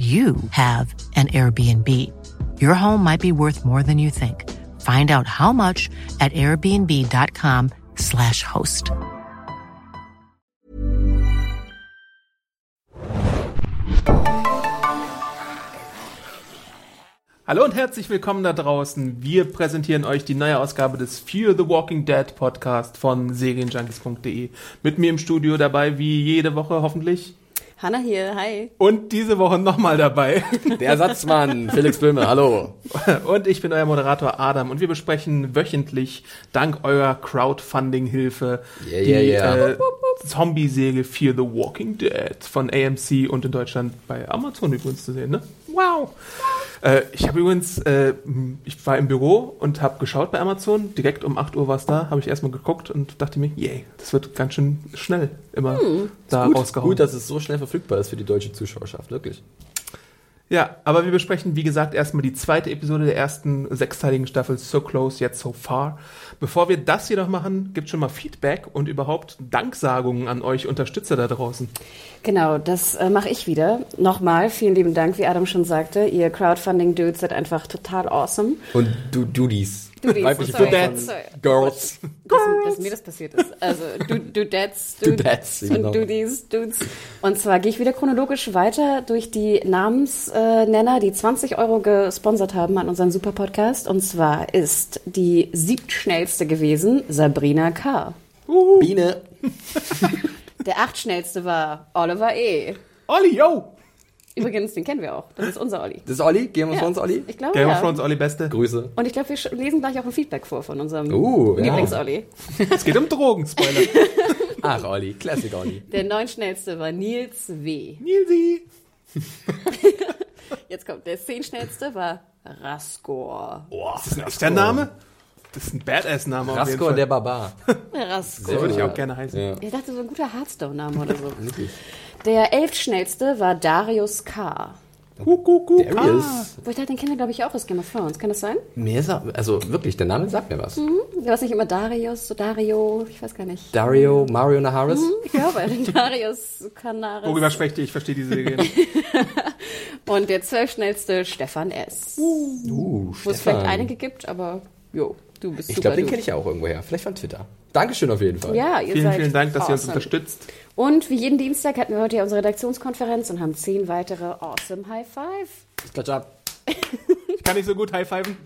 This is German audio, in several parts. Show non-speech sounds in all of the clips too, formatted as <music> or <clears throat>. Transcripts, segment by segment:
you have an Airbnb. Your home might be worth more than you think. Find out how much at airbnb.com/slash host. Hallo und herzlich willkommen da draußen. Wir präsentieren euch die neue Ausgabe des Fear the Walking Dead Podcast von serienjunkies.de. Mit mir im Studio dabei, wie jede Woche hoffentlich. Hanna hier, hi. Und diese Woche nochmal dabei. <laughs> Der Ersatzmann, Felix Böhme, hallo. Und ich bin euer Moderator Adam und wir besprechen wöchentlich, dank eurer Crowdfunding-Hilfe, Yeah, die yeah, yeah. Äh, Zombie-Serie Fear the Walking Dead von AMC und in Deutschland bei Amazon übrigens zu sehen, ne? Wow! Äh, ich habe übrigens, äh, ich war im Büro und habe geschaut bei Amazon, direkt um 8 Uhr war es da, habe ich erstmal geguckt und dachte mir, yay, das wird ganz schön schnell immer da Gut, rausgehauen. gut, dass es so schnell verfügbar ist für die deutsche Zuschauerschaft, wirklich. Ja, aber wir besprechen, wie gesagt, erstmal die zweite Episode der ersten sechsteiligen Staffel So Close Yet So Far. Bevor wir das jedoch machen, gibt schon mal Feedback und überhaupt Danksagungen an euch Unterstützer da draußen. Genau, das äh, mache ich wieder. Nochmal, vielen lieben Dank, wie Adam schon sagte. Ihr Crowdfunding-Dudes seid einfach total awesome. Und du, Dudis. Weibliche sorry, von sorry. Girls. Dass, dass mir das passiert ist. Also du, Dudettes, Dude- <laughs> Dudettes, und genau. Dudies, Dudes. Und zwar gehe ich wieder chronologisch weiter durch die Namensnenner, die 20 Euro gesponsert haben an unseren super Podcast. Und zwar ist die siebtschnellste gewesen Sabrina K. Biene. <laughs> Der achtschnellste war Oliver E. Olli, yo! Übrigens, den kennen wir auch. Das ist unser Olli. Das ist Olli? Game of Ja, Thrones Olli? Ich glaube, Game ja. of Thrones, Olli Beste. Grüße. Und ich glaube, wir lesen gleich auch ein Feedback vor von unserem Uh, ja. Lieblings-Olli. <laughs> Es geht um Drogen, Spoiler. <laughs> Ach, Olli. Classic Olli. Der neuntschnellste war Nils W. Nilsi! <laughs> Jetzt kommt der zehnschnellste war Raskor. Boah, Ist das ein echter Name? Das ist ein Badass-Name auf jeden Rasko Fall. der Barbar. Raskor. Würde ich auch gerne heißen. Ja. Ich dachte, so ein guter Hearthstone-Name oder so. Der elftschnellste war Darius K. Kuh, Darius. ah. Wo ich dachte, den kennen wir, glaube ich, auch aus Game of Thrones. Kann das sein? Mir sagt, also wirklich, der Name sagt mir was. Der war nicht immer Darius, so Dario, ich weiß gar nicht. Dario, Mario Naharis. Ich glaube, <laughs> Darius Canaris. Worüber sprecht ihr? Ich verstehe die Serie nicht. <laughs> Und der zwölfschnellste Stefan S. Uh, Wo es vielleicht einige gibt, aber jo, du bist Ich super. glaube, den kenne ich ja auch irgendwoher. Vielleicht von Twitter. Dankeschön auf jeden Fall. Ja, ihr Vielen, seid vielen Dank, dass ihr uns unterstützt. Und wie jeden Dienstag hatten wir heute ja unsere Redaktionskonferenz und haben zehn weitere awesome High Five. Klatsch ab. <laughs> Ich kann nicht so gut high-fiven.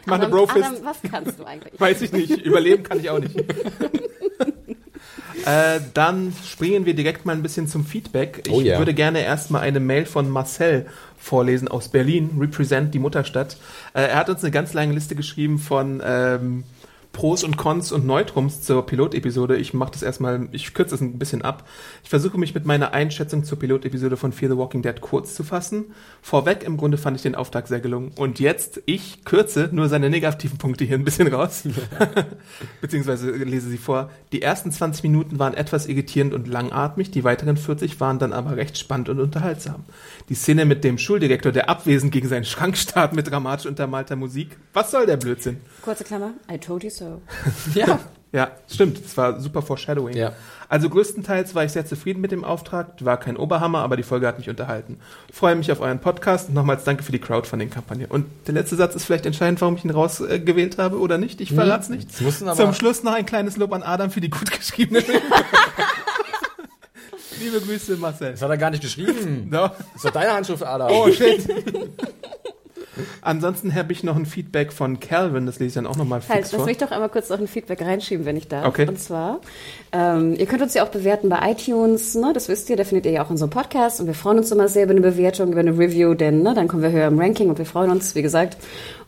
Ich mache eine Brofist. Adam, was kannst du eigentlich? Weiß ich nicht. Überleben kann ich auch nicht. <laughs> äh, dann springen wir direkt mal ein bisschen zum Feedback. Ich Oh ja. würde gerne erstmal eine Mail von Marcel vorlesen aus Berlin, Represent die Mutterstadt. Äh, er hat uns eine ganz lange Liste geschrieben von ähm, Pros und Cons und Neutrums zur Pilotepisode. Ich mache das erstmal, ich kürze es ein bisschen ab. Ich versuche mich mit meiner Einschätzung zur Pilotepisode von Fear the Walking Dead kurz zu fassen. Vorweg, im Grunde fand ich den Auftrag sehr gelungen. Und jetzt, ich kürze nur seine negativen Punkte hier ein bisschen raus. <laughs> Beziehungsweise lese sie vor. Die ersten 20 Minuten waren etwas irritierend und langatmig, die weiteren 40 waren dann aber recht spannend und unterhaltsam. Die Szene mit dem Schuldirektor, der abwesend gegen seinen Schrank starrt mit dramatisch untermalter Musik. Was soll der Blödsinn? Kurze Klammer. I told you so. <laughs> Ja. Ja, stimmt. Das war super Foreshadowing. Ja. Also größtenteils war ich sehr zufrieden mit dem Auftrag. War kein Oberhammer, aber die Folge hat mich unterhalten. Freue mich auf euren Podcast und nochmals danke für die Crowdfunding-Kampagne. Und der letzte Satz ist vielleicht entscheidend, warum ich ihn rausgewählt habe oder nicht. Ich verrate es nicht. Zum Schluss noch ein kleines Lob an Adam für die gut geschriebene. <laughs> Liebe Grüße, Marcel. Das hat er gar nicht geschrieben. No. Das war deine Handschrift, Adam. Oh, shit. <laughs> Ansonsten habe ich noch ein Feedback von Calvin, das lese ich dann auch nochmal fix Halt, lass vor. mich doch einmal kurz noch ein Feedback reinschieben, wenn ich darf. Okay. Und zwar, ähm, ihr könnt uns ja auch bewerten bei iTunes, ne? das wisst ihr, da findet ihr ja auch unseren Podcast und wir freuen uns immer sehr über eine Bewertung, über eine Review, denn ne, dann kommen wir höher im Ranking und wir freuen uns, wie gesagt.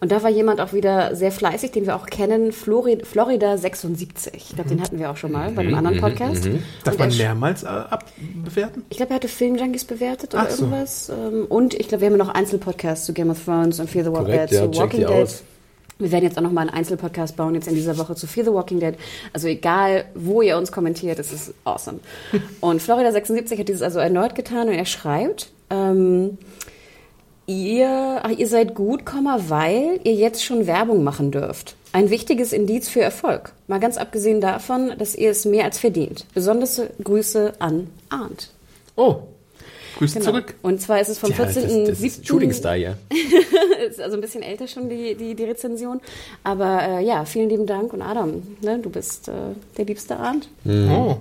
Und da war jemand auch wieder sehr fleißig, den wir auch kennen, Flori Florida 76. Ich glaube, den hatten wir auch schon mal bei einem anderen Podcast. Darf Und man mehrmals äh, abbewerten? Ich glaube, er hatte Filmjunkies bewertet oder Ach so. irgendwas. Ähm, Und ich glaube, wir haben ja noch Einzelpodcasts zu Game of Thrones und Fear the Walking Korrekt, Dead, ja, zu Walking Dead. aus. Wir werden jetzt auch noch mal einen Einzelpodcast bauen, jetzt in dieser Woche zu Fear the Walking Dead. Also egal, wo ihr uns kommentiert, es ist awesome. <laughs> Und Florida76 hat dieses also erneut getan und er schreibt, ähm, ihr, ach, ihr seid gut, weil ihr jetzt schon Werbung machen dürft. Ein wichtiges Indiz für Erfolg. Mal ganz abgesehen davon, dass ihr es mehr als verdient. Besondere Grüße an Arndt. Oh, Grüße Genau. zurück. Und zwar ist es vom Ja, das, das ist 14.07. Shooting Star hier. ist also ein bisschen älter schon die, die, die Rezension. Aber äh, ja, vielen lieben Dank. Und Adam, ne, du bist äh, der liebste Arndt. Oh.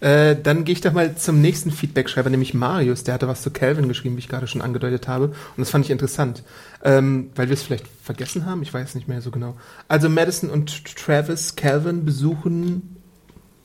Äh, dann gehe ich doch mal zum nächsten Feedback-Schreiber, nämlich Marius. Der hatte was zu Calvin geschrieben, wie ich gerade schon angedeutet habe. Und das fand ich interessant, ähm, weil wir es vielleicht vergessen haben. Ich weiß nicht mehr so genau. Also Madison und Travis Calvin besuchen.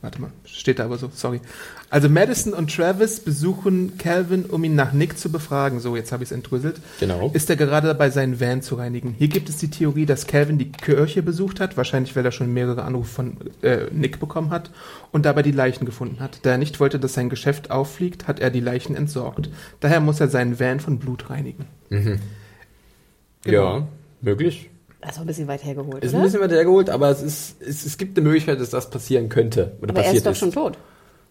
Warte mal, steht da aber so, sorry. Also Madison und Travis besuchen Calvin, um ihn nach Nick zu befragen. So, jetzt habe ich es entdröselt. Genau. Ist er gerade dabei, seinen Van zu reinigen. Hier gibt es die Theorie, dass Calvin die Kirche besucht hat, wahrscheinlich weil er schon mehrere Anrufe von äh, Nick bekommen hat und dabei die Leichen gefunden hat. Da er nicht wollte, dass sein Geschäft auffliegt, hat er die Leichen entsorgt. Daher muss er seinen Van von Blut reinigen. Genau. Ja, möglich. Das war ein bisschen weit hergeholt, Ist oder? ein bisschen weiter hergeholt, aber es, ist, es, es gibt eine Möglichkeit, dass das passieren könnte. Oder Aber er passiert ist doch schon tot.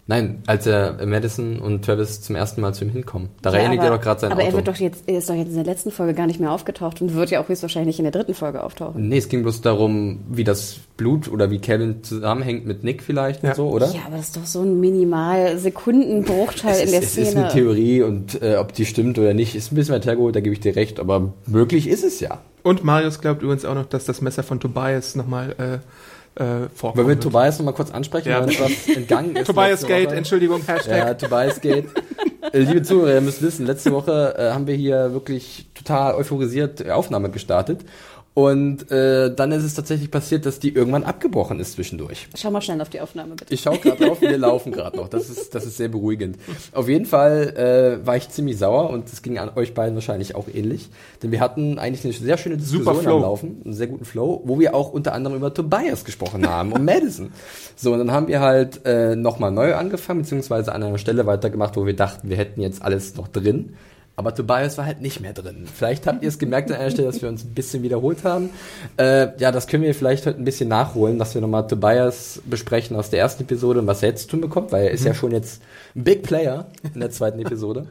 Nein, als er Madison und Travis zum ersten Mal zu ihm hinkommen. Da Ja, reinigt aber- er doch gerade sein Aber Auto. er wird doch jetzt, er ist doch jetzt in der letzten Folge gar nicht mehr aufgetaucht und wird ja auch höchstwahrscheinlich in der dritten Folge auftauchen. Nee, es ging bloß darum, wie das Blut oder wie Kevin zusammenhängt mit Nick vielleicht Ja. und so, oder? Ja, aber das ist doch so ein minimal Sekundenbruchteil <laughs> es in ist, der es Szene. ist eine Theorie und äh, ob die stimmt oder nicht, ist ein bisschen weit hergeholt, da gebe ich dir recht, aber möglich ist es ja. Und Marius glaubt übrigens auch noch, dass das Messer von Tobias nochmal äh, äh, vorkommt. Wollen wir Tobias noch mal kurz ansprechen, Ja. weil was entgangen ist. Tobias Gate, Woche? Entschuldigung, Hashtag. Ja, Tobias Gate. Äh, Liebe Zuhörer, ihr müsst wissen, letzte Woche äh, haben wir hier wirklich total euphorisiert äh, Aufnahme gestartet. Und äh, dann ist es tatsächlich passiert, dass die irgendwann abgebrochen ist zwischendurch. Schau mal schnell auf die Aufnahme, bitte. Ich schaue gerade drauf, wir laufen gerade noch. Das ist, das ist sehr beruhigend. Auf jeden Fall äh, war ich ziemlich sauer und es ging an euch beiden wahrscheinlich auch ähnlich. Denn wir hatten eigentlich eine sehr schöne Super Diskussion Flow. am Laufen, einen sehr guten Flow, wo wir auch unter anderem über Tobias gesprochen haben und Madison. So, und dann haben wir halt äh, nochmal neu angefangen, beziehungsweise an einer Stelle weitergemacht, wo wir dachten, wir hätten jetzt alles noch drin. Aber Tobias war halt nicht mehr drin. Vielleicht habt ihr es gemerkt an einer Stelle, dass wir uns ein bisschen wiederholt haben. Äh, ja, das können wir vielleicht heute ein bisschen nachholen, dass wir nochmal Tobias besprechen aus der ersten Episode und was er jetzt zu tun bekommt, weil er ist ja schon jetzt ein Big Player in der zweiten Episode.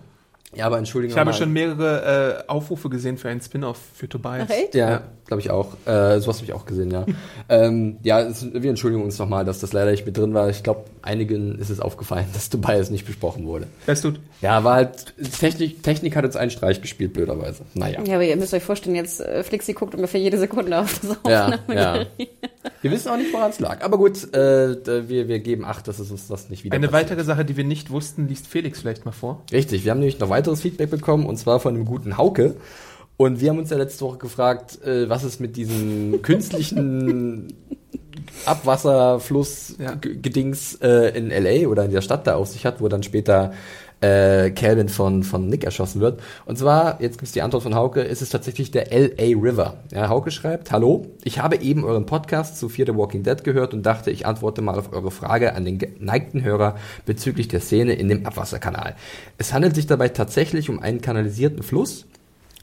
Ja, aber Entschuldigung. Ich habe nochmal. schon mehrere äh, Aufrufe gesehen für einen Spin-off für Tobias. Ach, echt? Ja, glaube ich auch. Äh, sowas habe ich auch gesehen, ja. <laughs> ähm, ja, es, wir entschuldigen uns nochmal, dass das leider nicht mit drin war. Ich glaube, einigen ist es aufgefallen, <laughs> dass Tobias nicht besprochen wurde. Weißt du, Ja, war halt, Technik, Technik hat uns einen Streich gespielt, blöderweise. Naja. Ja, aber ihr müsst euch vorstellen, jetzt äh, Flixi guckt ungefähr jede Sekunde auf das Ja, Aufnahme. ja. Wir wissen auch nicht, woran es lag. Aber gut, äh, wir, wir geben Acht, dass es uns das nicht wieder eine passiert. weitere Sache, die wir nicht wussten, liest Felix vielleicht mal vor. Richtig, wir haben nämlich noch weiteres Feedback bekommen und zwar von dem guten Hauke. Und wir haben uns ja letzte Woche gefragt, äh, was es mit diesem künstlichen <laughs> Abwasserfluss Ja. Äh, in LA oder in der Stadt da auf sich hat, wo dann später äh, Calvin von, von Nick erschossen wird. Und zwar, jetzt gibt's die Antwort von Hauke, ist es tatsächlich der LA River. Ja, Hauke schreibt, Hallo, ich habe eben euren Podcast zu Fear the Walking Dead gehört und dachte, ich antworte mal auf eure Frage an den geneigten Hörer bezüglich der Szene in dem Abwasserkanal. Es handelt sich dabei tatsächlich um einen kanalisierten Fluss,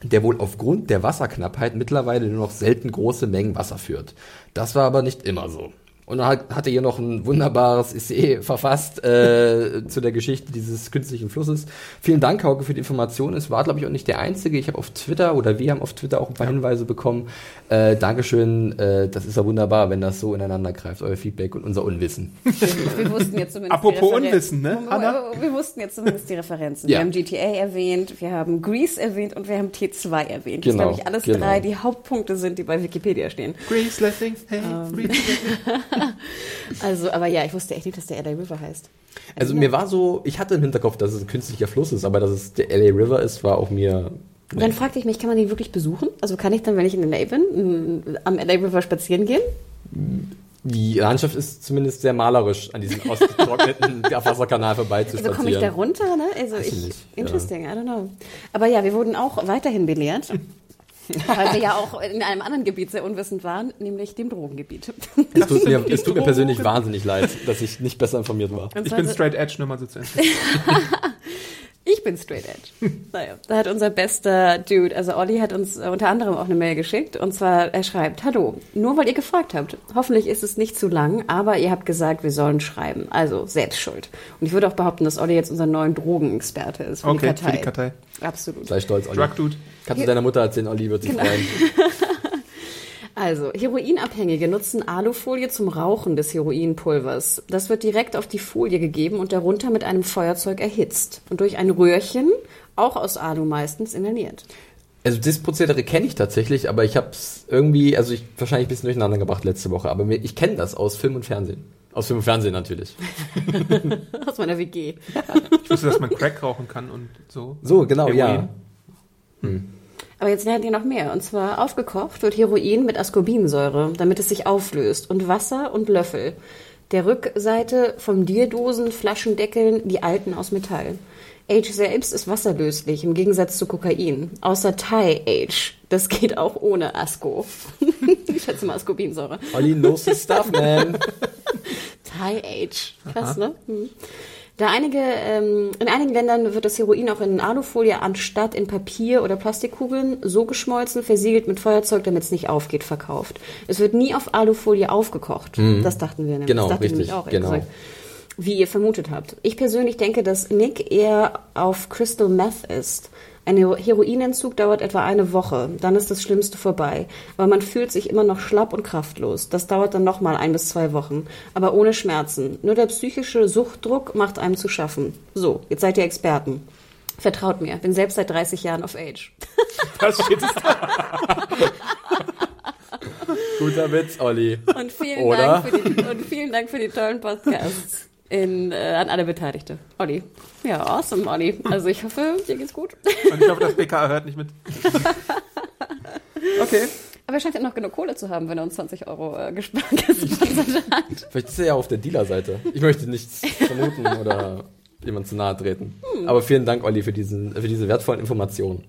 der wohl aufgrund der Wasserknappheit mittlerweile nur noch selten große Mengen Wasser führt. Das war aber nicht immer so. Und dann hat, hatte hier noch ein wunderbares Essay verfasst äh, <laughs> zu der Geschichte dieses künstlichen Flusses. Vielen Dank, Hauke, für die Information. Es war, glaube ich, auch nicht der Einzige. Ich habe auf Twitter oder wir haben auf Twitter auch ein paar Hinweise bekommen. Äh, Dankeschön. Äh, das ist ja wunderbar, wenn das so ineinander greift, euer Feedback und unser Unwissen. Wir wussten jetzt zumindest Apropos Unwissen, ne, Hanna? Wir wussten jetzt zumindest die Referenzen. Ja. Wir haben GTA erwähnt, wir haben Grease erwähnt und wir haben T2 erwähnt. Das Genau, glaube ich alles genau. drei, die Hauptpunkte sind, die bei Wikipedia stehen. Grace Lessing, hey, Ähm. Grace Lessing. <laughs> <laughs> Also, aber ja, ich wusste echt nicht, dass der LA River heißt. Also mir war so, ich hatte im Hinterkopf, dass es ein künstlicher Fluss ist, aber dass es der LA River ist, war auch mir Und dann fragte ich mich, kann man die wirklich besuchen? Also kann ich dann, wenn ich in LA bin, m, am LA River spazieren gehen? Die Landschaft ist zumindest sehr malerisch, an diesem ausgetrockneten <laughs> Abwasserkanal vorbeizuspazien. Also komme ich da runter, ne? Also ich, ich nicht, ja. interesting, I don't know. Aber ja, wir wurden auch weiterhin belehrt, <laughs> weil wir ja auch in einem anderen Gebiet sehr unwissend waren, nämlich dem Drogengebiet. Es tut mir, es tut mir persönlich wahnsinnig leid, dass ich nicht besser informiert war. Und Ich bin straight edge, nur mal so zu. <laughs> Ich bin straight edge. <laughs> naja, da hat unser bester Dude, also Olli, hat uns äh, unter anderem auch eine Mail geschickt. Und zwar, er schreibt, Hallo, nur weil ihr gefragt habt. Hoffentlich ist es nicht zu lang, aber ihr habt gesagt, wir sollen schreiben. Also selbst schuld. Und ich würde auch behaupten, dass Olli jetzt unser neuen Drogenexperte ist für die Okay, Kartei. für die Kartei. Absolut. Sei stolz, Olli. Drug Dude. Kannst du deiner Mutter erzählen, Olli wird sich Genau. freuen. <laughs> Also, Heroinabhängige nutzen Alufolie zum Rauchen des Heroinpulvers. Das wird direkt auf die Folie gegeben und darunter mit einem Feuerzeug erhitzt und durch ein Röhrchen, auch aus Alu meistens, inhaliert. Also das Prozedere kenne ich tatsächlich, aber ich habe es irgendwie, also ich wahrscheinlich ein bisschen durcheinander gebracht letzte Woche, aber ich kenne das aus Film und Fernsehen. Aus Film und Fernsehen natürlich. <laughs> Aus meiner WG. Ich wusste, dass man Crack rauchen kann und so. So, genau, Heroin. ja. Aber jetzt lernt ihr noch mehr. Und zwar aufgekocht wird Heroin mit Ascorbinsäure, damit es sich auflöst. Und Wasser und Löffel. Der Rückseite vom Dierdosen, Flaschendeckeln, die alten aus Metall. Age selbst ist wasserlöslich, im Gegensatz zu Kokain. Außer Thai Age. Das geht auch ohne Asco. <laughs> ich schätze mal Ascorbinsäure. Olli knows his stuff, man. <laughs> Thai Age. Krass, ne? Hm. Da einige, ähm, in einigen Ländern wird das Heroin auch in Alufolie anstatt in Papier oder Plastikkugeln so geschmolzen, versiegelt mit Feuerzeug, damit es nicht aufgeht, verkauft. Es wird nie auf Alufolie aufgekocht. Das dachten wir nämlich. Genau, das dachte ich richtig, nämlich auch, genau. gesagt. Wie ihr vermutet habt. Ich persönlich denke, dass Nick eher auf Crystal Meth ist. Ein Hero- Heroinentzug dauert etwa eine Woche, dann ist das Schlimmste vorbei. Aber man fühlt sich immer noch schlapp und kraftlos. Das dauert dann nochmal ein bis zwei Wochen, aber ohne Schmerzen. Nur der psychische Suchtdruck macht einem zu schaffen. So, jetzt seid ihr Experten. Vertraut mir, bin selbst seit 30 Jahren auf Age. <laughs> Das steht. <laughs> Guter Witz, Olli. Und vielen, Oder? Dank für die, und vielen Dank für die tollen Podcasts in, äh, an alle Beteiligte. Olli. Ja, awesome, Olli. Also ich hoffe, dir geht's gut. Und ich hoffe, das BKA hört nicht mit. <laughs> Okay. Aber er scheint ja noch genug Kohle zu haben, wenn er uns 20 Euro äh, gespart hat. Vielleicht ist er ja auf der Dealer-Seite. Ich möchte nichts vermuten oder jemand zu nahe treten. Aber vielen Dank, Olli, für, diesen, für diese wertvollen Informationen.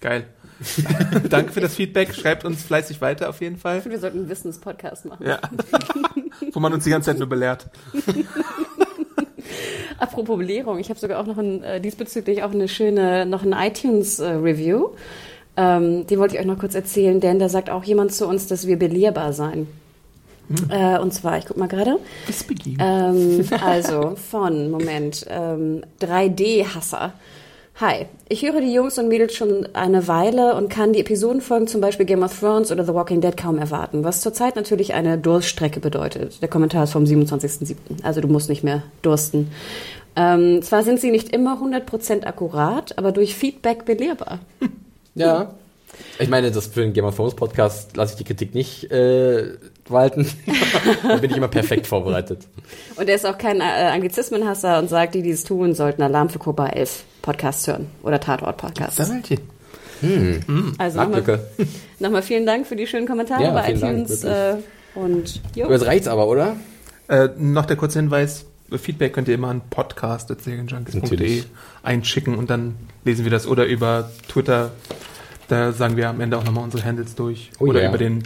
Geil. <laughs> Danke für das Feedback. Schreibt uns fleißig weiter auf jeden Fall. Wir sollten einen Wissenspodcast machen. Ja. Wo man uns die ganze Zeit nur belehrt. <laughs> Apropos Belehrung, ich habe sogar auch noch ein, äh, diesbezüglich auch eine schöne, noch ein iTunes-Review. Ähm, die wollte ich euch noch kurz erzählen, denn da sagt auch jemand zu uns, dass wir belehrbar seien. Äh, und zwar, ich guck mal gerade. Ähm, also von, Moment, ähm, 3D-Hasser. Hi, ich höre die Jungs und Mädels schon eine Weile und kann die Episodenfolgen zum Beispiel Game of Thrones oder The Walking Dead kaum erwarten, was zurzeit natürlich eine Durststrecke bedeutet. Der Kommentar ist vom 27.07., also du musst nicht mehr dursten. Ähm, zwar sind sie nicht immer 100% akkurat, aber durch Feedback belehrbar. Ja. Ich meine, das für den Game of Thrones Podcast lasse ich die Kritik nicht äh, walten. <laughs> da bin ich immer perfekt vorbereitet. Und er ist auch kein äh, Anglizismenhasser und sagt, die, die es tun, sollten Alarm für Cobra 11 Podcasts hören oder Tatort-Podcasts. Sammelchen. Also nochmal Marktlücke. <laughs> nochmal vielen Dank für die schönen Kommentare Ja, bei vielen Dank, iTunes. äh, und jo. Jetzt reicht's aber, oder? Äh, noch der kurze Hinweis. Feedback könnt ihr immer an podcast.serienjunkies.de einschicken und dann lesen wir das oder über Twitter. Da sagen wir am Ende auch nochmal unsere Handles durch. Oh oder ja. über den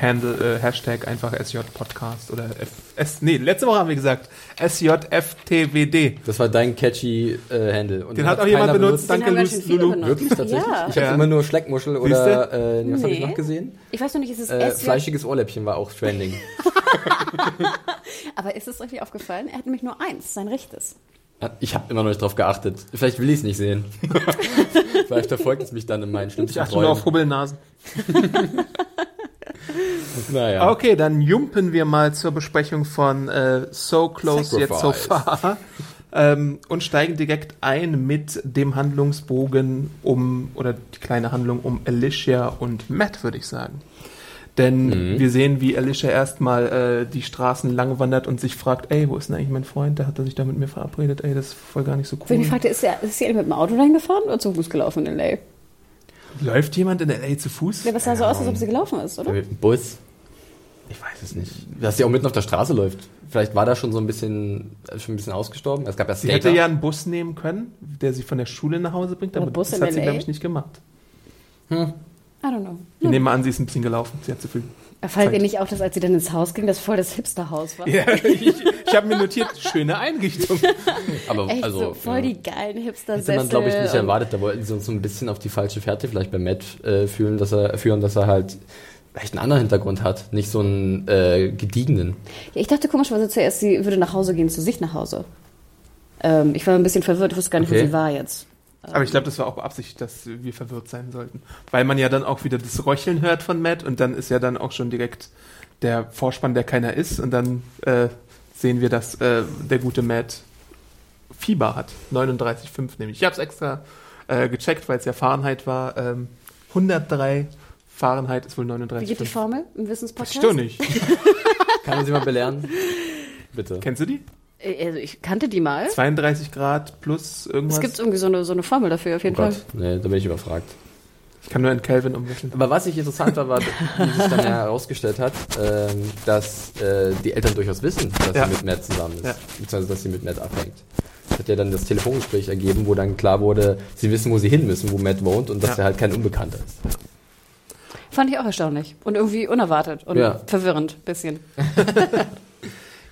Handle, äh, Hashtag einfach SJ Podcast oder F, S, nee, letzte Woche haben wir gesagt SJFTWD. Das war dein catchy äh, Handle. Und Den hat auch jemand benutzt. Danke, Lulu. benutzt. Wirklich tatsächlich? Ja. Ich habe Ja. immer nur Schleckmuschel oder äh, nee, was habe ich Nee. noch gesehen? Ich weiß noch nicht, ist es Äh, SJ? fleischiges Ohrläppchen war auch trending. <laughs> Aber ist es euch aufgefallen? Er hat nämlich nur eins, sein rechtes. Ich habe immer noch nicht drauf geachtet. Vielleicht will ich es nicht sehen. <laughs> Vielleicht verfolgt es mich dann in meinen Ich schlimmsten achte nur auf. Hubbelnasen. <laughs> Naja. Okay, dann jumpen wir mal zur Besprechung von äh, So Close Yet So Sacrifice. Far ähm, und steigen direkt ein mit dem Handlungsbogen um, oder die kleine Handlung um Alicia und Matt, würde ich sagen. Denn Mhm. wir sehen, wie Alicia erstmal äh, die Straßen lang wandert und sich fragt, ey, wo ist denn eigentlich mein Freund? Der hat sich da mit mir verabredet, ey, das ist voll gar nicht so cool. Wenn ich fragte, ist, er, ist sie mit dem Auto reingefahren oder zu Fuß gelaufen in L.A.? Läuft jemand in L.A. zu Fuß? Ja, aber es sah so aus, als ob sie gelaufen ist, oder? Mit dem Bus. Ich weiß es nicht. Dass sie auch mitten auf der Straße läuft. Vielleicht war da schon so ein bisschen, äh, schon ein bisschen ausgestorben. Es gab ja Sie Skater. hätte ja einen Bus nehmen können, der sie von der Schule nach Hause bringt, aber Bus das in hat sie, LA? glaube ich, nicht gemacht. I don't know. Ich nehme an, sie ist ein bisschen gelaufen. Sie hat zu viel. Erfallt Zeit. ihr nicht auch, dass als sie dann ins Haus ging, das voll das Hipsterhaus war? Ja, <laughs> ich ich habe mir notiert, schöne Einrichtung. <laughs> aber Echt also, so voll ja. die geilen hipster Hätte man, glaube ich, nicht erwartet. Da wollten sie uns so ein bisschen auf die falsche Fährte vielleicht bei Matt äh, fühlen, dass er, führen, dass er halt echt einen anderen Hintergrund hat. Nicht so einen äh, gediegenen. Ja, ich dachte komischerweise zuerst, sie würde nach Hause gehen, zu sich nach Hause. Ähm, ich war ein bisschen verwirrt, ich wusste gar nicht, Okay. wo sie war jetzt. Aber ich glaube, das war auch beabsichtigt, dass wir verwirrt sein sollten. Weil man ja dann auch wieder das Röcheln hört von Matt und dann ist ja dann auch schon direkt der Vorspann, der keiner ist. Und dann äh, sehen wir, dass äh, der gute Matt Fieber hat. 39,5 nämlich. Ich habe es extra äh, gecheckt, weil es ja Fahrenheit war. Ähm, 103 Fahrenheit ist wohl Wie geht die 39,5. Formel im Wissenspodcast? Stimmt nicht. <laughs> Kann man sie mal belehren? Bitte. Kennst du die? Äh, Also ich kannte die mal. 32 Grad plus irgendwas. Es gibt irgendwie so eine, so eine Formel dafür, auf Oh jeden Fall. Gott, nee, da bin ich überfragt. ich kann nur in Kelvin umrechnen. Aber was ich interessant war, war, wie sich dann ja herausgestellt hat, ähm, dass äh, die Eltern durchaus wissen, dass Ja. sie mit Matt zusammen ist, Ja. beziehungsweise dass sie mit Matt abhängt. Das hat ja dann das Telefongespräch ergeben, wo dann klar wurde, sie wissen, wo sie hin müssen, wo Matt wohnt und dass Ja. er halt kein Unbekannter ist. Fand ich auch erstaunlich. Und irgendwie unerwartet und Ja. verwirrend, bisschen. <laughs>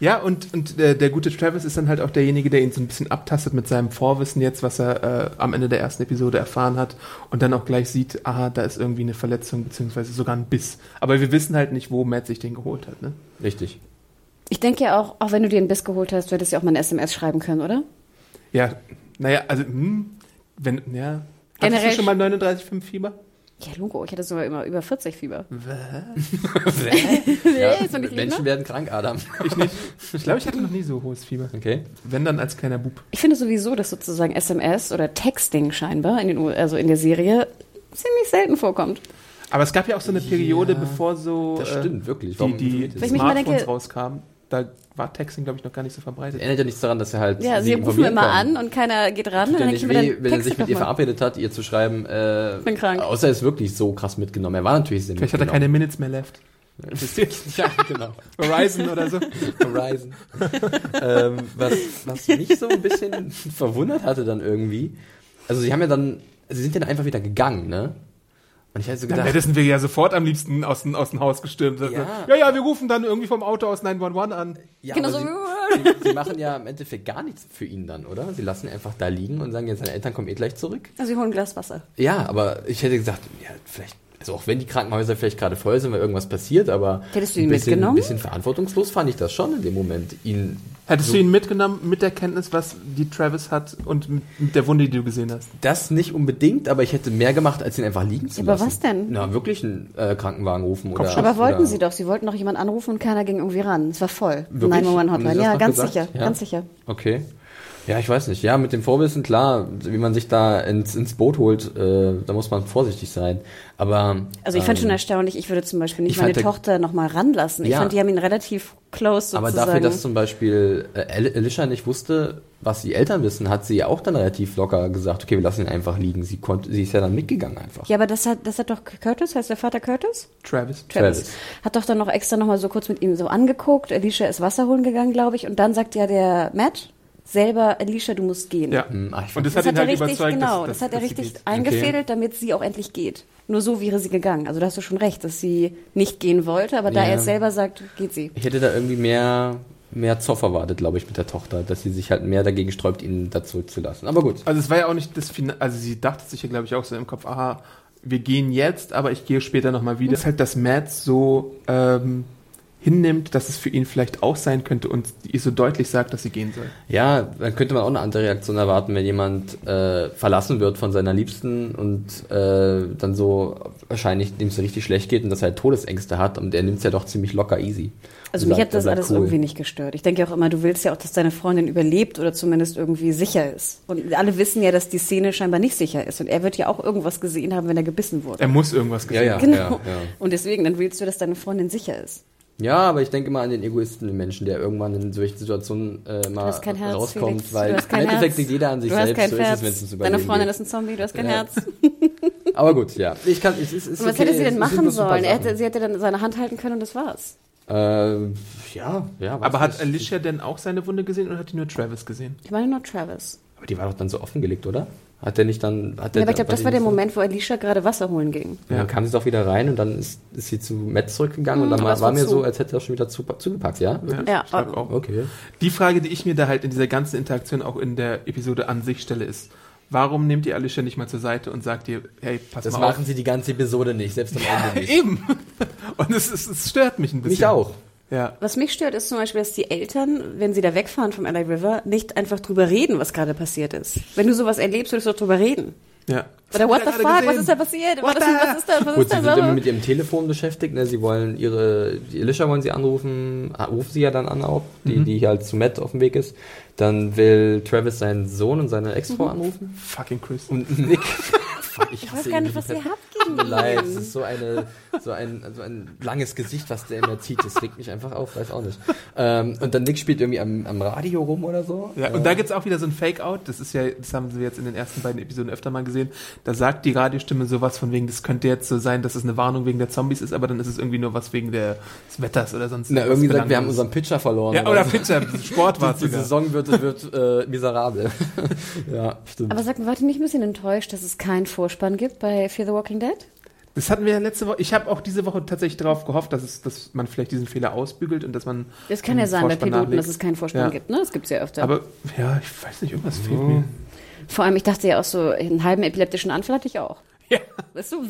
Ja, und, und äh, der gute Travis ist dann halt auch derjenige, der ihn so ein bisschen abtastet mit seinem Vorwissen jetzt, was er äh, am Ende der ersten Episode erfahren hat und dann auch gleich sieht, aha, da ist irgendwie eine Verletzung beziehungsweise sogar ein Biss. Aber wir wissen halt nicht, wo Matt sich den geholt hat, ne? Richtig. Ich denke ja auch, auch wenn du dir einen Biss geholt hast, du hättest ja auch mal eine SMS schreiben können, oder? Ja, naja, also, hm, wenn, ja. Hattest Generell du schon mal 39,5 Fieber? Ja, Logo, ich hatte sogar immer über 40 Fieber. <laughs> <laughs> Ja, nicht Menschen Lindner? werden krank, Adam. Ich nicht. Ich glaube, ich hatte noch nie so hohes Fieber. Okay. Wenn dann als kleiner Bub. Ich finde sowieso, dass sozusagen SMS oder Texting scheinbar in den, also in der Serie ziemlich selten vorkommt. Aber es gab ja auch so eine Periode, Ja, bevor so Das äh, stimmt, wirklich. die, Warum die ignoriert ihr Wenn das? ich mich mal Smartphones denke- rauskamen. Da war Texting, glaube ich, noch gar nicht so verbreitet. Ändert ja nichts daran, dass er halt Ja, sie rufen immer kann. an und keiner geht ran. Tut ja dann nicht weh, dann wenn er sich mit ihr mal. verabredet hat, ihr zu schreiben, äh, Bin krank. Außer er ist wirklich so krass mitgenommen. Er war natürlich sehr Vielleicht hat er keine Minutes mehr left. Ja, <laughs> genau. Verizon oder so. Horizon. ähm, was, was mich so ein bisschen <laughs> verwundert hatte dann irgendwie. Also sie haben ja dann, sie sind ja dann einfach wieder gegangen, ne? Und ich hatte so Dann gedacht, hätten wir ja sofort am liebsten aus, dem- aus dem Haus gestürmt. Ja. ja, ja, wir rufen dann irgendwie vom Auto aus 911 an. ja, Genau so. sie, sie, sie machen ja im Endeffekt gar nichts für ihn dann, oder? Sie lassen ihn einfach da liegen und sagen, jetzt seine Eltern kommen eh gleich zurück. Also sie holen ein Glas Wasser. Ja, aber ich hätte gesagt, ja, vielleicht, also auch wenn die Krankenhäuser vielleicht gerade voll sind, weil irgendwas passiert, aber Hättest du ihn ein bisschen, mitgenommen? ein bisschen verantwortungslos fand ich das schon in dem Moment, ihn Hättest so- du ihn mitgenommen mit der Kenntnis, was die Travis hat und mit, der Wunde, die du gesehen hast? Das nicht unbedingt, aber ich hätte mehr gemacht, als ihn einfach liegen zu Aber lassen. was denn? Na, wirklich einen äh, Krankenwagen rufen oder. Aber wollten oder sie doch. Sie wollten doch jemanden anrufen und keiner ging irgendwie ran. Es war voll. Wirklich? 911 Haben sie Hotline. Ja, ganz gesagt? sicher. Ja? Ganz sicher. Okay. Ja, ich weiß nicht. Ja, mit dem Vorwissen, klar, wie man sich da ins, ins Boot holt, äh, da muss man vorsichtig sein. Aber. Also ich fand ähm, schon erstaunlich, ich würde zum Beispiel nicht ich meine Tochter nochmal ranlassen. Ich Ja. fand, die haben ihn relativ close Aber sozusagen. dafür, dass zum Beispiel äh, Alicia nicht wusste, was die Eltern wissen, hat sie ja auch dann relativ locker gesagt, okay, wir lassen ihn einfach liegen. Sie konnte, sie ist ja dann mitgegangen einfach. ja, aber das hat, das hat doch Curtis, heißt der Vater Curtis? Travis. Travis. Hat doch dann noch extra nochmal so kurz mit ihm so angeguckt. Alicia ist Wasser holen gegangen, glaube ich. Und dann sagt ja der Matt selber, Alicia, du musst gehen. Ja. Hm, ah, ich Und fand- das, Das hat ihn er halt richtig, überzeugt, genau, dass, das hat er richtig eingefädelt, damit sie auch endlich geht. Nur so wäre sie gegangen. Also da hast du schon recht, dass sie nicht gehen wollte, aber da Ja. er es selber sagt, geht sie. Ich hätte da irgendwie mehr, mehr Zoff erwartet, glaube ich, mit der Tochter, dass sie sich halt mehr dagegen sträubt, ihn da zurückzulassen. Aber gut. Also es war ja auch nicht das Finale, also sie dachte sich ja, glaube ich, auch so im Kopf, aha, wir gehen jetzt, aber ich gehe später nochmal wieder. Das ist halt, dass Matt so ähm, hinnimmt, dass es für ihn vielleicht auch sein könnte und ihr so deutlich sagt, dass sie gehen soll. Ja, dann könnte man auch eine andere Reaktion erwarten, wenn jemand äh, verlassen wird von seiner Liebsten und äh, dann so wahrscheinlich dem es so richtig schlecht geht und dass er halt Todesängste hat und er nimmt es ja doch ziemlich locker easy. Also mich sagt, hat das alles cool. irgendwie nicht gestört. Ich denke auch immer, du willst ja auch, dass deine Freundin überlebt oder zumindest irgendwie sicher ist. Und alle wissen ja, dass die Szene scheinbar nicht sicher ist. Und er wird ja auch irgendwas gesehen haben, wenn er gebissen wurde. Er muss irgendwas Ja, gesehen ja, haben. genau. ja, ja. Und deswegen, dann willst du, dass deine Freundin sicher ist. Ja, aber ich denke mal an den Egoisten, den Menschen, der irgendwann in solchen Situationen äh, mal hast kein Herz, rauskommt, Felix. weil Du hast kein im Endeffekt Herz. liegt jeder an sich du hast selbst, kein so ist Herz. es, wenn es ums Deine Freundin geht. ist ein Zombie, du hast kein Ja. Herz. <laughs> Aber gut, ja. Ich kann, es ist, es ist Und was okay, hätte sie denn machen sollen? Er hätte, sie hätte dann seine Hand halten können und das war's. Äh, ja, ja. Aber hat nicht. Alicia denn auch seine Wunde gesehen oder hat die nur Travis gesehen? Ich meine nur Travis. Aber die war doch dann so offengelegt, oder? Hat der nicht dann. Hat der, Ja, aber ich glaube, das war der nicht Moment, wo Alicia gerade Wasser holen ging. So, ja. Dann kam sie doch wieder rein und dann ist, ist sie zu Matt zurückgegangen und Hm, dann aber war, war mir zu. so, als hätte er schon wieder zu, zugepackt, ja? Ja, aber- auch. Okay. Die Frage, die ich mir da halt in dieser ganzen Interaktion auch in der Episode an sich stelle, ist, warum nehmt ihr Alicia nicht mal zur Seite und sagt ihr, hey, pass Das mal machen auf. sie die ganze Episode nicht, selbst am Ende nicht. Eben. <laughs> Und es, es, es stört mich ein bisschen. Mich auch. Ja. Was mich stört, ist zum Beispiel, dass die Eltern, wenn sie da wegfahren vom LA River, nicht einfach drüber reden, was gerade passiert ist. Wenn du sowas erlebst, würdest du doch drüber reden. Ja. Oder what the fuck, was ist da passiert? What Was, ist, was ist da, was Gut, ist sie da sind immer mit ihrem Telefon beschäftigt, ne? Sie wollen ihre, die Alicia wollen sie anrufen, ah, rufen sie ja dann an auch, die, Mhm. die hier halt zu Matt auf dem Weg ist. Dann will Travis seinen Sohn und seine Ex-Frau Mhm. anrufen. Fucking Chris. Und Nick. <laughs> Fuck, ich Ich weiß gar ihn nicht, was ihr habt <laughs> gegen mir leid, es ihn. ist so, eine, so, ein, so ein langes Gesicht, was der immer zieht. Das regt mich einfach auf, weiß auch nicht. Ähm, und dann Nick spielt irgendwie am, am Radio rum oder so. Ja, und da gibt's auch wieder so ein Fake-Out. Das ist ja, das haben wir jetzt in den ersten beiden Episoden öfter mal gesehen. Da sagt die Radiostimme sowas von wegen, das könnte jetzt so sein, dass es eine Warnung wegen der Zombies ist, aber dann ist es irgendwie nur was wegen der, des Wetters oder sonst Na, irgendwie sagt, wir haben unseren Pitcher verloren. Ja, oder so. Pitcher, Sport war <laughs> Die, die. Saison wird, wird äh, miserabel. <laughs> ja, stimmt. Aber sag mal, wart ihr nicht ein bisschen enttäuscht, dass es keinen Vorspann gibt bei Fear the Walking Dead? Das hatten wir ja letzte Woche. Ich habe auch diese Woche tatsächlich darauf gehofft, dass, es, dass man vielleicht diesen Fehler ausbügelt und dass man. Das kann ja sein bei Vorspann Piloten, nachlegt. dass es keinen Vorspann Ja. gibt, ne? Das gibt's ja öfter. Aber ja, ich weiß nicht, irgendwas fehlt mir. Vor allem, ich dachte ja auch so, einen halben epileptischen Anfall hatte ich auch. Ja. Weißt du?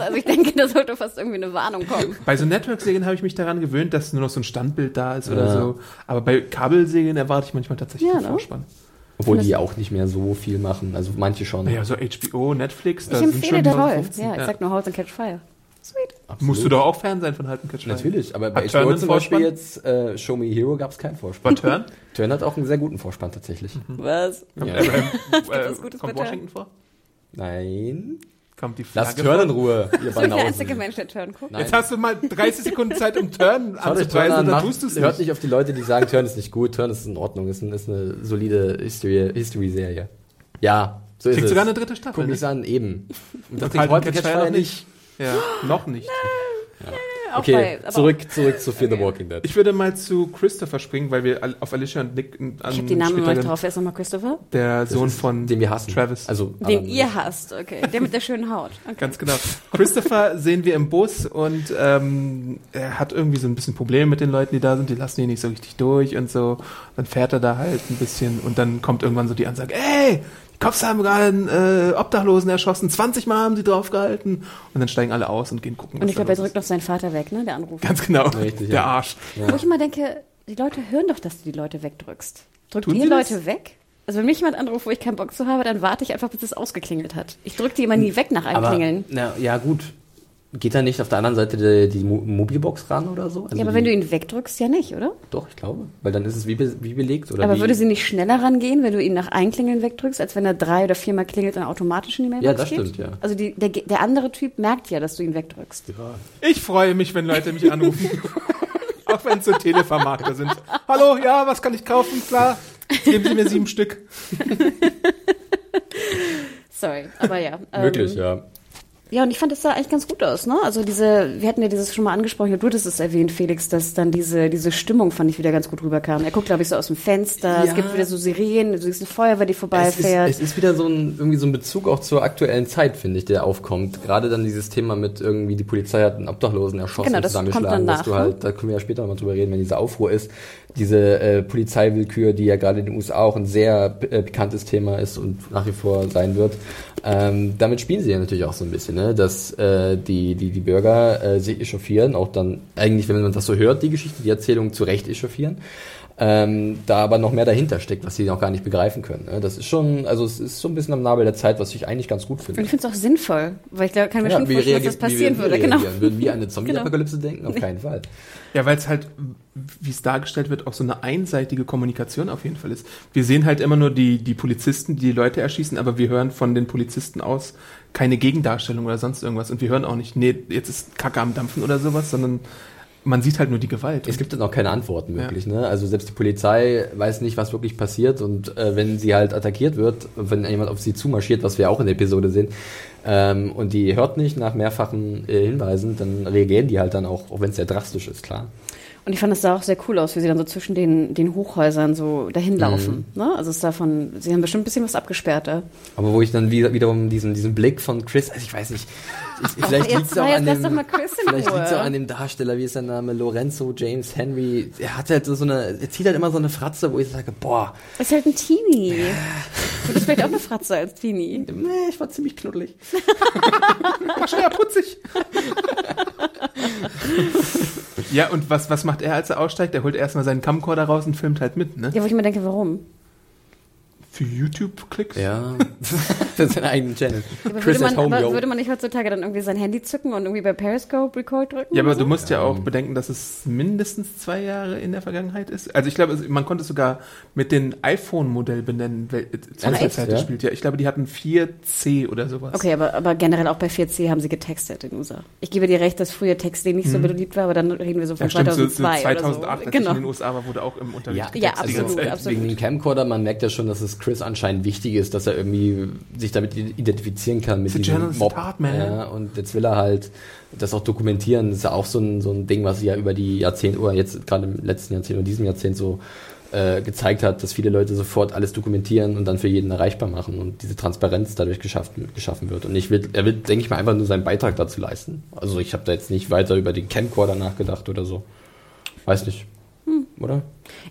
Also ich denke, da sollte fast irgendwie eine Warnung kommen. Bei so Network-Serien habe ich mich daran gewöhnt, dass nur noch so ein Standbild da ist oder Ja. so. Aber bei Kabelserien erwarte ich manchmal tatsächlich Ja, einen ne? Vorspann. Obwohl die auch nicht mehr so viel machen. Also manche schon. Naja, so HBO, Netflix, da Ich sind empfehle schon der so Roll. 15. Ja, ich sag nur Halt and Catch Fire. Sweet. Absolut. Musst du doch auch Fan sein von Halten Catch Fire. Natürlich, aber bei HBO zum Beispiel jetzt äh, Show Me Hero gab es keinen Vorspann. War Turn? <laughs> Turn hat auch einen sehr guten Vorspann tatsächlich. <laughs> Was? Kommt, Ja. <laughs> Äh, was Gutes kommt bei Turn? Washington vor? Nein. Kommt die Flagge Lass Turn in? Ruhe, ihr Ich bin der einzige Mensch, der Turn guckt. Nein. Jetzt hast du mal 30 Sekunden Zeit, um Turn anzupreisen an, und dann macht, tust du es hört nicht. nicht auf die Leute, die sagen, Turn ist nicht gut. Turn ist in Ordnung, ist, ein, ist eine solide History- History-Serie. ja, so ist Kriegt es. sogar eine dritte Staffel. Guck Ne? mich an, eben. Und das kriegt Halt heute and Catch Catch Fire Fire noch nicht. Ja, <gasps> noch nicht. Auch Okay, bei- zurück, zurück zu Fear the Walking Dead. Ich würde mal zu Christopher springen, weil wir auf Alicia und Nick an Ich habe die Namen nicht drauf. Wer ist nochmal Christopher? Der Sohn ist, von den wir hassen. Travis. Also, Den ihr hasst, okay. Der mit der schönen Haut. Okay. Ganz genau. Christopher <laughs> sehen wir im Bus und ähm, er hat irgendwie so ein bisschen Probleme mit den Leuten, die da sind. Die lassen ihn nicht so richtig durch und so. Dann fährt er da halt ein bisschen und dann kommt irgendwann so die Ansage, ey, die Cops haben gerade einen äh, Obdachlosen erschossen, 20 Mal haben sie draufgehalten. Und dann steigen alle aus und gehen gucken. Und ich glaube, er drückt noch seinen Vater weg, ne? Der Anrufer. Ganz genau. Richtig, der ja. Arsch. Wo ich immer denke, die Leute hören doch, dass du die Leute wegdrückst. Drückt Tun ihr sie das? Leute weg? Also wenn mich jemand anruft, wo ich keinen Bock zu habe, dann warte ich einfach, bis es ausgeklingelt hat. Ich drücke die immer nie weg nach einem aber, Klingeln. na, ja, gut. Geht da nicht auf der anderen Seite die, die Mo- Mobilbox ran oder so? Also Ja, aber wenn du ihn wegdrückst, ja nicht, oder? Doch, ich glaube. Weil dann ist es wie, be wie belegt. Oder aber wie, würde sie nicht schneller rangehen, wenn du ihn nach Einklingeln wegdrückst, als wenn er drei oder viermal klingelt und automatisch in die Mailbox Ja, das geht? stimmt, ja. Also die, der, der andere Typ merkt ja, dass du ihn wegdrückst. Ich freue mich, wenn Leute mich anrufen. <laughs> Auch wenn es so Televermarkter sind. Hallo, ja, was kann ich kaufen? Klar. Geben Sie mir sieben Stück. <laughs> Sorry, aber ja. ähm, Wirklich, ja. Ja, und ich fand, es sah eigentlich ganz gut aus, ne? Also diese, wir hatten ja dieses schon mal angesprochen, du hattest es erwähnt, Felix, dass dann diese, diese Stimmung, fand ich, wieder ganz gut rüberkam. Er guckt, glaube ich, so aus dem Fenster, es Ja. gibt wieder so Sirenen, du siehst eine Feuerwehr, die Es ist, vorbeifährt. es ist wieder so ein, irgendwie so ein Bezug auch zur aktuellen Zeit, finde ich, der aufkommt. Gerade dann dieses Thema mit irgendwie, die Polizei hat einen Obdachlosen erschossen, Genau, das kommt zusammengeschlagen, dann dass du nach, ne? halt, da können wir ja später nochmal drüber reden, wenn dieser Aufruhr ist. Diese äh, Polizeiwillkür, die ja gerade in den USA auch ein sehr äh, pikantes Thema ist und nach wie vor sein wird. Ähm, damit spielen sie ja natürlich auch so ein bisschen, ne? dass äh, die, die, die Bürger äh, sich echauffieren, auch dann eigentlich, wenn man das so hört, die Geschichte, die Erzählung zu Recht echauffieren. Ähm, da aber noch mehr dahinter steckt, was sie noch gar nicht begreifen können. Ne? Das ist schon, also es ist so ein bisschen am Nabel der Zeit, was ich eigentlich ganz gut finde. und ich finde es auch sinnvoll, weil ich glaub, kann mir Ja, schon wie vorstellen, dass das wie passieren wir würde. Genau. Würden wir eine <laughs> Zombie-Apokalypse denken? Auf keinen Fall. Ja, weil es halt, wie es dargestellt wird, auch so eine einseitige Kommunikation auf jeden Fall ist. Wir sehen halt immer nur die, die Polizisten, die die Leute erschießen, aber wir hören von den Polizisten aus keine Gegendarstellung oder sonst irgendwas. Und wir hören auch nicht, nee, jetzt ist Kacke am Dampfen oder sowas, sondern man sieht halt nur die Gewalt. Es gibt dann auch keine Antworten wirklich, ne? Also selbst die Polizei weiß nicht, was wirklich passiert und äh, wenn sie halt attackiert wird, wenn jemand auf sie zumarschiert, was wir auch in der Episode sehen, ähm, und die hört nicht nach mehrfachen äh, Hinweisen, dann reagieren die halt dann auch, auch wenn es sehr drastisch ist, klar. Und ich fand, es sah auch sehr cool aus, wie sie dann so zwischen den, den Hochhäusern so dahin laufen. Ne? Also es ist davon, sie haben bestimmt ein bisschen was abgesperrt da. Aber wo ich dann wieder, wiederum diesen, diesen Blick von Chris, also ich weiß nicht, ich, vielleicht liegt es auch, war an dem- vielleicht liegt's auch an dem Darsteller, wie ist sein Name, Lorenzo James Henry. Er hat halt so eine, er zieht halt immer so eine Fratze, wo ich sage, boah, Ist halt ein Teenie. Du bist vielleicht auch eine Fratze als Teenie. nee, ich war ziemlich knuddelig. Ach, schon ja putzig. ja, und was, was macht er, als er aussteigt? Er holt erstmal seinen Camcorder raus und filmt halt mit, ne? Ja, wo ich mir denke, warum? Für YouTube-Klicks? Ja, <laughs> für seinen eigenen Channel. Aber Chris würde, at man, home, aber yo. würde man nicht heutzutage dann irgendwie sein Handy zücken und irgendwie bei Periscope Record drücken? Ja, aber oder du so? musst ja auch bedenken, dass es mindestens zwei Jahre in der Vergangenheit ist. Also ich glaube, man konnte es sogar mit dem iPhone-Modell benennen, wel- zu welcher? Zeit Ja? spielt. Ja, ich glaube, die hatten 4C oder sowas. Okay, aber, aber generell auch bei 4C haben sie getextet in USA. Ich gebe dir recht, dass früher Texting nicht so beliebt war, aber dann reden wir so von Mhm. Ja, stimmt, so, so 2002 2008, oder so. ich in Genau. den USA war, wurde auch im Unterricht Ja, Ja, getextet absolut, Zeit. absolut. Wegen dem Camcorder, man merkt ja schon, dass es Chris anscheinend wichtig ist, dass er irgendwie sich damit identifizieren kann mit The diesem Mob. man. Ja, und jetzt will er halt das auch dokumentieren. Das ist ja auch so ein, so ein Ding, was sie ja über die Jahrzehnte oder jetzt gerade im letzten Jahrzehnt oder diesem Jahrzehnt so äh, gezeigt hat, dass viele Leute sofort alles dokumentieren und dann für jeden erreichbar machen und diese Transparenz dadurch geschaffen, geschaffen wird. Und ich will, er will, denke ich mal, einfach nur seinen Beitrag dazu leisten. Also ich habe da jetzt nicht weiter über den Camcorder nachgedacht oder so. Weiß nicht. Oder?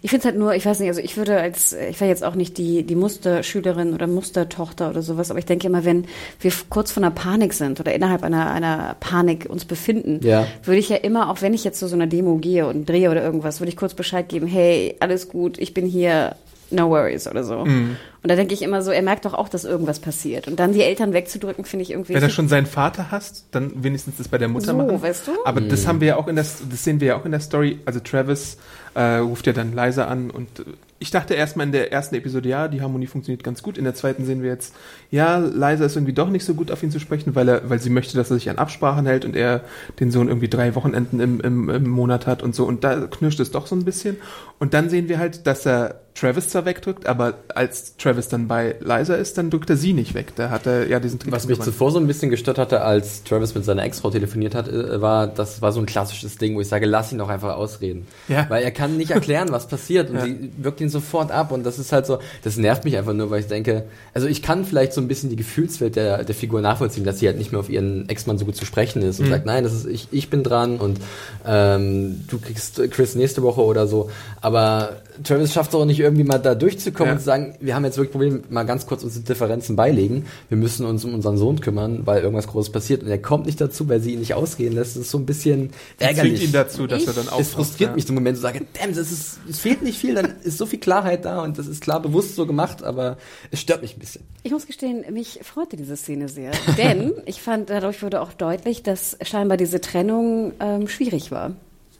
Ich finde es halt nur, ich weiß nicht, also ich würde als, ich war jetzt auch nicht die, die Musterschülerin oder Mustertochter oder sowas, aber ich denke immer, wenn wir kurz vor einer Panik sind oder innerhalb einer, einer Panik uns befinden, Ja. würde ich ja immer, auch wenn ich jetzt zu so einer Demo gehe und drehe oder irgendwas, würde ich kurz Bescheid geben, hey, alles gut, ich bin hier, no worries oder so. Mhm. Und da denke ich immer so, er merkt doch auch, dass irgendwas passiert. Und dann die Eltern wegzudrücken, finde ich irgendwie. Wenn er schon seinen Vater hasst, dann wenigstens das bei der Mutter So, machen. weißt du? Aber das haben wir ja auch in der, das sehen wir ja auch in der Story. Also Travis äh, ruft ja dann Liza an und äh, ich dachte erstmal in der ersten Episode, ja, die Harmonie funktioniert ganz gut. In der zweiten sehen wir jetzt, ja, Liza ist irgendwie doch nicht so gut auf ihn zu sprechen, weil er, weil sie möchte, dass er sich an Absprachen hält und er den Sohn irgendwie drei Wochenenden im, im, im Monat hat und so. Und da knirscht es doch so ein bisschen. Und dann sehen wir halt, dass er Travis zwar wegdrückt, aber als Travis dann bei Liza ist, dann drückt er sie nicht weg. Da hat er ja diesen Trick Was mich gemacht. zuvor so ein bisschen gestört hatte, als Travis mit seiner Ex-Frau telefoniert hat, äh, war, das war so ein klassisches Ding, wo ich sage, lass ihn doch einfach ausreden. Ja. Weil er kann nicht erklären, was passiert und Ja. sie wirkt ihn sofort ab und das ist halt so, das nervt mich einfach nur, weil ich denke, also ich kann vielleicht so ein bisschen die Gefühlswelt der, der Figur nachvollziehen, dass sie halt nicht mehr auf ihren Ex-Mann so gut zu sprechen ist und sagt, nein, das ist, ich, ich bin dran und ähm, du kriegst Chris nächste Woche oder so, aber Travis schafft es auch nicht irgendwie mal da durchzukommen Ja. und zu sagen, wir haben jetzt wirklich Probleme, mal ganz kurz unsere Differenzen beilegen. Wir müssen uns um unseren Sohn kümmern, weil irgendwas Großes passiert. Und er kommt nicht dazu, weil sie ihn nicht ausgehen lässt. Das ist so ein bisschen ärgerlich. zwingt ihn dazu, dass Ich- er dann auch es frustriert mich so im Moment zu sagen, damn, das ist, es fehlt nicht viel, dann ist so viel Klarheit da und das ist klar bewusst so gemacht, aber es stört mich ein bisschen. Ich muss gestehen, mich freute diese Szene sehr. <laughs> Denn ich fand, dadurch wurde auch deutlich, dass scheinbar diese Trennung ähm, schwierig war.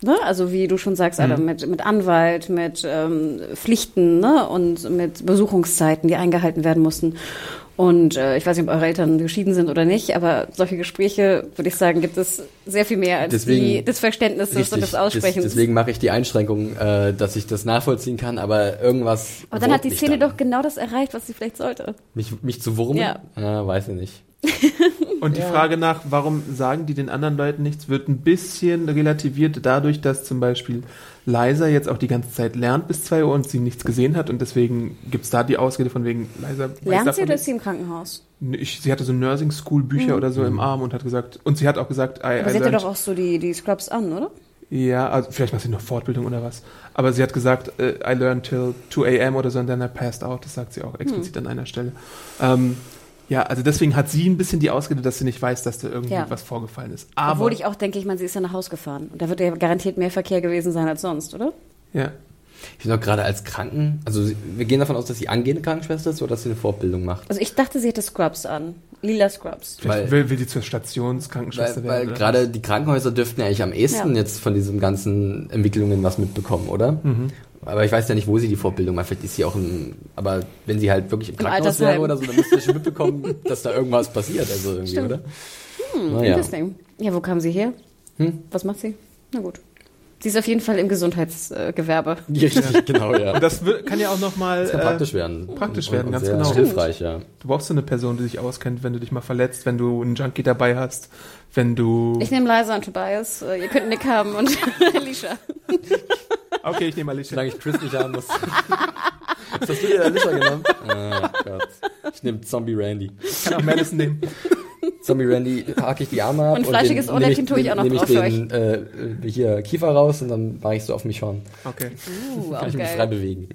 Ne? Also wie du schon sagst, Adam, mit, mit Anwalt, mit ähm, Pflichten ne? und mit Besuchungszeiten, die eingehalten werden mussten. Und äh, ich weiß nicht, ob eure Eltern geschieden sind oder nicht, aber solche Gespräche, würde ich sagen, gibt es sehr viel mehr als Deswegen- die des Verständnisses und des Aussprechens. des- deswegen mache ich die Einschränkung, äh, dass ich das nachvollziehen kann, aber irgendwas. aber dann hat die Szene dann. doch genau das erreicht, was sie vielleicht sollte. Mich, mich zu wurmen? Ja. ja. Weiß ich nicht. <laughs> Und die Frage nach, warum sagen die den anderen Leuten nichts, wird ein bisschen relativiert dadurch, dass zum Beispiel Liza jetzt auch die ganze Zeit lernt bis 2 Uhr und sie nichts gesehen hat und deswegen gibt's da die Ausrede von wegen, Liza Lernt sie oder ist sie im Krankenhaus? Ich, sie hatte so Nursing School Bücher oder so im Arm und hat gesagt, und sie hat auch gesagt, I, Aber I sie hat ja learned, doch auch so die, die Scrubs an, oder? ja, also vielleicht macht sie noch Fortbildung oder was. Aber sie hat gesagt, äh, I learned till 2 a.m. oder so und then I passed out. Das sagt sie auch explizit an einer Stelle. Ähm, ja, also deswegen hat sie ein bisschen die Ausrede, dass sie nicht weiß, dass da irgendwie Ja. was vorgefallen ist. Aber, Obwohl ich auch denke, ich meine, sie ist ja nach Haus gefahren. Und da wird ja garantiert mehr Verkehr gewesen sein als sonst, oder? ja. Ich finde auch gerade als Kranken, also wir gehen davon aus, dass sie angehende Krankenschwester ist oder dass sie eine Fortbildung macht. Also ich dachte, sie hätte Scrubs an. Lila Scrubs. Vielleicht Weil- will, will sie zur Stationskrankenschwester Weil, weil werden. oder gerade die Krankenhäuser dürften ja eigentlich am ehesten Ja. jetzt von diesen ganzen Entwicklungen was mitbekommen, oder? Mhm. Aber ich weiß ja nicht, wo sie die Fortbildung macht. Vielleicht ist sie auch im, aber wenn sie halt wirklich im Krankenhaus wäre oder so, dann müsste sie schon mitbekommen, <laughs> dass da irgendwas passiert, also irgendwie, Stimmt. oder? Hm, Naja. Interesting. Ja, wo kam sie her? Hm? Was macht sie? Na gut. Sie ist auf jeden Fall im Gesundheitsgewerbe. <laughs> Richtig, genau, ja. Und das kann ja auch nochmal Das kann praktisch werden. praktisch Und- werden, und ganz sehr genau. Hilfreich, ja. Du brauchst so eine Person, die sich auskennt, wenn du dich mal verletzt, wenn du einen Junkie dabei hast, wenn du. Ich nehme Liza und Tobias. Äh, Ihr könnt Nick haben und <laughs> Alicia. okay, ich nehme Alicia. Solange ich Chris nicht haben muss. Was hast du dir Alicia genommen? Ah, Gott. Ich nehme Zombie Randy. Ich kann auch Madison nehmen. Zombie Randy hake ich die Arme ab. Und fleischiges den- Ohrläppchen tue ich auch noch drauf ich für den, äh, hier Kiefer raus und dann mache ich so auf mich schon. Okay. Uh, Kann auch ich mich frei bewegen.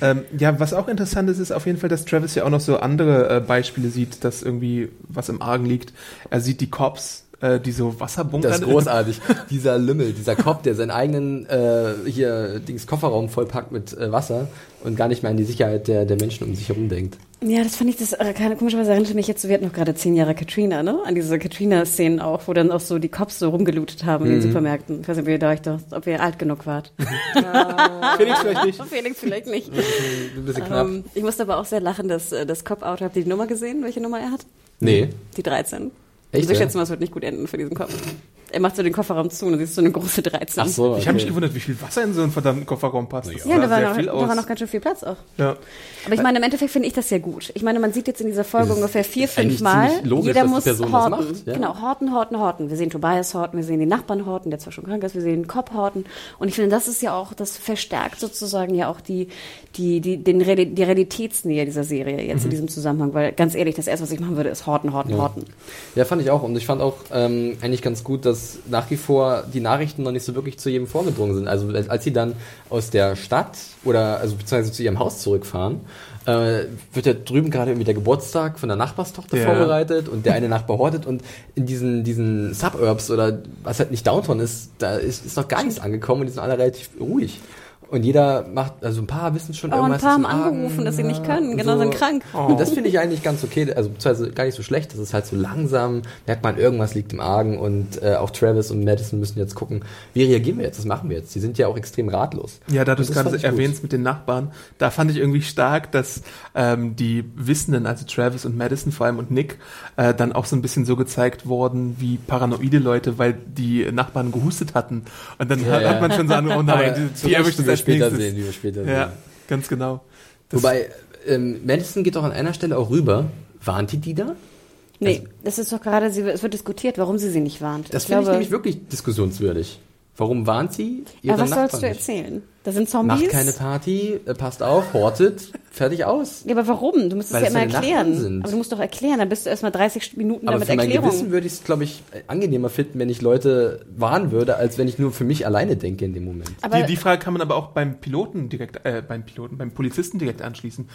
Ähm, ja, was auch interessant ist, ist auf jeden Fall, dass Travis ja auch noch so andere äh, Beispiele sieht, dass irgendwie was im Argen liegt. Er sieht die Cops, äh, die so Wasserbunkern. Das ist großartig. dieser Lümmel, dieser Kopf, der seinen eigenen äh, hier Dings Kofferraum vollpackt mit äh, Wasser und gar nicht mehr an die Sicherheit der, der Menschen um sich herum denkt. Ja, das fand ich, das äh, keine, komischerweise erinnerte mich jetzt, so, wir hatten noch gerade zehn Jahre Katrina, ne? An diese Katrina-Szenen auch, wo dann auch so die Cops so rumgelootet haben in den Supermärkten. Ich weiß nicht, ob ihr, da euch doch, ob ihr alt genug wart. <laughs> <laughs> Felix vielleicht nicht. <laughs> Felix vielleicht nicht. Ein bisschen knapp. Ähm, ich musste aber auch sehr lachen, dass äh, das Cop-Out, habt ihr die Nummer gesehen, welche Nummer er hat? Nee. Die 13. Echt, Also ich ja? schätze mal, es wird nicht gut enden für diesen Kopf. Er macht so den Kofferraum zu und du siehst so eine große 13. Ach so, okay. Ich habe mich gewundert, wie viel Wasser in so einen verdammten Kofferraum passt. Das Ja, da war, noch, da war noch ganz schön viel Platz auch. ja. Aber ich meine, im Endeffekt finde ich das sehr gut. Ich meine, man sieht jetzt in dieser Folge ungefähr vier, fünf Mal, logisch, jeder muss horten. ja. Genau, horten, horten, horten. Wir sehen Tobias horten, wir sehen den Nachbarn horten, der zwar schon krank ist, wir sehen den Kopf horten. Und ich finde, das ist ja auch, das verstärkt sozusagen ja auch die, die, die, den, Reali- die Realitätsnähe dieser Serie jetzt Mhm. in diesem Zusammenhang. Weil ganz ehrlich, das erste, was ich machen würde, ist horten, horten, horten. Ja, fand ich auch. Und ich fand auch ähm, eigentlich ganz gut, dass nach wie vor die Nachrichten noch nicht so wirklich zu jedem vorgedrungen sind. Also als als sie dann aus der Stadt oder also beziehungsweise zu ihrem Haus zurückfahren, äh, wird ja drüben gerade irgendwie der Geburtstag von der Nachbarstochter Ja. vorbereitet und der eine Nachbar hortet und in diesen, diesen Suburbs oder was halt nicht Downtown ist, da ist, ist noch gar nichts angekommen und die sind alle relativ ruhig. Und jeder macht, also ein paar wissen schon Oh, ein irgendwas. paar ist im haben angerufen, dass sie nicht können, genau, sind krank. Und das finde ich eigentlich ganz okay, also beziehungsweise gar nicht so schlecht. Das ist halt so langsam, merkt man, irgendwas liegt im Argen und äh, auch Travis und Madison müssen jetzt gucken, wie reagieren wir jetzt, was machen wir jetzt? Die sind ja auch extrem ratlos. Ja, da du es das gerade erwähnst mit den Nachbarn, da fand ich irgendwie stark, dass ähm, die Wissenden, also Travis und Madison vor allem und Nick, äh, dann auch so ein bisschen so gezeigt wurden wie paranoide Leute, weil die Nachbarn gehustet hatten. Und dann Ja, hat, ja. hat man schon so an, oh nein, die, die erwischt das wir später nächstes. sehen, wie wir später Ja, sehen. ganz genau. Das, Wobei, ähm, Madison geht doch an einer Stelle auch rüber. Warnt die die da? Nee, das ist doch gerade, sie, es wird diskutiert, warum sie sie nicht warnt. Das finde ich nämlich wirklich diskussionswürdig. Warum warnt sie ihre aber was Nachbarn sollst du nicht? Da sind Zombies. Macht keine Party, äh, passt auf, hortet, fertig aus. Ja, aber warum? Du musst es ja immer erklären. Aber du musst doch erklären, dann bist du erstmal 30 Minuten Aber damit für mein Erklärung. Gewissen würde ich es, glaube ich, äh, angenehmer finden, wenn ich Leute warnen würde, als wenn ich nur für mich alleine denke in dem Moment. aber die, die Frage kann man aber auch beim Piloten direkt, äh, beim Piloten, beim Polizisten direkt anschließen.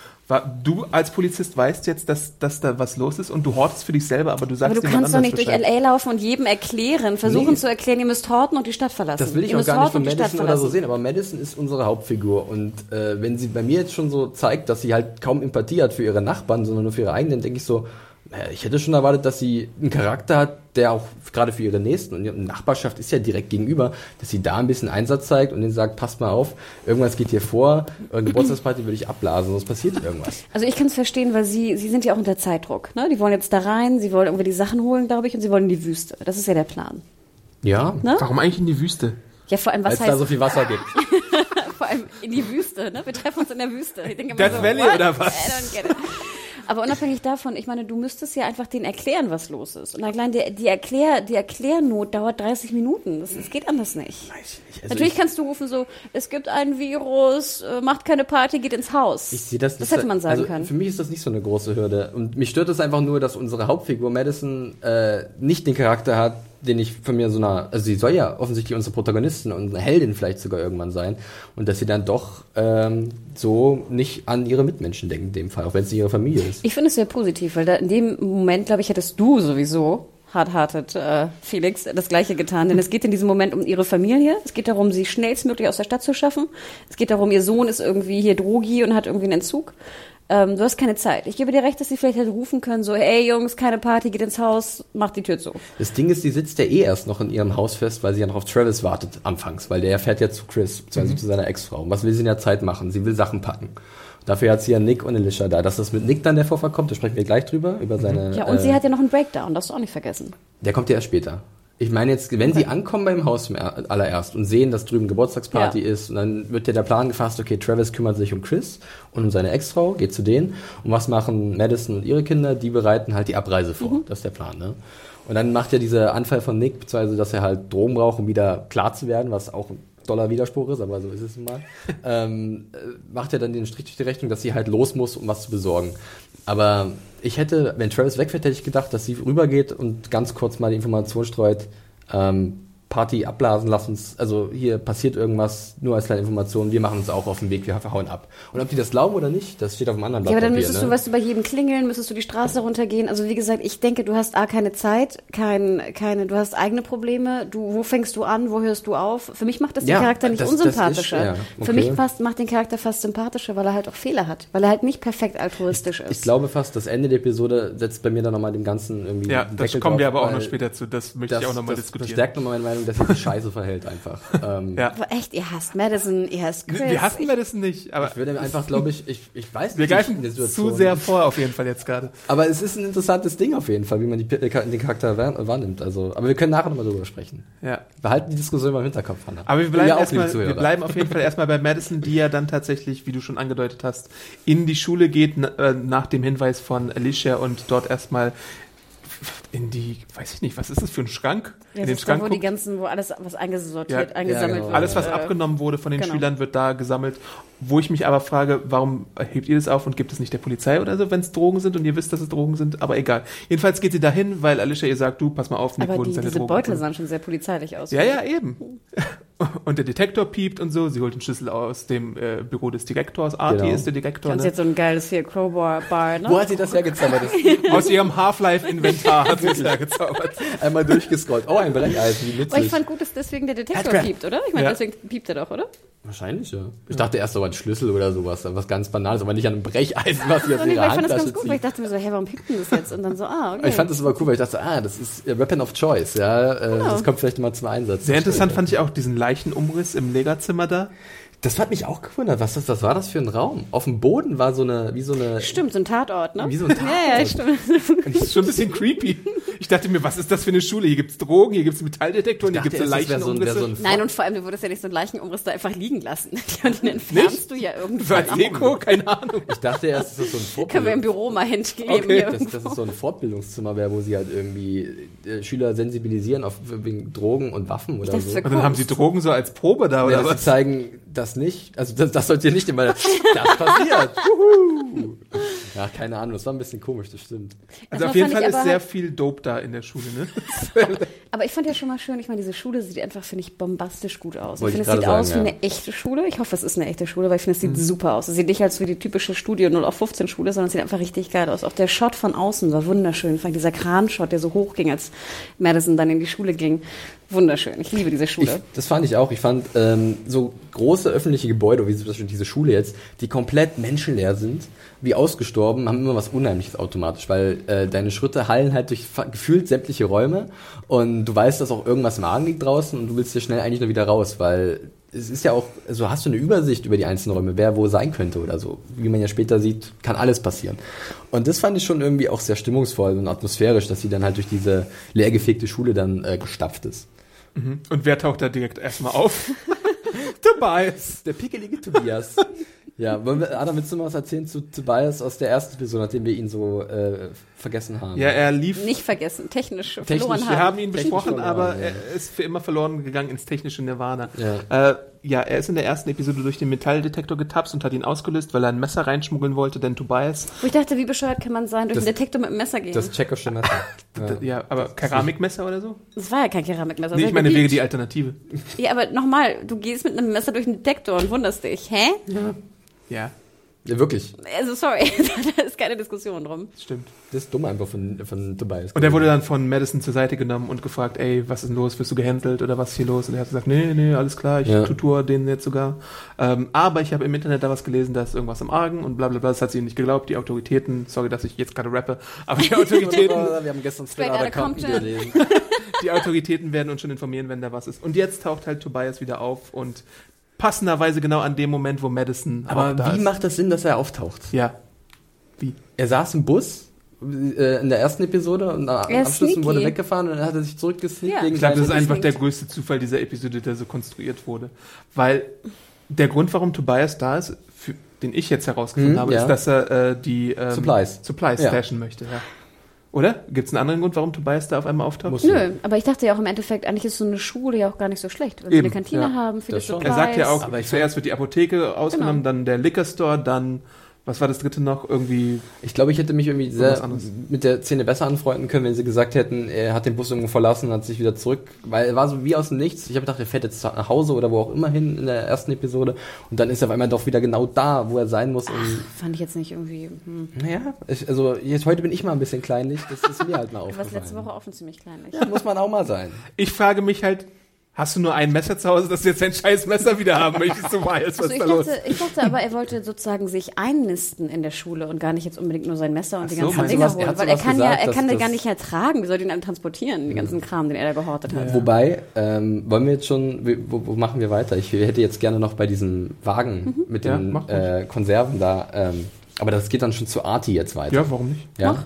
Du als Polizist weißt jetzt, dass, dass da was los ist und du hortest für dich selber, aber du sagst aber du kannst doch nicht durch Bescheid. LA laufen und jedem erklären, versuchen Nee. zu erklären, ihr müsst horten und die Stadt verlassen. Das will ich ihr auch gar nicht von Madison oder so sehen, aber Madison ist unsere Hauptfigur und äh, wenn sie bei mir jetzt schon so zeigt, dass sie halt kaum Empathie hat für ihre Nachbarn, sondern nur für ihre eigenen, denke ich so, naja, ich hätte schon erwartet, dass sie einen Charakter hat, der auch gerade für ihre Nächsten und ihre Nachbarschaft ist ja direkt gegenüber, dass sie da ein bisschen Einsatz zeigt und ihnen sagt, passt mal auf, irgendwas geht hier vor, eure Geburtstagsparty würde ich abblasen, sonst passiert irgendwas. Also ich kann es verstehen, weil sie, sie sind ja auch unter Zeitdruck. Ne? Die wollen jetzt da rein, sie wollen irgendwie die Sachen holen, glaube ich, und sie wollen in die Wüste. Das ist ja der Plan. Ja, Ne? Warum eigentlich in die Wüste? Ja, vor allem, weil was es da heißt so viel Wasser gibt. <laughs> allem in die Wüste, ne? Wir treffen uns in der Wüste. Ich denke Death so, Valley what? oder was? Aber unabhängig davon, ich meine, du müsstest ja einfach denen erklären, was los ist. Und allein die, die, Erklär, die Erklärnot dauert 30 Minuten. Das, das geht anders nicht. Also Natürlich ich- kannst du rufen so, es gibt ein Virus, äh, macht keine Party, geht ins Haus. Ich sehe das Das nicht. hätte man sagen also können. Für mich ist das nicht so eine große Hürde. Und mich stört es einfach nur, dass unsere Hauptfigur Madison äh, nicht den Charakter hat, den ich von mir so einer, also sie soll ja offensichtlich unsere Protagonistin und eine Heldin vielleicht sogar irgendwann sein. Und dass sie dann doch ähm, so nicht an ihre Mitmenschen denkt in dem Fall, auch wenn es nicht ihre Familie ist. Ich finde es sehr positiv, weil da in dem Moment, glaube ich, hättest du sowieso hard-hearted äh, Felix das Gleiche getan. Denn es geht in diesem Moment um ihre Familie. Es geht darum, sie schnellstmöglich aus der Stadt zu schaffen. Es geht darum, ihr Sohn ist irgendwie hier Drogi und hat irgendwie einen Entzug. Ähm, du hast keine Zeit. Ich gebe dir recht, dass sie vielleicht hätte rufen können, so, hey Jungs, keine Party, geht ins Haus, macht die Tür zu. Das Ding ist, die sitzt ja eh erst noch in ihrem Haus fest, weil sie ja noch auf Travis wartet anfangs, weil der fährt ja zu Chris, beziehungsweise zu seiner Ex-Frau. Und was will sie in der Zeit machen? Sie will Sachen packen. Dafür hat sie ja Nick und Alicia da. Dass das mit Nick dann der Vorfall kommt, da sprechen wir gleich drüber, über seine... Ja, und äh, sie hat ja noch einen Breakdown, darfst du auch nicht vergessen. Der kommt ja erst später. Ich meine jetzt, wenn sie ankommen beim Haus er- allererst und sehen, dass drüben Geburtstagsparty Ja. ist, und dann wird ja der Plan gefasst, okay, Travis kümmert sich um Chris und um seine Ex-Frau, geht zu denen. Und was machen Madison und ihre Kinder? Die bereiten halt die Abreise vor. Mhm. Das ist der Plan, ne? Und dann macht ja dieser Anfall von Nick, beziehungsweise, dass er halt Drogen braucht, um wieder klar zu werden, was auch ein doller Widerspruch ist, aber so ist es nun mal, <laughs> ähm, äh, macht er dann den Strich durch die Rechnung, dass sie halt los muss, um was zu besorgen. Aber ich hätte, wenn Travis wegfährt, hätte ich gedacht, dass sie rübergeht und ganz kurz mal die Information streut, ähm, Party abblasen, lass uns, also hier passiert irgendwas, nur als kleine Information, wir machen uns auch auf den Weg, wir hauen ab. Und ob die das glauben oder nicht, das steht auf dem anderen Ja, Blatt aber dann Papier, müsstest ne? du, weißt du, bei jedem klingeln, müsstest du die Straße runtergehen. Also wie gesagt, ich denke, du hast A, keine Zeit, kein, keine, du hast eigene Probleme. Du, wo fängst du an, wo hörst du auf? Für mich macht das den Ja, Charakter nicht das- das ist- unsympathischer. ja, Für okay. mich fast, macht den Charakter fast sympathischer, weil er halt auch Fehler hat. Weil er halt nicht perfekt altruistisch ist. Ich glaube fast, das Ende der Episode setzt bei mir dann nochmal dem Ganzen irgendwie Ja, den das kommen wir aber auch noch später zu. Das möchte Das, ich auch nochmal das diskutieren. bestärkt nochmal meine Meinung, dass er sich scheiße verhält einfach. <laughs> ähm, Ja. Aber echt, ihr hasst Madison, ihr hasst Chris. Wir hassen wir das nicht, aber Ich würde einfach, glaube ich, ich, ich weiß wir nicht, in greifen zu sehr vor auf jeden Fall jetzt gerade. Aber es ist ein interessantes Ding auf jeden Fall, wie man die, den Charakter wahr- wahrnimmt. Also, aber wir können nachher nochmal drüber sprechen. Ja. Behalten die Diskussion mal im Hinterkopf, Hannah. Aber wir bleiben, auch, erstmal, wir bleiben auf jeden Fall erstmal bei Madison, die ja dann tatsächlich, wie du schon angedeutet hast, in die Schule geht, äh, nach dem Hinweis von Alicia und dort erstmal in die, weiß ich nicht, was ist das für ein Schrank? Ja, in den ist da, Schrank wo die guckt. ganzen, wo alles was eingesortiert, Ja, eingesammelt genau. wird. Alles, was äh, abgenommen wurde von den genau. Schülern, wird da gesammelt. Wo ich mich aber frage, warum hebt ihr das auf und gibt es nicht der Polizei oder so, wenn es Drogen sind und ihr wisst, dass es Drogen sind? Aber egal. Jedenfalls geht sie dahin, weil Alicia ihr sagt, du, pass mal auf, Nick Aber wurden die, seine diese Drogen Beutel sahen schon sehr polizeilich aus. Ja, ja, eben. <laughs> Und der Detektor piept und so. Sie holt den Schlüssel aus dem äh, Büro des Direktors. Artie Genau. ist der Direktor. Und sie Ne? hat so ein geiles hier Crowbar Bar, ne? Wo hat sie das hergezaubert? <laughs> Aus ihrem Half-Life-Inventar <laughs> hat sie es da gezaubert. einmal durchgescrollt. Oh, ein Brecheisen, wie Aber ich witzig. fand gut, dass deswegen der Detektor piept, oder? Ich meine, Ja. deswegen piept er doch, oder? Wahrscheinlich, ja. Ich dachte erst so ein Schlüssel oder sowas, was ganz Banales, aber nicht an einem Brecheisen, <laughs> was nee, ihrer weil ich fand das Handtasche ganz gut, weil ich dachte mir so, hä, warum piept denn das jetzt? Und dann so, ah, okay. Ich fand das aber cool, weil ich dachte, ah, das ist äh, Weapon of Choice, ja. Äh, Genau. Das kommt vielleicht mal zum Einsatz. Sehr interessant fand ich auch diesen Leichenumriss im Legerzimmer da. Das hat mich auch gewundert. Was, das, was war das für ein Raum? Auf dem Boden war so eine, wie so eine. Stimmt, so ein Tatort, ne? Wie so ein <laughs> Ja, ja, Tatort. stimmt. <laughs> Das ist schon ein bisschen creepy. Ich dachte mir, was ist das für eine Schule? Hier gibt's Drogen, hier gibt's Metalldetektoren, hier gibt's erst, das wär so ein- Leichenumrisse. so ein Nein, und vor allem, du würdest ja nicht so einen Leichenumriss da einfach liegen lassen. <laughs> Und den entfernst du ja irgendwann Als Deko, keine Ahnung. Ich dachte erst, das ist so ein Vorbildungs Können wir im Büro mal hinkleben. Okay, irgendwo. dass es so ein Fortbildungszimmer wäre, wo sie halt irgendwie äh, Schüler sensibilisieren auf wegen Drogen und Waffen oder so. das Und dann haben sie Drogen so als Probe da, Ja, oder sie was? zeigen das nicht. Also das, das sollte hier nicht immer das passiert. Juhu. <laughs> Ja, keine Ahnung, das war ein bisschen komisch, das stimmt. Also Das auf jeden Fall ist sehr viel Dope da in der Schule, ne? <laughs> Aber ich fand ja schon mal schön, ich meine, diese Schule sieht einfach, finde ich, bombastisch gut aus. Wollte ich ich finde, es sieht gerade aus sagen, wie ja. eine echte Schule. Ich hoffe, es ist eine echte Schule, weil ich finde, es Mhm. sieht super aus. Es sieht nicht als wie die typische Studio 0 auf 15 Schule, sondern es sieht einfach richtig geil aus. Auch der Shot von außen war wunderschön. Vor allem dieser Kranshot, der so hoch ging, als Madison dann in die Schule ging. Wunderschön. Ich liebe diese Ich, Schule. das fand ich auch. Ich fand ähm, so große öffentliche Gebäude, wie zum Beispiel diese Schule jetzt, die komplett menschenleer sind, wie ausgestorben, haben immer was Unheimliches automatisch, weil äh, deine Schritte hallen halt durch gefühlt sämtliche Räume und du weißt, dass auch irgendwas im Argen liegt draußen und du willst hier schnell eigentlich nur wieder raus, weil es ist ja auch, also hast du eine Übersicht über die einzelnen Räume, wer wo sein könnte oder so. Wie man ja später sieht, kann alles passieren. Und das fand ich schon irgendwie auch sehr stimmungsvoll und atmosphärisch, dass sie dann halt durch diese leergefegte Schule dann äh, gestapft ist. Und wer taucht da direkt erstmal auf? <laughs> Tobias. Der pickelige Tobias. ja, wollen wir, Adam, willst du mal was erzählen zu Tobias aus der ersten Episode, nachdem wir ihn so äh, vergessen haben? Ja, er lief. Nicht vergessen, technisch, Technisch, verloren Wir haben. haben ihn Technisch besprochen, verloren, aber ja. er ist für immer verloren gegangen ins technische Nirvana. Ja. Äh, ja, er ist in der ersten Episode durch den Metalldetektor getapst und hat ihn ausgelöst, weil er ein Messer reinschmuggeln wollte, denn Tobias. Wo ich dachte, wie bescheuert kann man sein, durch Das- den Detektor mit dem Messer gehen. Das Das, tschechische Messer. <laughs> Ja. Ja, aber Keramikmesser oder so? war ja kein Keramikmesser. Nee, das ich meine, wäre die Alternative. Ja, aber nochmal, du gehst mit einem Messer durch den Detektor und wunderst dich. Hä? Ja, ja, wirklich. Also sorry, <laughs> da ist keine Diskussion drum. stimmt. Das ist dumm einfach von, von Tobias. Und er wurde dann von Madison zur Seite genommen und gefragt, ey, was ist denn los? Wirst du gehänselt oder was ist hier los? Und er hat gesagt, nee, nee, alles klar, ich Ja. tutor den jetzt sogar. Ähm, aber ich habe im Internet da was gelesen, da ist irgendwas im Argen und bla bla bla. Das hat sie ihm nicht geglaubt. Die Autoritäten, sorry, dass ich jetzt gerade rappe, aber die <laughs> Autoritäten, wir haben gestern Straight Outta Compton. gelesen. <laughs> die Autoritäten werden uns schon informieren, wenn da was ist. Und jetzt taucht halt Tobias wieder auf und passenderweise genau an dem Moment, wo Madison auch da Aber wie ist. macht das Sinn, dass er auftaucht? Ja. Wie? Er saß im Bus äh, in der ersten Episode und am Abschluss wurde weggefahren und dann hat er sich zurückgesneakt Ja. Ich glaube, das ist einfach der größte Zufall dieser Episode, der so konstruiert wurde. Weil der Grund, warum Tobias da ist, für, den ich jetzt herausgefunden Mhm, habe, ja. ist, dass er äh, die ähm, Supplies. Supplies Ja. stashen möchte. Ja. Oder? Gibt es einen anderen Grund, warum Tobias da auf einmal auftaucht? Muss- Nö, aber ich dachte ja auch im Endeffekt, eigentlich ist so eine Schule ja auch gar nicht so schlecht. Wenn sie Eben, eine Kantine ja. haben, viele Das schon. Er sagt ja auch, Aber ich zuerst wird die Apotheke ausgenommen, Genau. dann der Liquor Store, dann, was war das dritte noch? Irgendwie, Ich glaube, ich hätte mich irgendwie sehr mit der Szene besser anfreunden können, wenn sie gesagt hätten, er hat den Bus irgendwo verlassen und hat sich wieder zurück, weil er war so wie aus dem Nichts. Ich habe gedacht, er fährt jetzt nach Hause oder wo auch immer hin in der ersten Episode und dann ist er auf einmal doch wieder genau da, wo er sein muss. Und Fand ich jetzt nicht irgendwie. Hm. naja, ich, also jetzt heute bin ich mal ein bisschen kleinlich, das ist mir halt mal Du warst aufgefallen. letzte Woche auch schon ziemlich kleinlich. Ja, muss man auch mal sein. ich frage mich halt, hast du nur ein Messer zu Hause, dass du jetzt ein scheiß Messer wieder haben möchtest? So weiß, was Also ist ich da los? dachte, ich dachte aber, er wollte sozusagen sich einnisten in der Schule und gar nicht jetzt unbedingt nur sein Messer und Ach die so, ganzen du Dinger was? Er holen. Weil er kann ja, gesagt, er kann den gar nicht mehr tragen. Wie soll den dann transportieren, den ganzen Kram, den er da gehortet hat? Wobei, ähm, wollen wir jetzt schon, wo, wo machen wir weiter? Ich hätte jetzt gerne noch bei diesem Wagen mit Ja, den ruhig. äh, Konserven da, ähm, aber das geht dann schon zu Arti jetzt weiter. Ja, warum nicht? Ja. Mach.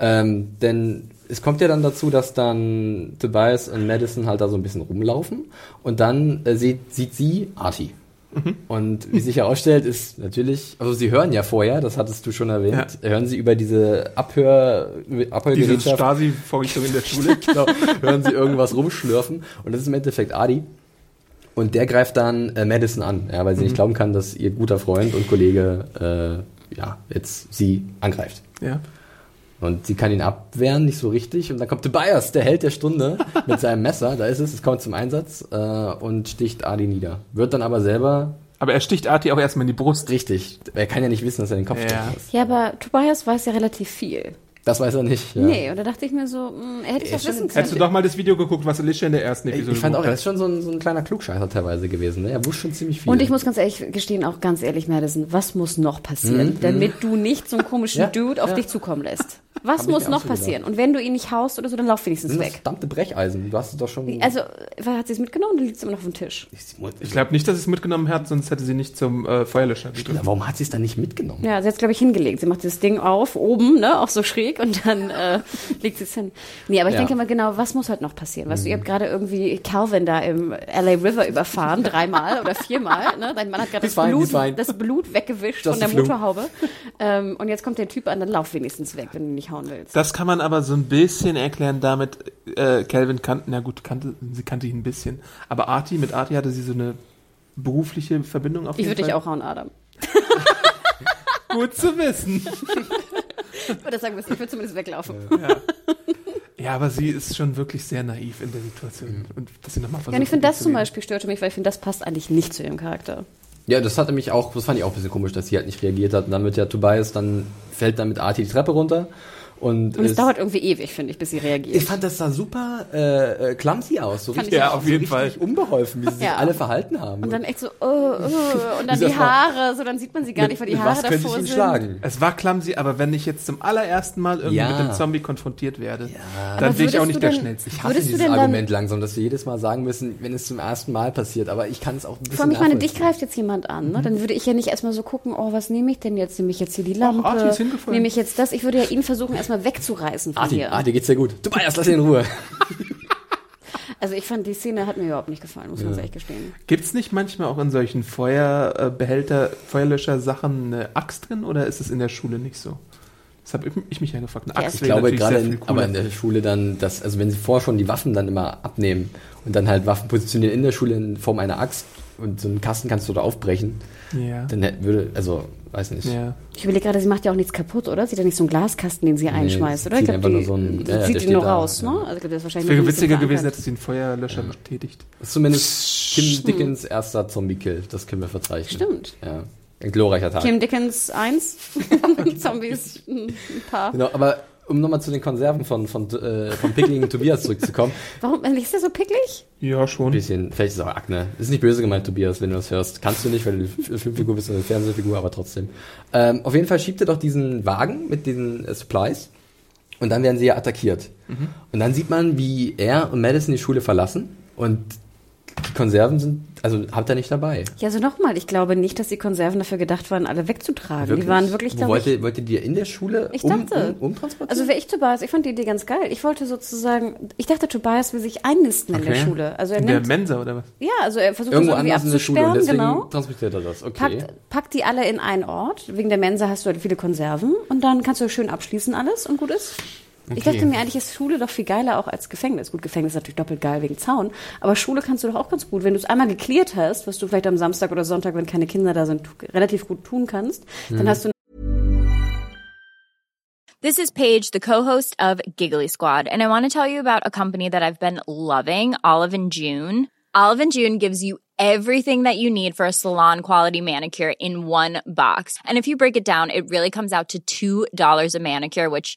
Ähm, denn es kommt ja dann dazu, dass dann Tobias und Madison halt da so ein bisschen rumlaufen und dann äh, sieht, sieht sie Artie. Mhm. Und wie sich herausstellt, ist natürlich, also sie hören ja vorher, das hattest du schon erwähnt, hören sie über diese Abhör, Diese Abhörgerätschaft, Stasi-Vorrichtung in der Schule. <laughs> genau, hören sie irgendwas rumschlürfen und das ist im Endeffekt Adi. Und der greift dann äh, Madison an, ja, weil sie Mhm. nicht glauben kann, dass ihr guter Freund und Kollege äh, ja, jetzt sie angreift. ja. Und sie kann ihn abwehren, nicht so richtig. Und dann kommt Tobias, der Held der Stunde, <laughs> mit seinem Messer. Da ist es, es kommt zum Einsatz äh, und sticht Adi nieder. Wird dann aber selber Aber er sticht Arti auch erstmal in die Brust. richtig. Er kann ja nicht wissen, dass er den Kopf Ja. muss. Ja, aber Tobias weiß ja relativ viel. Das weiß er nicht. Ja. Nee, und da dachte ich mir so, mh, er hätte es Er doch wissen können. Hättest du doch mal das Video geguckt, was Alicia in der ersten Ich, Episode ich fand auch, er hat. ist schon so ein, so ein kleiner Klugscheißer teilweise gewesen. Ne? Er wusste schon ziemlich viel. Und ich muss ganz ehrlich gestehen, auch ganz ehrlich, Madison, was muss noch passieren, damit du nicht so einen komischen Ja, Dude auf ja. dich zukommen lässt? <laughs> Was ich muss noch so passieren? Und wenn du ihn nicht haust oder so, dann lauf wenigstens das sind das weg. verdammte Brecheisen. Du hast es doch schon. Also, hat sie es mitgenommen oder liegt es immer noch auf dem Tisch? Ich glaube nicht, dass sie es mitgenommen hat, sonst hätte sie nicht zum äh, Feuerlöscher gegriffen. warum hat sie es dann nicht mitgenommen? Ja, sie hat es, glaube ich, hingelegt. Sie macht das Ding auf, oben, ne, auch so schräg und dann äh, legt sie es hin. Nee, aber ich Ja. denke mal genau, was muss halt noch passieren? Weißt du, ihr habt gerade irgendwie Calvin da im LA River überfahren, <laughs> dreimal oder viermal, ne? Dein Mann hat gerade das fine, Blut, das Blut weggewischt Just von der the flu. Motorhaube. Ähm, und jetzt kommt der Typ an, dann lauf wenigstens weg, wenn du nicht hauen willst. Das kann man aber so ein bisschen erklären damit, äh, Calvin kannte, na gut, kannte, sie kannte ihn ein bisschen. Aber Arti, mit Arti hatte sie so eine berufliche Verbindung auf Ich jeden würde dich auch hauen, Adam. <laughs> Gut zu wissen. <laughs> <laughs> Ich würde sagen, ich würde zumindest weglaufen. Ja, aber sie ist schon wirklich sehr naiv in der Situation. Und dass sie nochmal versucht. Ja, und ich finde, das zu zum. Beispiel störte mich, weil ich finde, das passt eigentlich nicht zu ihrem Charakter. Ja, das hatte mich auch, das fand ich auch ein bisschen komisch, dass sie halt nicht reagiert hat. Und dann wird ja Tobias, dann fällt dann mit Arti die Treppe runter. Und, Und es es- dauert irgendwie ewig, finde ich, bis sie reagiert. Ich fand, das sah super äh, äh, clumsy aus. So Fand richtig. Ja, auf jeden so Fall. unbeholfen, wie sie sich Ja. alle verhalten haben. Und dann echt so, oh, oh, und dann die Haare, so dann sieht man sie gar nicht, weil die Haare was könnte davor ich ihn sind. schlagen? Es war clumsy, aber wenn ich jetzt zum allerersten Mal irgendwie Ja. mit dem Zombie konfrontiert werde, Aber dann bin ich auch nicht der denn- Schnellste. Ich hasse dieses denn dann- Argument langsam, dass wir jedes Mal sagen müssen, wenn es zum ersten Mal passiert. Aber ich kann es auch ein bisschen Vor allem, ich meine, dich greift jetzt jemand an, ne? Dann würde ich ja nicht erstmal so gucken, oh, was nehme ich denn jetzt? Nehme ich jetzt hier die Lampe? Nehme ich jetzt das? Ich würde ja ihn versuchen, erstmal wegzureißen von Arti, hier. Arti, geht's dir gut? Tobias, lass ihn in Ruhe. <laughs> Also ich fand, die Szene hat mir überhaupt nicht gefallen, muss man ganz ehrlich gestehen. Gibt es nicht manchmal auch in solchen Feuerbehälter, Feuerlöscher-Sachen eine Axt drin oder ist es in der Schule nicht so? Das habe ich, ich mich ja gefragt. Eine Ja, Axt Ich glaube gerade, in, aber in der Schule dann, dass, also wenn sie vorher schon die Waffen dann immer abnehmen und dann halt Waffen positionieren in der Schule in Form einer Axt und so einen Kasten kannst du da aufbrechen, ja. dann hätte- würde, also, weiß nicht. ja. Ich überlege gerade, sie macht ja auch nichts kaputt, oder? Sie hat ja nicht so einen Glaskasten, den sie einschmeißt, sie oder? Ich die nur so einen- ja, ja, zieht steht nur da, raus, ja. ne? Also das ist wahrscheinlich Wäre witziger gewesen, hätte sie einen Feuerlöscher betätigt. Das ist zumindest Kim Dickens erster Zombie-Kill, das können wir verzeichnen. Stimmt. Ja. Ein glorreicher Tag. Kim Dickens 1, <laughs> Zombies ein paar. Genau, aber um nochmal zu den Konserven von, von, äh, von pickligen Tobias zurückzukommen. <laughs> Warum ist der so picklig? Ja, Ein schon. bisschen, vielleicht ist es auch Akne. Ist nicht böse gemeint, Tobias, wenn du das hörst. Kannst du nicht, weil du eine Filmfigur bist, eine Fernsehfigur, aber trotzdem. Ähm, auf jeden Fall schiebt er doch diesen Wagen mit diesen äh, Supplies und dann werden sie ja attackiert. Und dann sieht man, wie er und Madison die Schule verlassen und Die Konserven sind, also habt ihr nicht dabei. Ja, also nochmal, ich glaube nicht, dass die Konserven dafür gedacht waren, alle wegzutragen. Wirklich? Die waren wirklich, Wo glaube ich, wollt, ihr, wollt ihr die in der Schule Ich um, dachte. um, umtransportieren? Also wäre ich Tobias, ich fand die Idee ganz geil. Ich wollte sozusagen, ich dachte, Tobias will sich einnisten in der Okay. Schule. Also er In der nimmt, Mensa oder was? ja, also er versucht Irgendwo das irgendwie anders in der Schule und abzusperren, deswegen genau. transportiert er das. Okay. Packt, packt die alle in einen Ort. Wegen der Mensa hast du halt viele Konserven und dann kannst du schön abschließen alles und gut ist. Ich Okay. dachte mir eigentlich ist Schule doch viel geiler auch als Gefängnis. Gut, Gefängnis ist natürlich doppelt geil wegen Zaun, aber Schule kannst du doch auch ganz gut, wenn du es einmal geklärt hast, was du vielleicht am Samstag oder Sonntag, wenn keine Kinder da sind, relativ gut tun kannst, dann hast du This is Paige, the co-host of Giggly Squad, and I want to tell you about a company that I've been loving, Olive and June. Olive and June gives you everything that you need for a salon quality manicure in one box. And if you break it down, it really comes out to $2 a manicure, which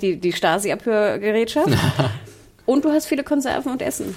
Die, die Stasi-Abhörgerätschaft <laughs> und du hast viele Konserven und Essen.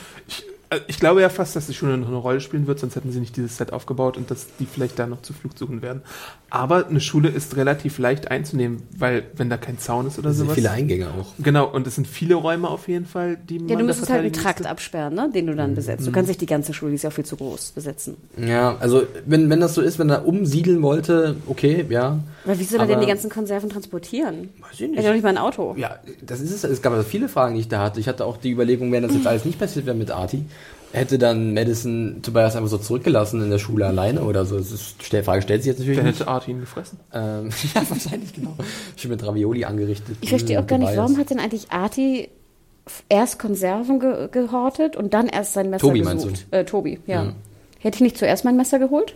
Äh, Ich glaube ja fast, dass die Schule noch eine Rolle spielen wird, sonst hätten sie nicht dieses Set aufgebaut und dass die vielleicht da noch zu Flugsuchen werden. Aber eine Schule ist relativ leicht einzunehmen, weil wenn da kein Zaun ist oder Es sind sowas. viele Eingänge auch. Genau, und es sind viele Räume auf jeden Fall, die Ja, man du da müsstest halt einen Trakt müsste. absperren, ne, den du dann besetzt. Du kannst nicht die ganze Schule, die ist ja auch viel zu groß, besetzen. Ja, also wenn, wenn das so ist, wenn er umsiedeln wollte, okay, ja. Aber wie soll er denn die ganzen Konserven transportieren? Weiß ich Er nicht. hat doch nicht mal ein Auto. Ja, das ist es. Es gab also viele Fragen, die ich da hatte. Ich hatte auch die Überlegung, wenn das jetzt <clears throat> alles nicht passiert wäre mit Arti, hätte dann Madison Tobias einfach so zurückgelassen in der Schule alleine oder so. Das ist, die Frage stellt sich jetzt natürlich Dann hätte Art ihn gefressen. Ähm, <laughs> ja, wahrscheinlich genau. Schön mit Ravioli angerichtet. Ich verstehe Mm, auch gar nicht, warum hat denn eigentlich Arti erst Konserven ge gehortet und dann erst sein Messer Tobi, meinst gesucht? Äh, Tobi, ja. Ja. Hätte ich nicht zuerst mein Messer geholt?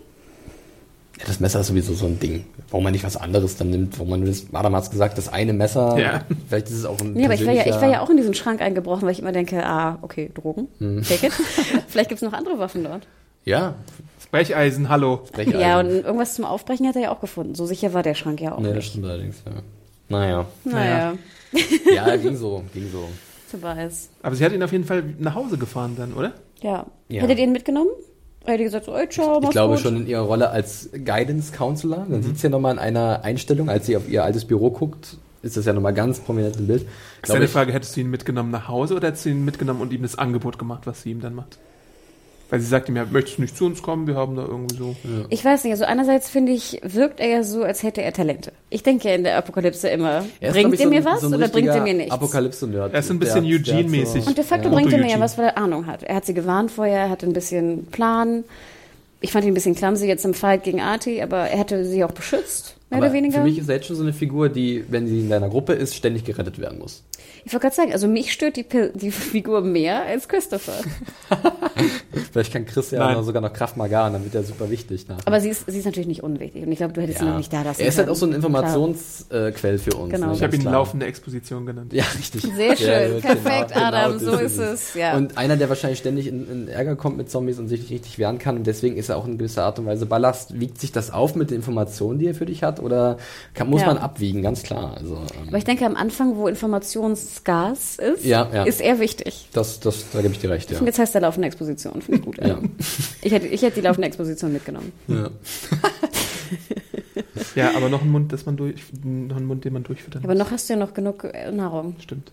Ja, das Messer ist sowieso so ein Ding. Warum man nicht was anderes dann nimmt, warum man das, Adam hat's gesagt, das eine Messer, Ja. vielleicht ist es auch ein Nee, aber ich war, ja, ich war persönlicher- ja auch in diesen Schrank eingebrochen, weil ich immer denke, ah, okay, Drogen, Hm. take it. <laughs> Vielleicht gibt es noch andere Waffen dort. Ja, Brecheisen, hallo. Brecheisen. Ja, und irgendwas zum Aufbrechen hat er ja auch gefunden. So sicher war der Schrank ja auch Nee, das nicht. stimmt allerdings, ja. Naja. Naja, Ja, <laughs> ging so, ging so. Tobias. Aber sie hat ihn auf jeden Fall nach Hause gefahren dann, oder? Ja. Ja. Hättet ihr ihn mitgenommen? Hättet ihr gesagt, so, ey, ciao, Ich glaube gut. schon in ihrer Rolle als Guidance Counselor. Mhm. Man sieht es ja nochmal in einer Einstellung, als sie auf ihr altes Büro guckt, ist das ja nochmal ganz prominent im Bild. Ist deine ich- Frage, hättest du ihn mitgenommen nach Hause oder hättest du ihn mitgenommen und ihm das Angebot gemacht, was sie ihm dann macht? Weil sie sagt ihm ja, möchtest du nicht zu uns kommen? Wir haben da irgendwie so. Ich weiß nicht, also einerseits finde ich, wirkt er ja so, als hätte er Talente. Ich denke ja in der Apokalypse immer, Er ist, bringt er so mir was so oder bringt er mir nichts? Apokalypse-Nerd. Er ist ein bisschen hat- hat Eugene-mäßig. Und de facto Ja. bringt er mir ja was, weil er Ahnung hat. Er hat sie gewarnt vorher, er hatte ein bisschen Plan. Ich fand ihn ein bisschen clumsy jetzt im Fight gegen Arti, aber er hätte sie auch beschützt, mehr Aber oder weniger. Für mich ist er jetzt schon so eine Figur, die, wenn sie in deiner Gruppe ist, ständig gerettet werden muss. ich wollte gerade sagen, also mich stört die, die <laughs> Figur mehr als Christopher. <laughs> Vielleicht kann Chris ja noch sogar noch Kraft Maga, dann wird er super wichtig. nachher. Aber sie ist, sie ist natürlich nicht unwichtig. Und ich glaube, du hättest sie noch nicht da lassen Er ist halt auch so ein Klar. Informationsquell für uns. Genau. ne, Ich habe ihn klar. laufende Exposition genannt. Ja, richtig. Sehr schön. Ja, Perfekt, Adam. das So ist es, ja. Und einer, der wahrscheinlich ständig in, in Ärger kommt mit Zombies und sich nicht richtig wehren kann und deswegen ist er auch in gewisser Art und Weise Ballast. Wiegt sich das auf mit den Informationen, die er für dich hat oder kann, muss Ja. man abwiegen, ganz klar. Also, ähm, Aber ich denke, am Anfang, wo Informationsgas ist, Ja, ja. ist er wichtig. das, das, da gebe ich dir recht, ja. Und jetzt heißt er laufende Exposition. Finde ich gut. Ja. Ich, hätte, ich hätte die laufende Exposition mitgenommen. ja. <laughs> Ja, aber noch ein Mund, das man durch, noch ein Mund, den man durchfüttern aber noch hast du ja noch genug Nahrung. Stimmt.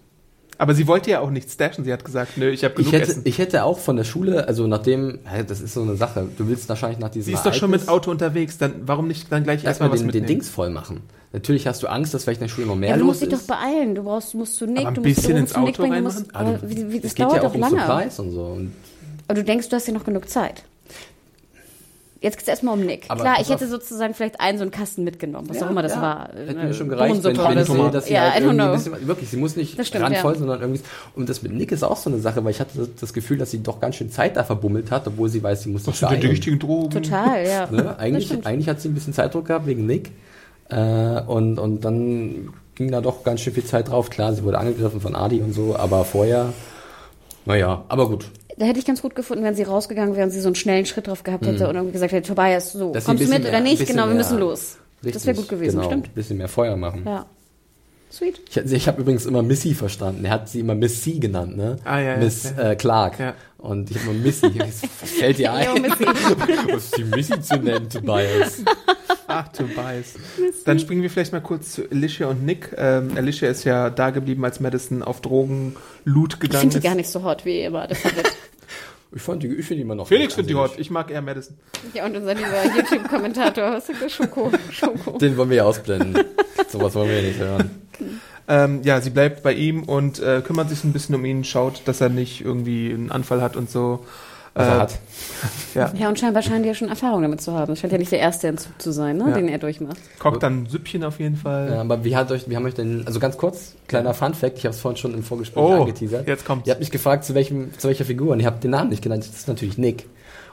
Aber sie wollte ja auch nicht stashen. Sie hat gesagt, nö, ich habe genug Ich hätte, Essen. ich hätte auch von der Schule, also nachdem, das ist so eine Sache, du willst wahrscheinlich nach diesem sie ist doch schon mit Ereignis Auto unterwegs. Dann warum nicht dann gleich erstmal erstmal was den, den mitnehmen? Dings voll machen. Natürlich hast du Angst, dass vielleicht in der Schule noch mehr Ja, du los musst dich doch ist. beeilen. Du brauchst, musst Nick, Aber ein du musst bisschen ins Auto du musst, reinmachen? aber wie, wie, Es das geht dauert ja auch doch um lange. Und so. Und Aber du denkst, du hast ja noch genug Zeit. Jetzt geht's erstmal um Nick. Aber Klar, ich hätte sozusagen vielleicht einen so einen Kasten mitgenommen, was Ja, auch immer das ja. war. Hätte Eine mir schon gereicht, wenn, wenn ich so. sehe, dass sie ja, halt I don't irgendwie ein know. bisschen, wirklich, sie muss nicht Das stimmt, randvoll, ja. sondern irgendwie, und das mit Nick ist auch so eine Sache, weil ich hatte das Gefühl, dass sie doch ganz schön Zeit da verbummelt hat, obwohl sie weiß, sie muss Was sind denn die richtigen Drogen? Total, ja. Ne? Das Eigentlich, eigentlich hat sie ein bisschen Zeitdruck gehabt wegen Nick. Äh, und, und dann ging da doch ganz schön viel Zeit drauf. Klar, sie wurde angegriffen von Adi und so, aber vorher, naja, aber gut. Da hätte ich ganz gut gefunden, wenn sie rausgegangen wäre und sie so einen schnellen Schritt drauf gehabt hätte und irgendwie gesagt hätte, Tobias, so, Mhm. Dass kommst du mit mehr- oder nicht? Genau, wir müssen los. das wäre gut gewesen, genau, stimmt. Ein bisschen mehr Feuer machen. Ja. Sweet. Ich, also ich habe übrigens immer Missy verstanden. Er hat sie immer Miss C genannt, ne? Ah, ja, ja, Miss ja. Äh, Clark. Ja. Und ich habe immer Missy. Was <laughs> fällt dir ein? <laughs> Was ist die Missy zu nennen, Tobias? Ach, Tobias. Dann springen wir vielleicht mal kurz zu Alicia und Nick. Ähm, Alicia ist ja da geblieben, als Madison auf Drogen-Loot Ich gegangen finde die ist. gar nicht so hot wie immer. Das wird <laughs> Ich fand die, ich finde die immer noch. Felix findet die hot. Ich mag eher Madison. ja und unser lieber YouTube-Kommentator, was ist das? Schoko, Schoko. Den wollen wir ja ausblenden. Sowas wollen wir nicht hören. Ähm, ja, sie bleibt bei ihm und äh, kümmert sich so ein bisschen um ihn, schaut, dass er nicht irgendwie einen Anfall hat und so. Was Äh, er hat. <laughs> Ja, Ja, und scheinbar scheint die ja schon Erfahrung damit zu haben. Das scheint ja nicht der erste Entzug zu sein, ne, Ja. den er durchmacht. kocht dann ein Süppchen auf jeden Fall. Ja, aber wie hat euch, wie haben euch denn, also ganz kurz, kleiner Fun Fact, ich habe es vorhin schon im Vorgespräch Oh, angeteasert. jetzt kommt's. Ihr habt mich gefragt, zu welchem, zu welcher Figur, und ihr habt den Namen nicht genannt, das ist natürlich Nick.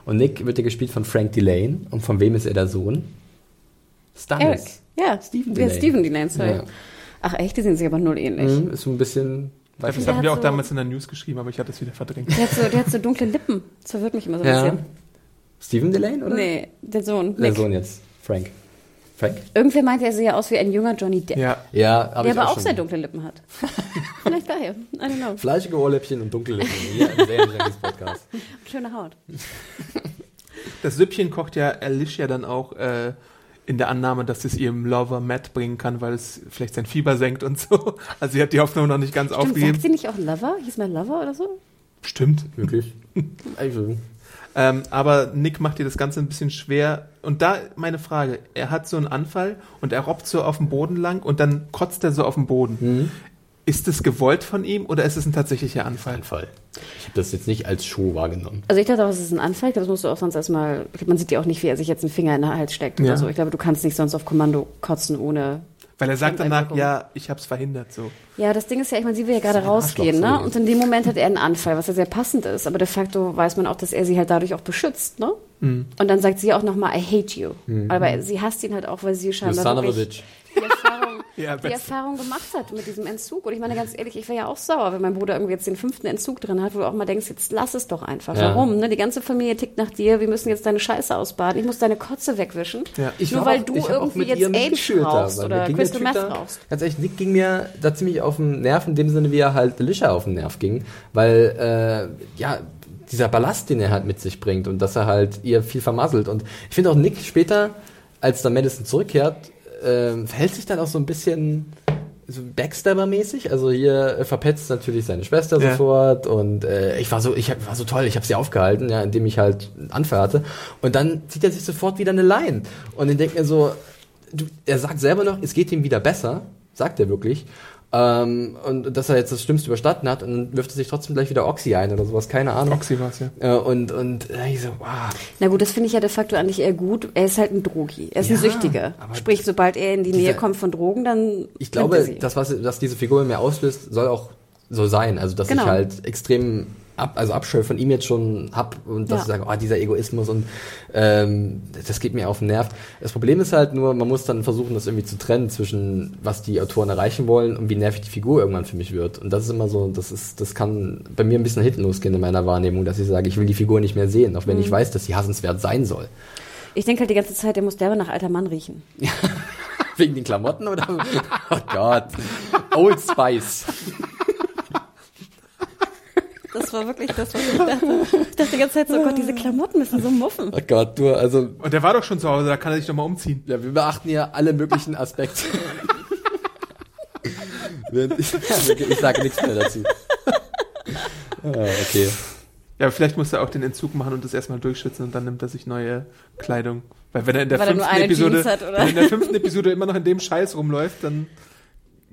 Und Nick wird ja gespielt von Frank Delane. Und von wem ist er der Sohn? Eric. Stannis. Ja, Stephen Ja, Delane. Stephen Delane, sorry. Ja. Ach echt, die sind sich aber null ähnlich. Mhm, ist so ein bisschen, weiß Das Der hatten wir auch so- damals in der News geschrieben, aber ich hatte es wieder verdrängt. Der, hat so, der hat so dunkle Lippen. Das verwirrt mich immer so ein Ja. bisschen. Stephen Delane, oder? Nee, der Sohn. Der Nick. Sohn jetzt. Frank. Frank? Irgendwer meinte, er sehe aus wie ein junger Johnny Depp. Ja, Ja, aber der ich aber auch, schon. sehr dunkle Lippen hat. <laughs> Vielleicht daher. I don't know. Fleischige Ohrläppchen und dunkle Lippen. Hier im Serienjunkies Podcast. <laughs> Schöne Haut. das Süppchen kocht ja Alicia dann auch äh, in der Annahme, dass es ihrem Lover Matt bringen kann, weil es vielleicht sein Fieber senkt und so. <laughs> Also sie hat die Hoffnung noch nicht ganz Stimmt, aufgegeben. sagt sie nicht auch Lover? Hieß mal Lover oder so? Stimmt. Wirklich? <laughs> Also, Ähm, aber Nick macht ihr das Ganze ein bisschen schwer. Und da meine Frage, er hat so einen Anfall und er robbt so auf dem Boden lang und dann kotzt er so auf dem Boden. Mhm. Ist es gewollt von ihm oder ist es ein tatsächlicher Anfall? Fall. Ich habe das jetzt nicht als Show wahrgenommen. Also ich dachte auch, es ist ein Anfall. Ich glaube, das musst du auch sonst erstmal. Man sieht ja auch nicht, wie er sich jetzt einen Finger in den Hals steckt Ja. oder so. Ich glaube, du kannst nicht sonst auf Kommando kotzen ohne. Weil er sagt danach, ja, ich hab's verhindert so. Ja, das Ding ist ja, ich meine, sie will ja gerade rausgehen, ne? Und in dem Moment hat er einen Anfall, was ja sehr passend ist. Aber de facto weiß man auch, dass er sie halt dadurch auch beschützt, ne? Mhm. Und dann sagt sie auch nochmal, I hate you. Aber sie hasst ihn halt auch, weil sie scheinbar son of a wirklich bitch. Die Erfahrung, <laughs> Ja, die. Erfahrung gemacht hat mit diesem Entzug. Und ich meine ganz ehrlich, ich wäre ja auch sauer, wenn mein Bruder irgendwie jetzt den fünften Entzug drin hat, wo du auch mal denkst, jetzt lass es doch einfach. Ja. Warum? Ne? Die ganze Familie tickt nach dir, wir müssen jetzt deine Scheiße ausbaden, ich muss deine Kotze wegwischen. Ja. Ich Nur weil auch- du irgendwie jetzt Age rauchst oder Crystal Meth rauchst. Ganz ehrlich, Nick ging mir da ziemlich auf den Nerv, in dem Sinne, wie er halt Alicia auf den Nerv ging. Weil, äh, ja, dieser Ballast, den er halt mit sich bringt und dass er halt ihr viel vermasselt. Und ich finde auch Nick später, als dann Madison zurückkehrt, äh, verhält sich dann auch so ein bisschen so Backstabber-mäßig. Also hier äh, verpetzt natürlich seine Schwester Ja. sofort und äh, ich war so, ich hab, war so toll, ich habe sie aufgehalten, ja, indem ich halt Anfall hatte. Und dann zieht er sich sofort wieder eine Line. Und ich denke mir so, du, er sagt selber noch, es geht ihm wieder besser, sagt er wirklich. Ähm, und dass er jetzt das Schlimmste überstanden hat und dann wirft er sich trotzdem gleich wieder Oxy ein oder sowas, keine Ahnung. Oxy war's, ja. Äh, und und äh, ich so, wow. Na gut, das finde ich ja de facto eigentlich eher gut. Er ist halt ein Drogi. Er ist ein Ja, Süchtiger. aber Sprich, sobald er in die dieser- Nähe kommt von Drogen, dann. Ich glaube, das, was, was diese Figur in mir auslöst, soll auch so sein. Also, dass Genau. ich halt extrem ab, also Abscheu von ihm jetzt schon hab und dass Ja. ich sage, oh, dieser Egoismus und ähm, das geht mir auf den Nerv. Das Problem ist halt nur, man muss dann versuchen, das irgendwie zu trennen zwischen was die Autoren erreichen wollen und wie nervig die Figur irgendwann für mich wird. Und das ist immer so, das ist, das kann bei mir ein bisschen hinten losgehen in meiner Wahrnehmung, dass ich sage, ich will die Figur nicht mehr sehen, auch wenn Mhm. ich weiß, dass sie hassenswert sein soll. Ich denke halt die ganze Zeit, der muss derbe nach alter Mann riechen. <laughs> Wegen den Klamotten oder? <laughs> Oh Gott. Old Spice. Das war wirklich das, was ich dachte. Ich dachte die ganze Zeit so, oh Gott, diese Klamotten müssen so muffen. Oh Gott, du, also Und der war doch schon zu Hause, da kann er sich doch mal umziehen. Ja, wir beachten hier alle möglichen Aspekte. Ich, ich sage nichts mehr dazu. Ah, okay. Ja, vielleicht muss er auch den Entzug machen und das erstmal durchschützen und dann nimmt er sich neue Kleidung. Weil wenn er in der Weil er nur fünften eine Episode, hat, oder? wenn er in der fünften Episode immer noch in dem Scheiß rumläuft, dann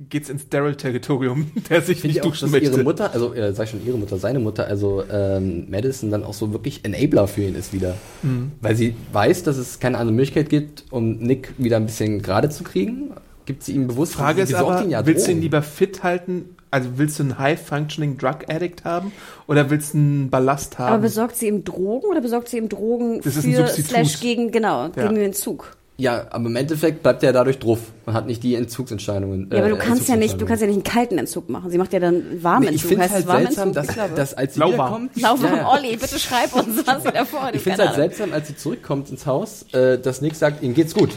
geht's ins Daryl-Territorium, <laughs> der sich Finde nicht ich auch, duschen dass möchte. ihre Mutter, also äh, sag ich schon ihre Mutter, seine Mutter, also ähm, Madison dann auch so wirklich Enabler für ihn ist wieder. Mhm. Weil sie weiß, dass es keine andere Möglichkeit gibt, um Nick wieder ein bisschen gerade zu kriegen. Gibt sie ihm bewusst, Frage ist besorgt aber, ihn ja willst du ihn lieber fit halten? Also willst du einen High-Functioning Drug Addict haben? Oder willst du einen Ballast Aber haben? besorgt sie ihm Drogen oder besorgt sie ihm Drogen Das ist ein für Substitut. slash gegen, genau, Ja. gegen den Zug? Ja, aber im Endeffekt bleibt er dadurch drauf und hat nicht die Entzugsentscheidungen. Ja, aber du äh, kannst ja nicht, du kannst ja nicht einen kalten Entzug machen. Sie macht ja dann Nee, warmen ich Entzug. finde heißt halt es warmen seltsam, dass, Ich dass als sie Lauwarm. wiederkommt... <laughs> Lauwarm, Ja, ja. Olli, bitte schreib uns, was sie davor hat. Ich finde es halt seltsam, als sie zurückkommt ins Haus, äh, dass Nick sagt, ihm geht's gut.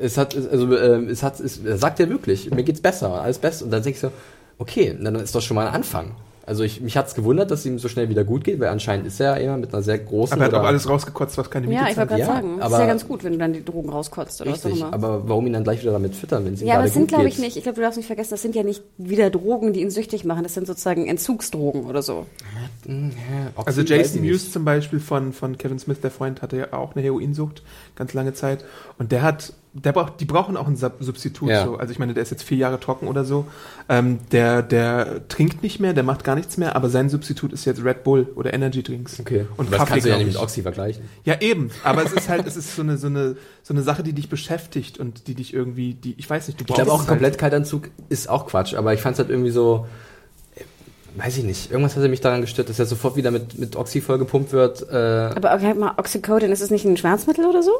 Es hat, also, äh, es hat, es, er sagt ja wirklich, mir geht's besser, alles besser. Und dann denke ich so, okay, dann ist doch schon mal ein Anfang. Also ich, mich hat's gewundert, dass es ihm so schnell wieder gut geht, weil anscheinend ist er ja immer mit einer sehr großen. Aber er hat auch alles rausgekotzt, was keine Miete Ja, ich wollte gerade Ja, sagen, aber- ist ja ganz gut, wenn du dann die Drogen rauskotzt oder was Richtig, auch immer. aber warum ihn dann gleich wieder damit füttern, wenn es ihm ja, aber es sind, glaube ich, nicht, ich glaube, du darfst nicht vergessen, das sind ja nicht wieder Drogen, die ihn süchtig machen, das sind sozusagen Entzugsdrogen oder so. Oxy Also Jason. Mewes zum Beispiel von, von Kevin Smith, der Freund, hatte ja auch eine Heroinsucht, ganz lange Zeit. Und der hat, der braucht, die brauchen auch ein Sub Substitut. Ja. So. Also ich meine, der ist jetzt vier Jahre trocken oder so. Ähm, der, der trinkt nicht mehr, der macht gar nichts mehr, aber sein Substitut ist jetzt Red Bull oder Energy Drinks. Okay, Und das Kaffee, kannst du ja nicht mit. Oxy vergleichen. Ja, eben. Aber es ist halt, <laughs> es ist so eine, so eine, so eine Sache, die dich beschäftigt und die dich irgendwie, die, ich weiß nicht, du Ich glaube auch, komplett kalter Entzug ist auch Quatsch, aber ich fand es halt irgendwie so, weiß ich nicht, irgendwas hatte mich daran gestört, dass er sofort wieder mit, mit Oxy vollgepumpt wird. Äh, Aber okay, mal Oxycodon, ist es nicht ein Schmerzmittel oder so?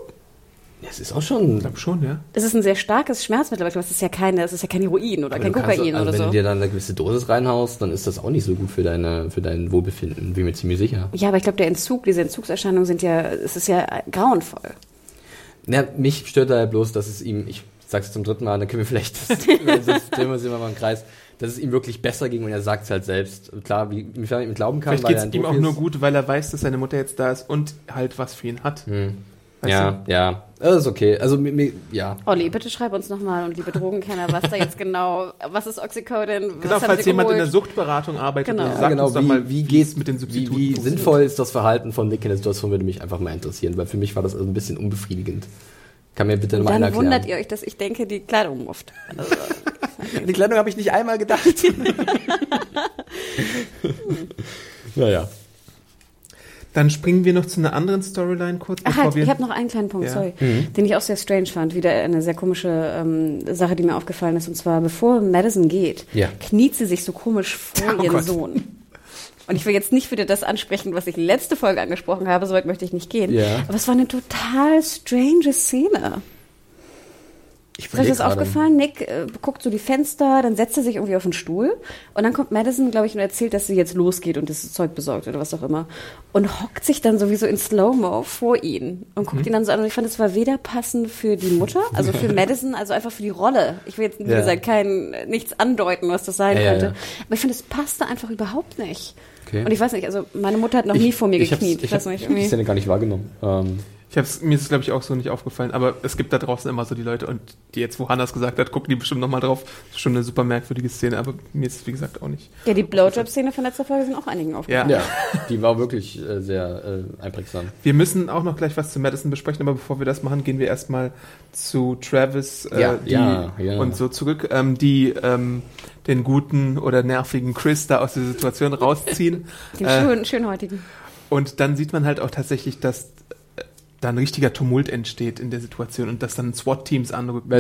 Ja, es ist auch schon... Ich glaube schon, ja. Es ist ein sehr starkes Schmerzmittel, aber ich glaube, es ist ja keine, es ist ja kein Heroin oder aber kein du kannst- Kokain also oder wenn so. du dir dann eine gewisse Dosis reinhaust, dann ist das auch nicht so gut für, deine, für dein Wohlbefinden, bin mir ziemlich sicher. Ja, aber ich glaube, der Entzug, diese Entzugserscheinungen sind ja, es ist ja grauenvoll. Ja, mich stört da bloß, dass es ihm, ich sag's zum dritten Mal, dann können wir vielleicht, das, <laughs> sonst drehen wir uns immer mal im Kreis, dass es ihm wirklich besser ging und er sagt es halt selbst. Klar, wie ich ihm glauben kann, Vielleicht weil geht er es ein ihm auch Profi nur ist. gut, weil er weiß, dass seine Mutter jetzt da ist und halt was für ihn hat. Hm. Ja, ja, das ist okay. Also, mir, mir, ja. Olli, bitte schreib uns nochmal und liebe Drogenkenner, was da jetzt genau, was ist Oxycodon, Genau, was haben falls sie jemand in der? Suchtberatung arbeitet, Genau. dann Ja, sagt genau, uns doch wie, mal, wie wie geht es mit den wie, Substituten wie funktioniert. sinnvoll ist das Verhalten von Nick in der Situation, würde mich einfach mal interessieren, weil für mich war das also ein bisschen unbefriedigend. Kann mir bitte mal einer Dann wundert erklären. ihr euch, dass ich denke, die Kleidung mufft. Also, <laughs> Die Kleidung habe ich nicht einmal gedacht. <laughs> naja. Dann springen wir noch zu einer anderen Storyline kurz, Ach bevor halt, wir... ich habe noch einen kleinen Punkt, Ja. sorry, den ich auch sehr strange fand. Wieder eine sehr komische ähm, Sache, die mir aufgefallen ist. Und zwar, bevor Madison geht, Ja. kniet sie sich so komisch vor Oh ihren Gott. Sohn. Und ich will jetzt nicht wieder das ansprechen, was ich letzte Folge angesprochen habe, soweit möchte ich nicht gehen. Ja. Aber es war eine total strange Szene. Ich Ist das aufgefallen? Nick äh, guckt so die Fenster, dann setzt er sich irgendwie auf den Stuhl und dann kommt Madison, glaube ich, und erzählt, dass sie jetzt losgeht und das Zeug besorgt oder was auch immer. Und hockt sich dann sowieso in Slow-Mo vor ihn und Mhm. guckt ihn dann so an. Und ich fand, es war weder passend für die Mutter, also für <laughs> Madison, also einfach für die Rolle. Ich will jetzt, wie Ja. gesagt, kein, nichts andeuten, was das sein Ja, könnte. ja. Aber ich finde, es passte einfach überhaupt nicht. Okay. Und ich weiß nicht, also meine Mutter hat noch nie vor mir ich gekniet. Ich, weiß nicht, ich habe die. Szene gar nicht wahrgenommen. Ähm, Ich hab's, mir ist es, glaube ich, auch so nicht aufgefallen, aber es gibt da draußen immer so die Leute und die jetzt, wo Hannas gesagt hat, gucken die bestimmt nochmal drauf. Das ist schon eine super merkwürdige Szene, aber mir ist es, wie gesagt, auch nicht. Ja, die Blowjob-Szene von letzter Folge sind auch einigen aufgefallen. Ja. ja, die war wirklich äh, sehr äh, einprägsam. Wir müssen auch noch gleich was zu Madison besprechen, aber bevor wir das machen, gehen wir erstmal zu Travis äh, Ja, die, ja, ja. und so zurück, ähm, die ähm, den guten oder nervigen Chris da aus der Situation rausziehen. Den Äh, schön, schönhäutigen. Und dann sieht man halt auch tatsächlich, dass da ein richtiger Tumult entsteht in der Situation und dass dann SWAT-Teams anrücken.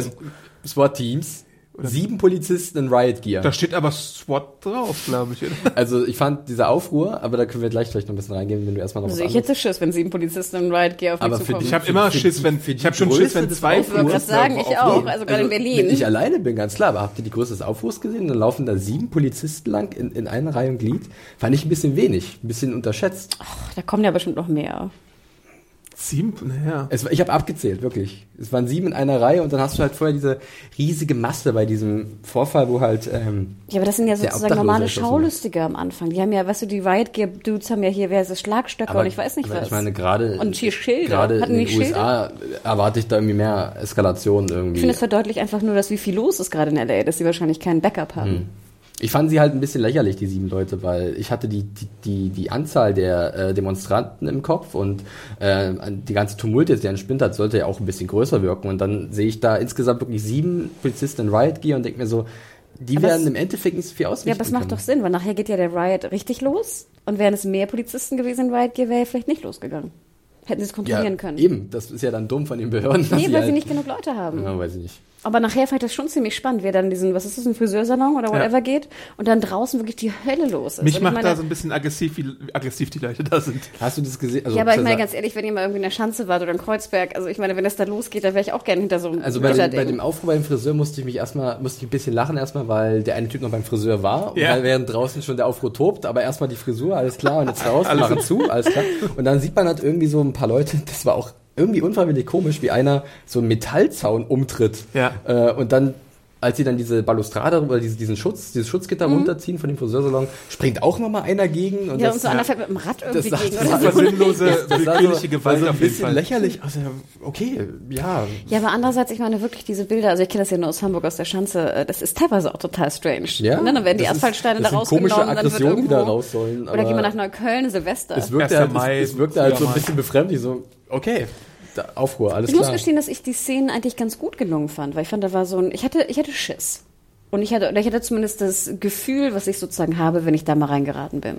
SWAT-Teams, sieben Polizisten in Riot Gear. Da steht aber SWAT drauf, glaube ich. oder? <laughs> Also ich fand dieser Aufruhr, aber da können wir gleich vielleicht noch ein bisschen reingehen, wenn du erstmal noch Also was ich hätte Schiss, wenn sieben Polizisten im Riot Gear auf mich Aber für zukommen. Ich habe immer Schiss, wenn ich habe schon Schiss, wenn zwei Ich wollte gerade Fuß sagen, ich auch. Also gerade in Wenn Berlin. ich alleine bin, ganz klar, aber habt ihr die Größe des Aufruhrs gesehen? Dann laufen da sieben Polizisten lang in, in einer Reihe und Glied. Fand ich ein bisschen wenig, ein bisschen unterschätzt. Ach, da kommen ja bestimmt noch mehr. Sieben, naja. Es, ich habe abgezählt, wirklich. Es waren sieben in einer Reihe und dann hast du halt vorher diese riesige Masse bei diesem Vorfall, wo halt ähm, Ja, aber das sind ja sozusagen normale Obdachlose ist das, Schaulustige am Anfang. Die haben ja, weißt du, die Riot Gear Dudes haben ja hier, wer ist es, Schlagstöcke und ich weiß nicht aber was. Ich meine, gerade Und hier Schilde. gerade in Hatten den die Schilde? USA erwarte ich da irgendwie mehr Eskalation irgendwie. ich finde, es verdeutlicht einfach nur, dass wie viel los ist gerade in L.A., dass sie wahrscheinlich keinen Backup haben. Hm. Ich fand sie halt ein bisschen lächerlich, die sieben Leute, weil ich hatte die, die, die, die Anzahl der äh, Demonstranten im Kopf und äh, die ganze Tumult jetzt, der entspinnt hat, sollte ja auch ein bisschen größer wirken. Und dann sehe ich da insgesamt wirklich sieben Polizisten in Riot Gear und denke mir so, die Aber werden es- im Endeffekt nicht so viel ausrichten Ja, aber es macht doch Sinn, weil nachher geht ja der Riot richtig los und wären es mehr Polizisten gewesen in Riot Gear, wäre er vielleicht nicht losgegangen. Hätten sie es kontrollieren ja, können. Eben, das ist ja dann dumm von den Behörden. dass Nee, weil halt, sie nicht genug Leute haben. Ja, weiß ich nicht. Aber nachher fand ich das schon ziemlich spannend, wer dann diesen, was ist das, ein Friseursalon oder whatever geht und dann draußen wirklich die Hölle los ist. Mich macht meine, da so ein bisschen aggressiv, wie aggressiv die Leute da sind. Hast du das gesehen? Also, ja, aber ich meine ganz ehrlich, wenn ihr mal irgendwie in der Schanze wart oder in Kreuzberg, also ich meine, wenn das da losgeht, dann wäre ich auch gerne hinter so einem Also bei bei dem Aufruhr beim Friseur musste ich mich erstmal, musste ich ein bisschen lachen erstmal, weil der eine Typ noch beim Friseur war, und Ja. weil während draußen schon der Aufruhr tobt, aber erstmal die Frisur, alles klar, und jetzt raus, machen zu, alles klar. Und dann sieht man halt irgendwie so ein paar Leute, <laughs> das war auch irgendwie unfreiwillig komisch, wie einer so einen Metallzaun umtritt. Ja. Äh, und dann als sie dann diese Balustrade oder diese, diesen Schutz, dieses Schutzgitter runterziehen von dem Friseursalon, springt auch nochmal einer gegen. Und ja, das, und so einer fährt mit dem Rad irgendwie <laughs> das- gegen das oder war so. Sinnlose, das willkürliche so, Gewalt so ein bisschen Fall. lächerlich. Also, okay, ja. Ja, aber andererseits, ich meine wirklich diese Bilder, also ich kenne das ja nur aus Hamburg, aus der Schanze, äh, das ist teilweise auch total strange. Ja, und dann werden die das ist- Asphaltsteine das da komische rausgenommen, dann wird Aggressionen, die irgendwo, da raus sollen, Oder gehen wir nach Neukölln, Silvester. Es wirkte 1. halt, Mai, es, es wirkte halt so ein bisschen befremdlich, so, okay, Aufruhr, alles Ich muss klar. gestehen, dass ich die Szenen eigentlich ganz gut gelungen fand, weil ich fand, da war so ein, ich hatte, ich hatte Schiss. Und ich hatte, oder ich hatte zumindest das Gefühl, was ich sozusagen habe, wenn ich da mal reingeraten bin.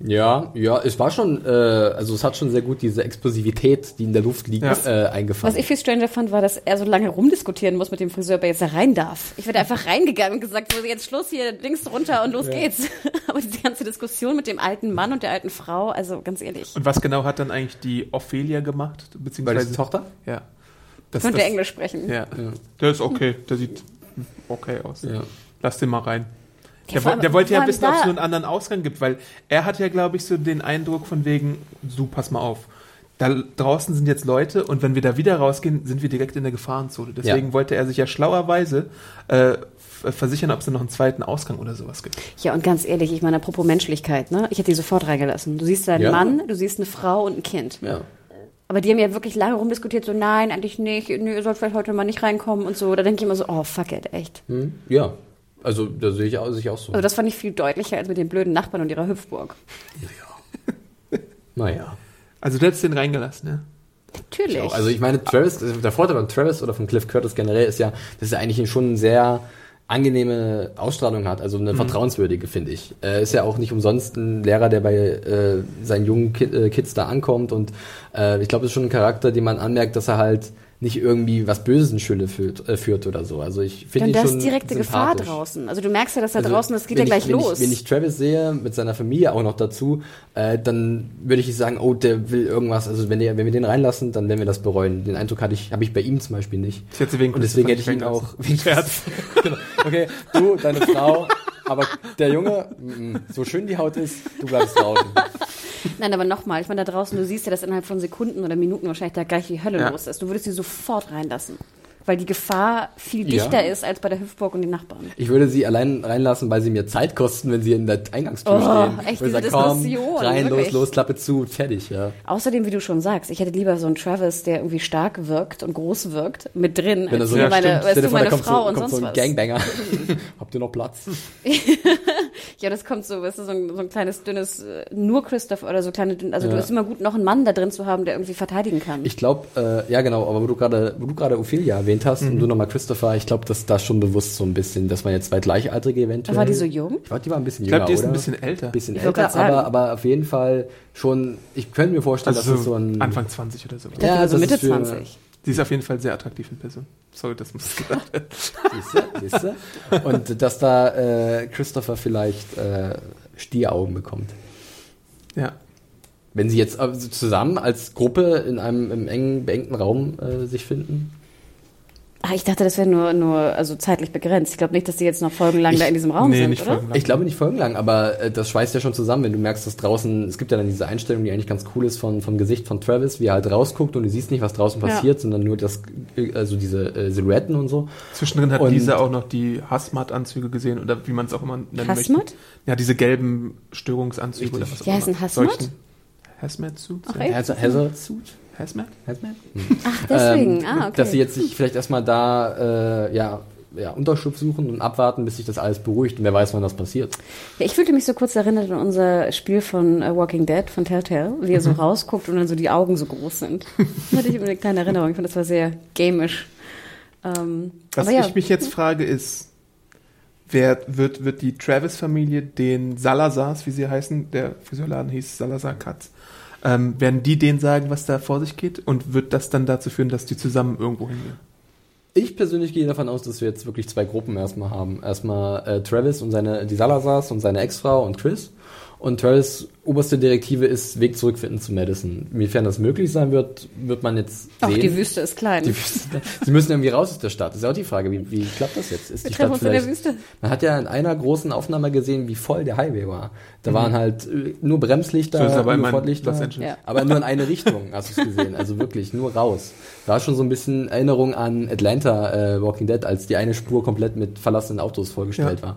Ja, ja, es war schon, äh, also es hat schon sehr gut diese Explosivität, die in der Luft liegt, Ja. äh, eingefangen. Was ich viel stranger fand, war, dass er so lange rumdiskutieren muss mit dem Friseur, ob er jetzt da rein darf. Ich werde einfach reingegangen und gesagt, so jetzt Schluss hier, links runter und los geht's. <laughs> Aber diese ganze Diskussion mit dem alten Mann und der alten Frau, also ganz ehrlich. Und was genau hat dann eigentlich die Ophelia gemacht? Beziehungsweise ist Tochter? Ja. Das, Könnte das- Englisch sprechen. Ja. Der ist okay. Der sieht okay aus. Ja. Lass den mal rein. Der, allem- der wollte ja wissen, ob es nur einen anderen Ausgang gibt, weil er hat ja, glaube ich, so den Eindruck von wegen, so, pass mal auf. Da draußen sind jetzt Leute und wenn wir da wieder rausgehen, sind wir direkt in der Gefahrenzone. Deswegen Ja. wollte er sich ja schlauerweise äh, versichern, ob es da noch einen zweiten Ausgang oder sowas gibt. Ja, und ganz ehrlich, ich meine, apropos Menschlichkeit, ne? Ich hätte die sofort reingelassen. Du siehst einen Ja. Mann, du siehst eine Frau und ein Kind. Ja. Aber die haben ja wirklich lange rumdiskutiert, so nein, eigentlich nicht, nee, ihr sollt vielleicht heute mal nicht reinkommen und so. Da denke ich immer so, oh fuck it, echt. Hm? Ja. Also, da sehe ich auch, sehe ich auch so. Also das fand ich viel deutlicher als mit den blöden Nachbarn und ihrer Hüpfburg. naja. <laughs> Also du hättest den reingelassen, ja. Natürlich. Auch. Also ich meine, Travis, der Vorteil von Travis oder von Cliff Curtis generell ist ja, dass er eigentlich schon eine sehr angenehme Ausstrahlung hat, also eine vertrauenswürdige, finde ich. Er ist ja auch nicht umsonst ein Lehrer, der bei äh, seinen jungen Ki äh, Kids da ankommt und äh, ich glaube, das ist schon ein Charakter, den man anmerkt, dass er halt nicht irgendwie was Böses in Schule führt, äh, führt oder so. Also ich finde ihn da schon ist direkte Gefahr draußen. Also du merkst ja, dass da Also, draußen, das geht wenn ja gleich ich, wenn los. Ich, wenn ich Travis sehe, mit seiner Familie auch noch dazu, äh, dann würde ich nicht sagen, oh, der will irgendwas. Also wenn, der, wenn wir den reinlassen, dann werden wir das bereuen. Den Eindruck hatte ich, habe ich bei ihm zum Beispiel nicht. Ich hätte sie wegen Und deswegen hätte ich ihn auch wegen Scherz. <laughs> genau. Okay, du, deine Frau, aber der Junge, mm, so schön die Haut ist, du bleibst draußen. <laughs> Nein, aber nochmal, ich meine, da draußen, du siehst ja, dass innerhalb von Sekunden oder Minuten wahrscheinlich da gleich die Hölle Ja. los ist. Du würdest sie sofort reinlassen. Weil die Gefahr viel Ja. dichter ist als bei der Hüpfburg und den Nachbarn. Ich würde sie allein reinlassen, weil sie mir Zeit kosten, wenn sie in der Eingangstür Oh, stehen. echt, diese sag, komm, rein, wirklich. los, los, Klappe zu, fertig, ja. Außerdem, wie du schon sagst, ich hätte lieber so einen Travis, der irgendwie stark wirkt und groß wirkt, mit drin, Wenn als so- ja, meine, dir du, meine kommt Frau so, und sonst so ein was. Gangbanger. <laughs> Habt ihr noch Platz? <laughs> Ja, das kommt so, weißt du, so ein, so ein kleines, dünnes, äh, nur Christoph oder so kleine, also du Ja. ist immer gut, noch einen Mann da drin zu haben, der irgendwie verteidigen kann. Ich glaube, äh, ja genau, aber wo du gerade, wo du gerade Ophelia erwähnt hast Mhm. und du nochmal Christopher, ich glaube, dass da schon bewusst so ein bisschen, dass man jetzt zwei Gleichaltrige eventuell. war die so jung? Ich glaube, die war ein bisschen Ich jünger, glaube, die ist oder? ein bisschen älter. bisschen Ich wollte älter, aber, aber auf jeden Fall schon, ich könnte mir vorstellen, Also dass es so ein... Anfang 20 oder so. Ich dachte, so das Mitte für- 20. Sie ist auf jeden Fall sehr attraktiv in Person. Sorry, das muss ich <laughs> gesagt werden. Siehste, siehste. Und dass da äh, Christopher vielleicht äh, Stieraugen bekommt. Ja. Wenn sie jetzt also zusammen als Gruppe in einem im engen, beengten Raum äh, sich finden. Ah, ich dachte, das wäre nur, nur, also zeitlich begrenzt. Ich glaube nicht, dass die jetzt noch folgenlang Ich- da in diesem Raum nee, sind, nicht oder? folgenlang. Ich glaube nicht folgenlang, aber äh, das schweißt ja schon zusammen, wenn du merkst, dass draußen, es gibt ja dann diese Einstellung, die eigentlich ganz cool ist von, vom Gesicht von Travis, wie er halt rausguckt und du siehst nicht, was draußen Ja. passiert, sondern nur das, äh, also diese äh, Silhouetten und so. Zwischendrin hat Und- Lisa auch noch die Hazmat-Anzüge gesehen oder wie man es auch immer nennen Hazmat? möchte. Ja, diese gelben Störungsanzüge oder was auch Die immer. heißen Hazmat? Solchen- Hazmat-Suits? Ach, Hazmat? Hazmat? Ach, deswegen. Ähm, ah, okay. Dass sie jetzt sich vielleicht erstmal da, äh, ja, ja, Unterschlupf suchen und abwarten, bis sich das alles beruhigt und wer weiß, wann das passiert. Ja, ich fühlte mich so kurz erinnert an unser Spiel von äh, Walking Dead, von Telltale, wie er so rausguckt und dann so die Augen so groß sind. <laughs> Da hatte ich immer eine kleine Erinnerung. Ich fand, das war sehr gamisch. Ähm, Was aber ja, ich mich jetzt frage ist, wer wird, wird die Travis-Familie den Salazars, wie sie heißen, der Friseurladen hieß Salazar Katz, ähm, werden die denen sagen, was da vor sich geht und wird das dann dazu führen, dass die zusammen irgendwo hingehen? Ich persönlich gehe davon aus, dass wir jetzt wirklich zwei Gruppen erstmal haben. Erstmal äh, Travis und seine, die Salazars und seine Ex-Frau und Chris. Und Travis oberste Direktive ist Weg zurückfinden zu Madison. Inwiefern das möglich sein wird, wird man jetzt Auch sehen. die Wüste ist klein. Die Wüste. Sie müssen irgendwie raus aus der Stadt. Das ist ja auch die Frage, wie, wie klappt das jetzt? Ist Wir die Stadt uns in der vielleicht, Wüste. Man hat ja in einer großen Aufnahme gesehen, wie voll der Highway war. Da waren halt äh, nur Bremslichter, So aber nur Fortlichter. Ja. Aber nur in eine Richtung hast du es gesehen. Also wirklich nur raus. War schon so ein bisschen Erinnerung an Atlanta äh, Walking Dead, als die eine Spur komplett mit verlassenen Autos vollgestellt Ja. war.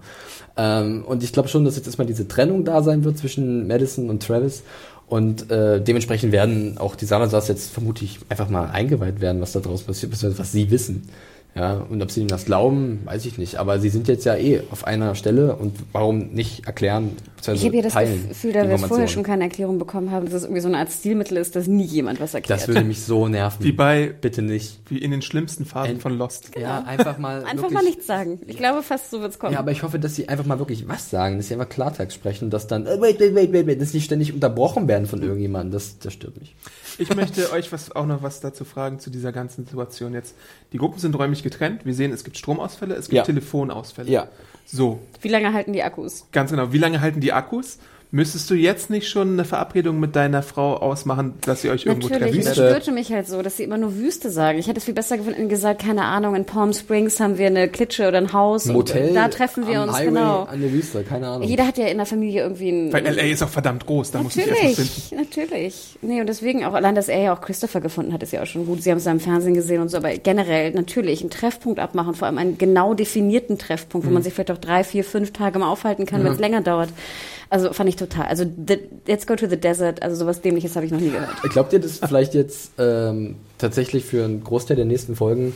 Ähm, und ich glaube schon, dass jetzt erstmal diese Trennung da sein wird zwischen Madison und Travis. Und äh, dementsprechend werden auch die Salazars jetzt vermutlich einfach mal eingeweiht werden, was da draus passiert, was sie wissen. Ja, und ob sie ihnen das glauben, weiß ich nicht. Aber sie sind jetzt ja eh auf einer Stelle und warum nicht erklären, Ich habe hier das teilen Gefühl, da wir es vorher schon keine Erklärung bekommen haben, dass es irgendwie so eine Art Stilmittel ist, dass nie jemand was erklärt. Das würde mich so nerven. Wie bei, Bitte nicht. wie in den schlimmsten Phasen End- von Lost. Ja, einfach mal. Einfach wirklich, mal nichts sagen. Ich glaube fast, so wird's kommen. Ja, aber ich hoffe, dass sie einfach mal wirklich was sagen, dass sie einfach Klartext sprechen, dass dann, äh, wait, wait, wait, wait, wait, dass sie ständig unterbrochen werden von irgendjemandem. Das, das stört mich. Ich möchte euch was, auch noch was dazu fragen zu dieser ganzen Situation jetzt. Die Gruppen sind räumlich getrennt. Wir sehen, es gibt Stromausfälle, es gibt Ja. Telefonausfälle. Ja. So, Wie lange halten die Akkus? ganz genau. Wie lange halten die Akkus? Müsstest du jetzt nicht schon eine Verabredung mit deiner Frau ausmachen, dass ihr euch irgendwo Natürlich, treffen das Wüste. störte mich halt so, dass sie immer nur Wüste sagen. Ich hätte es viel besser gefunden, gesagt, keine Ahnung, in Palm Springs haben wir eine Klitsche oder ein Haus. Ein Motel. Und da treffen wir am uns, Highway genau. An der Wüste, keine Ahnung. Jeder hat ja in der Familie irgendwie ein... Weil LA ist auch verdammt groß, da muss ich erst was finden. Natürlich, natürlich. Nee, und deswegen auch, allein, dass er ja auch Christopher gefunden hat, ist ja auch schon gut. Sie haben es ja im Fernsehen gesehen und so, aber generell natürlich einen Treffpunkt abmachen, vor allem einen genau definierten Treffpunkt, Mhm. wo man sich vielleicht auch drei, vier, fünf Tage mal aufhalten kann, wenn es länger dauert. Also fand ich total. Also, the, let's go to the desert, also sowas Dämliches habe ich noch nie gehört. Glaubt ihr, dass vielleicht jetzt ähm, tatsächlich für einen Großteil der nächsten Folgen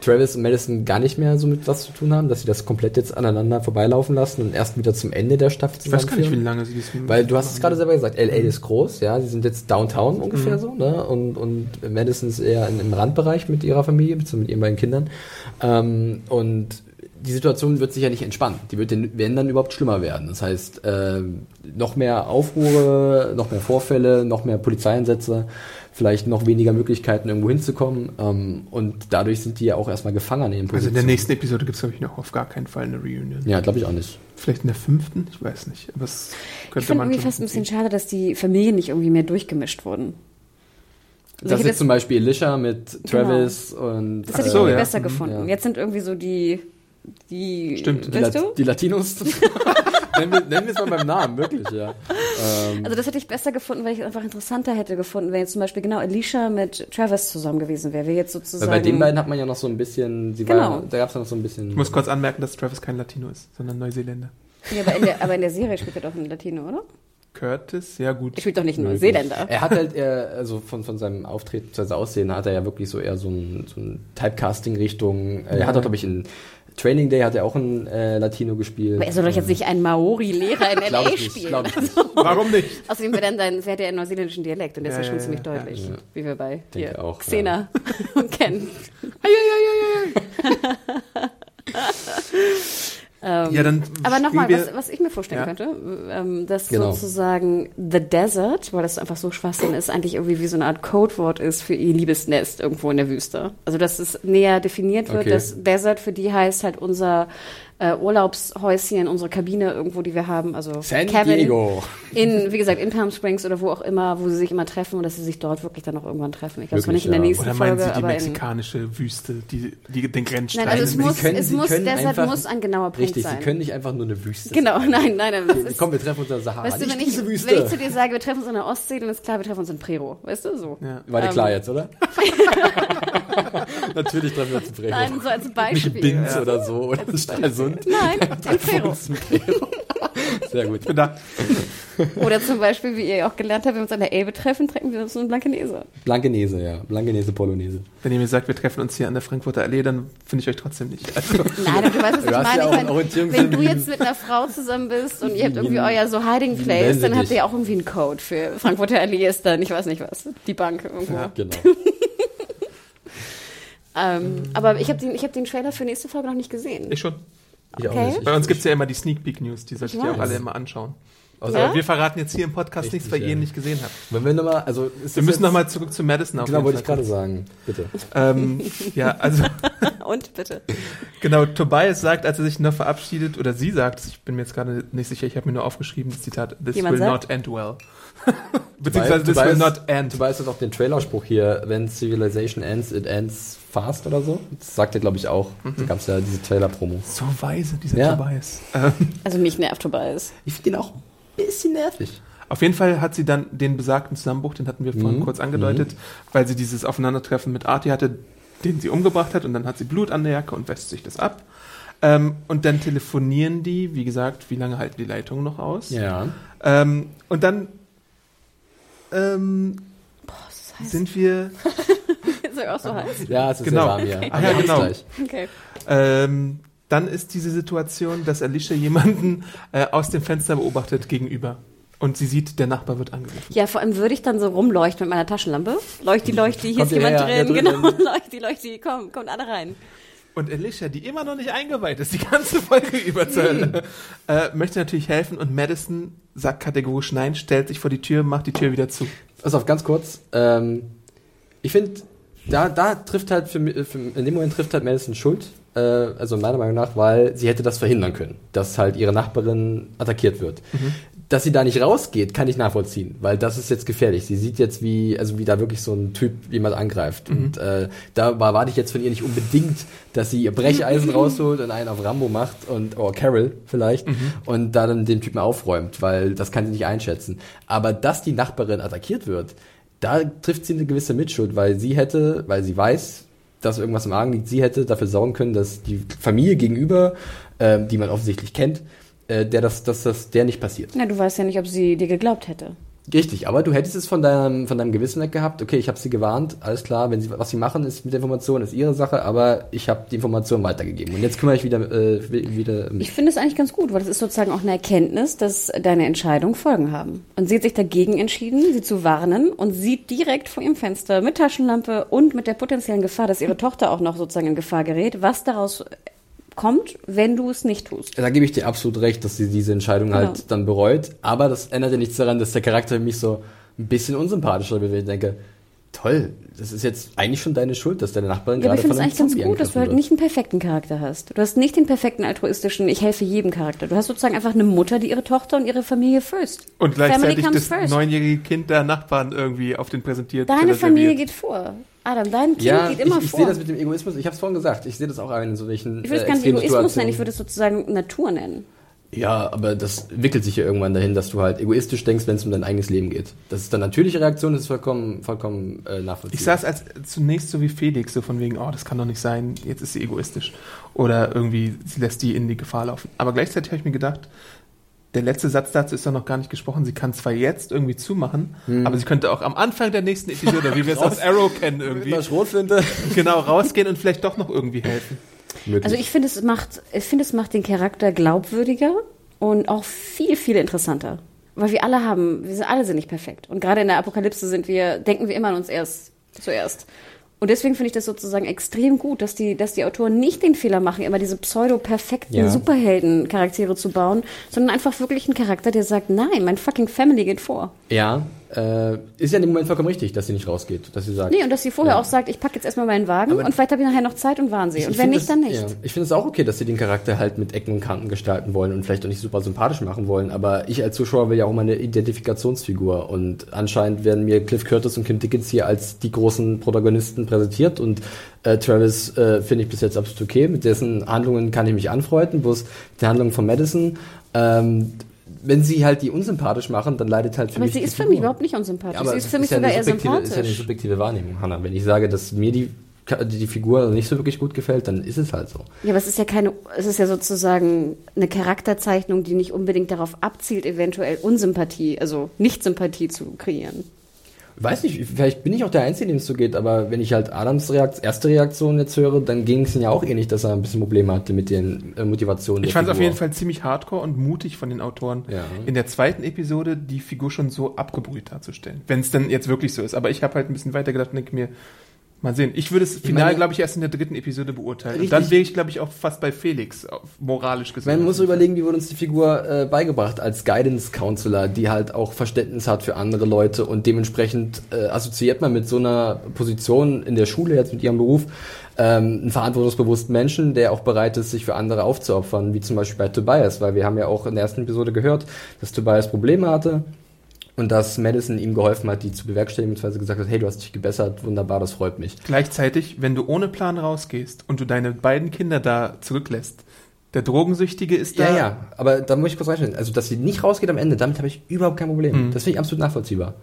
Travis und Madison gar nicht mehr so mit was zu tun haben, dass sie das komplett jetzt aneinander vorbeilaufen lassen und erst wieder zum Ende der Staffel Ich weiß gar nicht, wie lange sie das Weil du hast es gerade selber gesagt, LA ist groß, ja, sie sind jetzt Downtown Mhm. ungefähr so, ne? Und, und Madison ist eher in, im Randbereich mit ihrer Familie, beziehungsweise mit ihren beiden Kindern. Ähm, und die Situation wird sich ja nicht entspannen. Die wird, den- wenn dann überhaupt schlimmer werden. Das heißt, ähm, noch mehr Aufruhr, noch mehr Vorfälle, noch mehr Polizeieinsätze, vielleicht noch weniger Möglichkeiten, irgendwo hinzukommen. Ähm, und dadurch sind die ja auch erstmal gefangen in ihren Also in Positionen. der nächsten Episode gibt es, glaube ich, noch auf gar keinen Fall eine Reunion. Ja, glaube ich auch nicht. Vielleicht in der fünften? Ich weiß nicht. Aber es Ich könnte finde man irgendwie fast ein bisschen schade, dass die Familien nicht irgendwie mehr durchgemischt wurden. Also Das ich ist hätte zum Beispiel Elisha mit Travis und Das hätte ich so, irgendwie ja. besser Mhm, gefunden. ja. Jetzt sind irgendwie so die, die, Stimmt, die, La du? die Latinos. <laughs> nennen, wir, nennen wir es mal beim Namen, wirklich, ja. Ähm, Also das hätte ich besser gefunden, weil ich es einfach interessanter hätte gefunden, wenn jetzt zum Beispiel genau Alicia mit Travis zusammen gewesen wäre. Wir jetzt weil sozusagen. bei den beiden hat man ja noch so ein bisschen, sie Genau. war, da gab es ja noch so ein bisschen. Ich muss kurz anmerken, dass Travis kein Latino ist, sondern Neuseeländer. Ja, aber, in der, aber in der Serie spielt er doch ein Latino, oder? Curtis, ja gut. Er spielt doch nicht Möglich. Neuseeländer. Er hat halt eher, also von, von seinem Auftreten, bzw. Aussehen, hat er ja wirklich so eher so ein, so ein Typecasting-Richtung. Er hat auch, glaube ich, in Training Day hat er auch ein äh, Latino gespielt. Aber er soll doch jetzt nicht einen Maori-Lehrer in L.A. ich nicht, spielen. nicht. Warum nicht? Außerdem wäre dann sein, wäre der einen neuseeländischen Dialekt und der ist Ja, ja, schon ja, ziemlich ja, ja. deutlich, Ja. wie wir bei Denke hier auch, Xena <laughs> kennen. <laughs> Ja, dann Aber nochmal, was, was ich mir vorstellen Ja. könnte, ähm, dass Genau. sozusagen The Desert, weil das einfach so Schwachsinn ist, eigentlich irgendwie wie so eine Art Codewort ist für ihr Liebesnest irgendwo in der Wüste. Also dass es näher definiert wird, Okay. dass Desert für die heißt halt unser äh, Urlaubshäuschen, unsere Kabine irgendwo, die wir haben. Also San Kevin Diego. in, wie gesagt, in Palm Springs oder wo auch immer, wo sie sich immer treffen und dass sie sich dort wirklich dann auch irgendwann treffen. Ich glaube, es war Wirklich, nicht in der ja. nächsten Oder meinen Folge, Sie die aber in, mexikanische Wüste, die, die den Grenzstreifen? Nein, also es muss, können- es muss, einfach- muss ein genauer Punkt Richtig, sein. sie können nicht einfach nur eine Wüste Genau, sein. nein, nein, nein. Das ist, Komm, wir treffen uns in der Sahara. Weißt du, nicht wenn ich, diese Wüste. wenn ich zu dir sage, wir treffen uns in der Ostsee, dann ist klar, wir treffen uns in Prero. Weißt du, so. Ja. War dir Ähm, klar jetzt, oder? <laughs> Natürlich treffen wir uns in Prego. Nein, so als Nicht Beispiel. Binz oder so, oder. Nein, in Prero. Uns in Prero. Sehr gut. Da, Oder zum Beispiel, wie ihr auch gelernt habt, wenn wir uns an der Elbe treffen, treffen wir uns in Blankenese. Blankenese, ja. Blankenese Polonaise. wenn ihr mir sagt, wir treffen uns hier an der Frankfurter Allee, dann finde ich euch trotzdem nicht. Also, <laughs> Nein, du weißt, was Du ich meine. ja ich meine wenn du jetzt mit einer Frau zusammen bist und ihr habt irgendwie Wie ein- euer so Hiding ein Place, dann habt ihr ja auch irgendwie einen Code für Frankfurter Allee ist dann, ich weiß nicht was, die Bank irgendwo. Ja. Genau. <laughs> Ähm, aber ich habe den, ich hab den Trailer für nächste Folge noch nicht gesehen. ich schon. Ich auch Okay. nicht. Ich- Bei uns gibt es ja immer die Sneak Peek News, die solltet Ich ihr auch alle immer anschauen. Also, Aber wir verraten jetzt hier im Podcast Richtig, nichts, weil ihr ja. ihn nicht gesehen habt. Wenn wir nochmal, also ist Wir müssen nochmal zurück zu Madison auf Genau, wollte ich gerade sagen. Bitte. Ähm, ja, also <laughs> Und bitte. genau, Tobias sagt, als er sich noch verabschiedet, oder sie sagt, ich bin mir jetzt gerade nicht sicher, ich habe mir nur aufgeschrieben, das Zitat, this Jemand will sagt? not end well. <laughs> Beziehungsweise this Tobias- will not end. Tobias hat auch den Trailerspruch hier, wenn Civilization ends, it ends fast oder so. Das sagt er, glaube ich, auch. Da gab es ja diese Trailer-Promo. So weise, dieser Ja. Tobias. <laughs> Also mich nervt Tobias. Ich finde ihn auch ein bisschen nervig. Auf jeden Fall hat sie dann den besagten Zusammenbruch, den hatten wir vorhin Mhm. kurz angedeutet, weil sie dieses Aufeinandertreffen mit Artie hatte, den sie umgebracht hat und dann hat sie Blut an der Jacke und wäscht sich das ab. Ähm, und dann telefonieren die, wie gesagt, wie lange halten die Leitungen noch aus? Ja. Ähm, und dann ähm, Das heißt, sind wir, <laughs> ja auch so heiß. Ja, es ist Genau. sehr warm hier. Ah, ja, Aber genau. Okay. ähm, dann ist diese Situation, dass Alicia jemanden äh, aus dem Fenster beobachtet gegenüber. Und sie sieht, der Nachbar wird angegriffen. Ja, vor allem würde ich dann so rumleuchten mit meiner Taschenlampe. Leuchti, leuchti, hier Kommt ist jemand her? drin. Ja, Genau, <laughs> drin. leuchti, leuchti, komm, kommt alle rein. Und Alicia, die immer noch nicht eingeweiht ist, die ganze Folge <laughs> über zur Hölle, <laughs> äh, möchte natürlich helfen und Madison sagt kategorisch nein, stellt sich vor die Tür, macht die Tür wieder zu. Pass auf, ganz kurz. Ähm, ich finde, da, da trifft halt, für, mi- für, in dem Moment trifft halt Madison Schuld. Äh, also meiner Meinung nach, weil sie hätte das verhindern können, dass halt ihre Nachbarin attackiert wird. Dass sie da nicht rausgeht, kann ich nachvollziehen, weil das ist jetzt gefährlich. Sie sieht jetzt, wie, also wie da wirklich so ein Typ jemand angreift. Und äh, da war- warte ich jetzt von ihr nicht unbedingt, dass sie ihr Brecheisen <laughs> rausholt und einen auf Rambo macht und, oh, Carol vielleicht, und da dann den Typen aufräumt, weil das kann sie nicht einschätzen. Aber dass die Nachbarin attackiert wird, da trifft sie eine gewisse Mitschuld, weil sie hätte, weil sie weiß, dass irgendwas im Argen liegt, sie hätte dafür sorgen können, dass die Familie gegenüber, ähm, die man offensichtlich kennt, äh, der das, dass das der nicht passiert. Na, du weißt ja nicht, ob sie dir geglaubt hätte. Richtig, aber du hättest es von deinem, von deinem Gewissen weg gehabt, okay, ich habe sie gewarnt, alles klar, wenn sie, was sie machen ist mit der Information, ist ihre Sache, aber ich habe die Information weitergegeben. Und jetzt kümmere ich wieder, äh, wi- wieder. Ich finde es eigentlich ganz gut, weil das ist sozusagen auch eine Erkenntnis, dass deine Entscheidungen Folgen haben. Und sie hat sich dagegen entschieden, sie zu warnen und sieht direkt vor ihrem Fenster mit Taschenlampe und mit der potenziellen Gefahr, dass ihre Tochter auch noch sozusagen in Gefahr gerät, was daraus kommt, wenn du es nicht tust. Da gebe ich dir absolut recht, dass sie diese Entscheidung Genau. halt dann bereut. Aber das ändert ja nichts daran, dass der Charakter für mich so ein bisschen unsympathischer wird, wenn ich denke, toll, das ist jetzt eigentlich schon deine Schuld, dass deine Nachbarin Ja, aber gerade ich finde von es einem eigentlich ganz gut, dass du halt angegriffen nicht einen perfekten Charakter hast. Du hast nicht den perfekten altruistischen, ich helfe jedem Charakter. Du hast sozusagen einfach eine Mutter, die ihre Tochter und ihre Familie first. Und Family gleichzeitig das first. neunjährige Kind der Nachbarn irgendwie auf den präsentiert. Deine oder Familie serviert. geht vor. Adam, dein Kind Ja, geht immer ich, ich vor. sehe das mit dem Egoismus, ich habe es vorhin gesagt, ich sehe das auch in solchen ich würde es äh, gar nicht Egoismus Extremsituationen. nennen, ich würde es sozusagen Natur nennen. Ja, aber das entwickelt sich ja irgendwann dahin, dass du halt egoistisch denkst, wenn es um dein eigenes Leben geht. Das ist dann natürliche Reaktion, das ist vollkommen, vollkommen äh, nachvollziehbar. Ich saß als zunächst so wie Felix, so von wegen, oh, das kann doch nicht sein, jetzt ist sie egoistisch. Oder irgendwie, sie lässt die in die Gefahr laufen. Aber gleichzeitig habe ich mir gedacht, der letzte Satz dazu ist doch noch gar nicht gesprochen. Sie kann zwar jetzt irgendwie zumachen, Hm. aber sie könnte auch am Anfang der nächsten Episode, wie wir es aus <laughs> Arrow kennen, irgendwie, genau rausgehen und vielleicht doch noch irgendwie helfen. Möglich. Also ich finde, es macht, ich finde, es macht den Charakter glaubwürdiger und auch viel, viel interessanter. Weil wir alle haben, wir sind alle sind nicht perfekt. Und gerade in der Apokalypse sind wir, denken wir immer an uns erst zuerst. Und deswegen finde ich das sozusagen extrem gut, dass die, dass die Autoren nicht den Fehler machen, immer diese pseudo-perfekten Ja. Superhelden-Charaktere zu bauen, sondern einfach wirklich einen Charakter, der sagt, nein, mein fucking Family geht vor. ja, äh, ist ja in dem Moment vollkommen richtig, dass sie nicht rausgeht, dass sie sagt. Nee, und dass sie vorher Ja. auch sagt, ich packe jetzt erstmal meinen Wagen Aber- und vielleicht habe ich nachher noch Zeit und warnen sie. Ich- Und ich wenn nicht, das, dann nicht. Ja. Ich finde es auch okay, dass sie den Charakter halt mit Ecken und Kanten gestalten wollen und vielleicht auch nicht super sympathisch machen wollen, aber ich als Zuschauer will ja auch mal eine Identifikationsfigur und anscheinend werden mir Cliff Curtis und Kim Dickens hier als die großen Protagonisten präsentiert und äh, Travis äh, finde ich bis jetzt absolut okay, mit dessen Handlungen kann ich mich anfreunden, bloß die Handlungen von Madison, ähm, wenn sie halt die unsympathisch machen, dann leidet halt für Aber mich sie die ist für mich überhaupt nicht unsympathisch. Ja, aber sie ist für mich ja sogar eher sympathisch. ist ja eine subjektive Wahrnehmung, Hannah. Wenn ich sage, dass mir die, die, die Figur nicht so wirklich gut gefällt, dann ist es halt so. Ja, aber es ist ja keine, es ist ja sozusagen eine Charakterzeichnung, die nicht unbedingt darauf abzielt, eventuell Unsympathie, also Nicht-Sympathie zu kreieren. Weiß nicht, vielleicht bin ich auch der Einzige, dem es so geht, aber wenn ich halt Adams Reakt erste Reaktion jetzt höre, dann ging es ihm ja auch ähnlich, dass er ein bisschen Probleme hatte mit den äh, Motivationen. Ich fand es auf jeden Fall ziemlich hardcore und mutig von den Autoren, Ja. in der zweiten Episode die Figur schon so abgebrüht darzustellen. Wenn es denn jetzt wirklich so ist. Aber ich habe halt ein bisschen weiter gedacht und denke mir, Mal sehen. Ich würde es final, glaube ich, erst in der dritten Episode beurteilen. Richtig. Und dann wäre ich, glaube ich, auch fast bei Felix, moralisch gesehen. Man muss überlegen, wie wurde uns die Figur äh, beigebracht als Guidance Counselor, die halt auch Verständnis hat für andere Leute und dementsprechend äh, assoziiert man mit so einer Position in der Schule jetzt mit ihrem Beruf ähm, einen verantwortungsbewussten Menschen, der auch bereit ist, sich für andere aufzuopfern, wie zum Beispiel bei Tobias, weil wir haben ja auch in der ersten Episode gehört, dass Tobias Probleme hatte und dass Madison ihm geholfen hat, die zu bewerkstelligen, beziehungsweise gesagt hat, hey, du hast dich gebessert, wunderbar, das freut mich. Gleichzeitig, wenn du ohne Plan rausgehst und du deine beiden Kinder da zurücklässt, der Drogensüchtige ist da. Ja, ja, aber da muss ich kurz reinstellen. Also, dass sie nicht rausgeht am Ende, damit habe ich überhaupt kein Problem. Das finde ich absolut nachvollziehbar.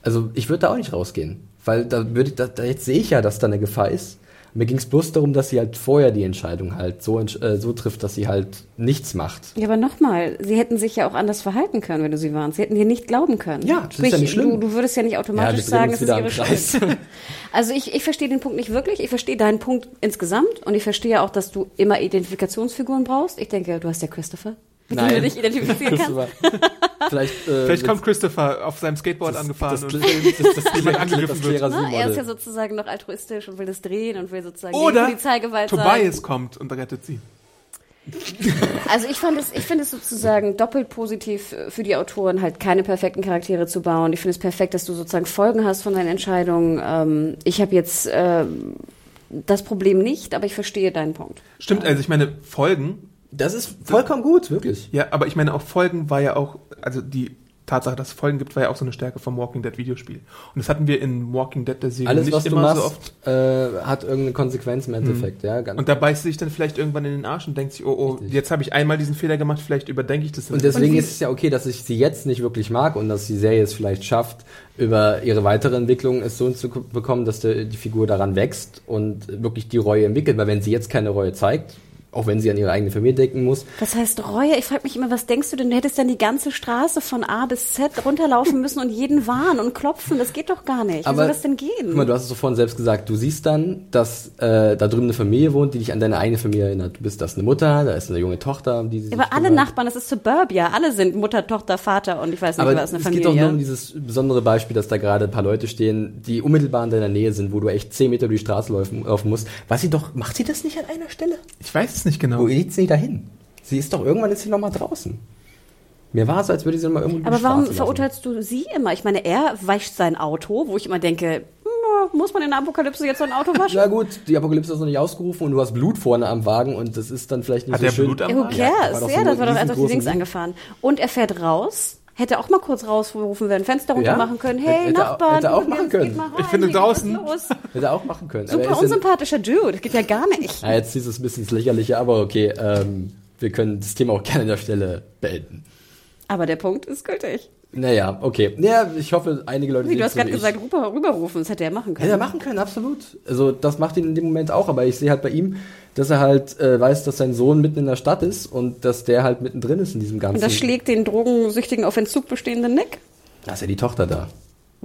Also, ich würde da auch nicht rausgehen, weil da würde ich, da, da jetzt sehe ich ja, dass da eine Gefahr ist. Mir ging es bloß darum, dass sie halt vorher die Entscheidung halt so, äh, so trifft, dass sie halt nichts macht. Ja, aber nochmal, sie hätten sich ja auch anders verhalten können, wenn du sie warnst. Sie hätten dir nicht glauben können. Ja, das ist Sprich, ja nicht schlimm. Du, du würdest ja nicht Ja, automatisch drehen sagen, es ist ihre. Schuld. <laughs> <laughs> Also ich, ich verstehe den Punkt nicht wirklich. Ich verstehe deinen Punkt insgesamt und ich verstehe auch, dass du immer Identifikationsfiguren brauchst. Ich denke, du hast ja Christopher, mit dem du dich identifizieren kannst. <laughs> Vielleicht, äh, Vielleicht kommt Christopher auf seinem Skateboard angefahren das, und das, das, das, <laughs> das, jemand das, angegriffen wird. Na, er ist ja sozusagen noch altruistisch und will das drehen und will sozusagen Oder gegen Polizeigewalt Tobias sein. kommt und rettet sie. <laughs> Also ich fand es, ich finde es sozusagen doppelt positiv für die Autoren, halt keine perfekten Charaktere zu bauen. Ich finde es perfekt, dass du sozusagen Folgen hast von deinen Entscheidungen. Ähm, ich habe jetzt ähm, das Problem nicht, aber ich verstehe deinen Punkt. Stimmt, also ich meine, Folgen, Das ist vollkommen gut, wirklich. ja, aber ich meine auch Folgen war ja auch, also die Tatsache, dass es Folgen gibt, war ja auch so eine Stärke vom Walking Dead Videospiel. Und das hatten wir in Walking Dead der Serie Alles, nicht was du immer machst, so oft. äh, hat irgendeine Konsequenz im Endeffekt. Ja, ganz Und da beißt sie sich dann vielleicht irgendwann in den Arsch und denkt sich, oh, oh, Richtig. jetzt habe ich einmal diesen Fehler gemacht, vielleicht überdenke ich das. Und deswegen ist es ja okay, dass ich sie jetzt nicht wirklich mag und dass die Serie es vielleicht schafft, über ihre weitere Entwicklung es so zu bekommen, dass der, die Figur daran wächst und wirklich die Reue entwickelt. Weil wenn sie jetzt keine Reue zeigt, auch wenn sie an ihre eigene Familie denken muss, Was heißt Reue? Ich frage mich immer, was denkst du denn? Du hättest dann die ganze Straße von A bis Z runterlaufen müssen und jeden warnen und klopfen. Das geht doch gar nicht. Wie soll das denn gehen? Guck mal, du hast es so vorhin selbst gesagt, du siehst dann, dass äh, da drüben eine Familie wohnt, die dich an deine eigene Familie erinnert. Du bist, da ist eine Mutter, da ist eine junge Tochter, um die sie sich aber alle kümmert. Nachbarn, das ist Suburbia. Alle sind Mutter, Tochter, Vater und ich weiß nicht, Aber was eine es Familie. geht doch nur um dieses besondere Beispiel, dass da gerade ein paar Leute stehen, die unmittelbar in deiner Nähe sind, wo du echt 10 Meter über die Straße laufen, laufen musst. Was sie doch, macht sie das nicht an einer Stelle? Ich weiß es nicht genau. Wo geht sie dahin? Sie ist doch, irgendwann ist sie noch mal draußen. Mir war es, als würde sie noch mal irgendwo Aber die warum verurteilst du sie immer? Ich meine, er wäscht sein Auto, wo ich immer denke, hm, muss man in der Apokalypse jetzt sein Auto waschen? <laughs> Na gut, die Apokalypse ist noch nicht ausgerufen und du hast Blut vorne am Wagen und das ist dann vielleicht nicht Hat so der schön. Blut am Who Wagen? Ja, cares? war doch Ja, so das war doch ein einfach die riesengroßen Dings Ding. angefahren. Und er fährt raus. Hätte auch mal kurz rausgerufen werden, Fenster runter Ja. machen können. Hey, hätte Nachbarn, hätte auch machen geht können. mal rein, Ich finde draußen-. Hätte er auch machen können. Er Super unsympathischer Dude. Das geht ja gar nicht. Ja, jetzt ist es ein bisschen ins Lächerliche, aber okay, ähm, wir können das Thema auch gerne an der Stelle beenden. Aber der Punkt ist gültig. Naja, okay. Naja, ich hoffe, einige Leute Wie, du hast gerade gesagt, rüber, rüberrufen. Das hätte er machen können. Hätte er machen können, absolut. Also das macht ihn in dem Moment auch, aber ich sehe halt bei ihm, dass er halt äh, weiß, dass sein Sohn mitten in der Stadt ist und dass der halt mittendrin ist in diesem ganzen. Und das schlägt den drogensüchtigen auf Entzug bestehenden Nick. Da ist ja die Tochter da.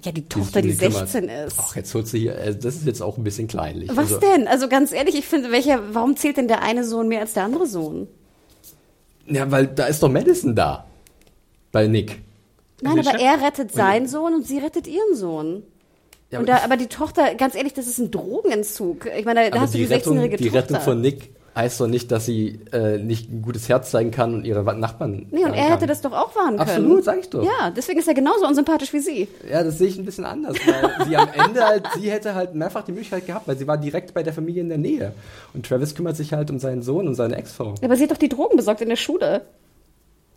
Ja, die Tochter, die kümmert. 16 ist. Ach, jetzt holt sie hier, äh, das ist jetzt auch ein bisschen kleinlich. Was also, denn? Also ganz ehrlich, ich finde, welcher, warum zählt denn der eine Sohn mehr als der andere Sohn? Ja, weil da ist doch Madison da. Bei Nick. Nein, aber er rettet seinen Sohn und sie rettet ihren Sohn. Ja, aber da, aber die Tochter, ganz ehrlich, das ist ein Drogenentzug. Ich meine, da Aber hast du die die Rettung, 16-jährige die Tochter. Rettung von Nick heißt doch nicht, dass sie äh, nicht ein gutes Herz zeigen kann und ihre Nachbarn. Nee, und er hätte kann. das doch auch warnen können. Absolut, sag ich doch. Ja, deswegen ist er genauso unsympathisch wie sie. Ja, das sehe ich ein bisschen anders, weil sie am Ende halt, sie hätte halt mehrfach die Möglichkeit gehabt, weil sie war direkt bei der Familie in der Nähe. Und Travis kümmert sich halt um seinen Sohn und seine Ex-Frau. Aber sie hat doch die Drogen besorgt in der Schule.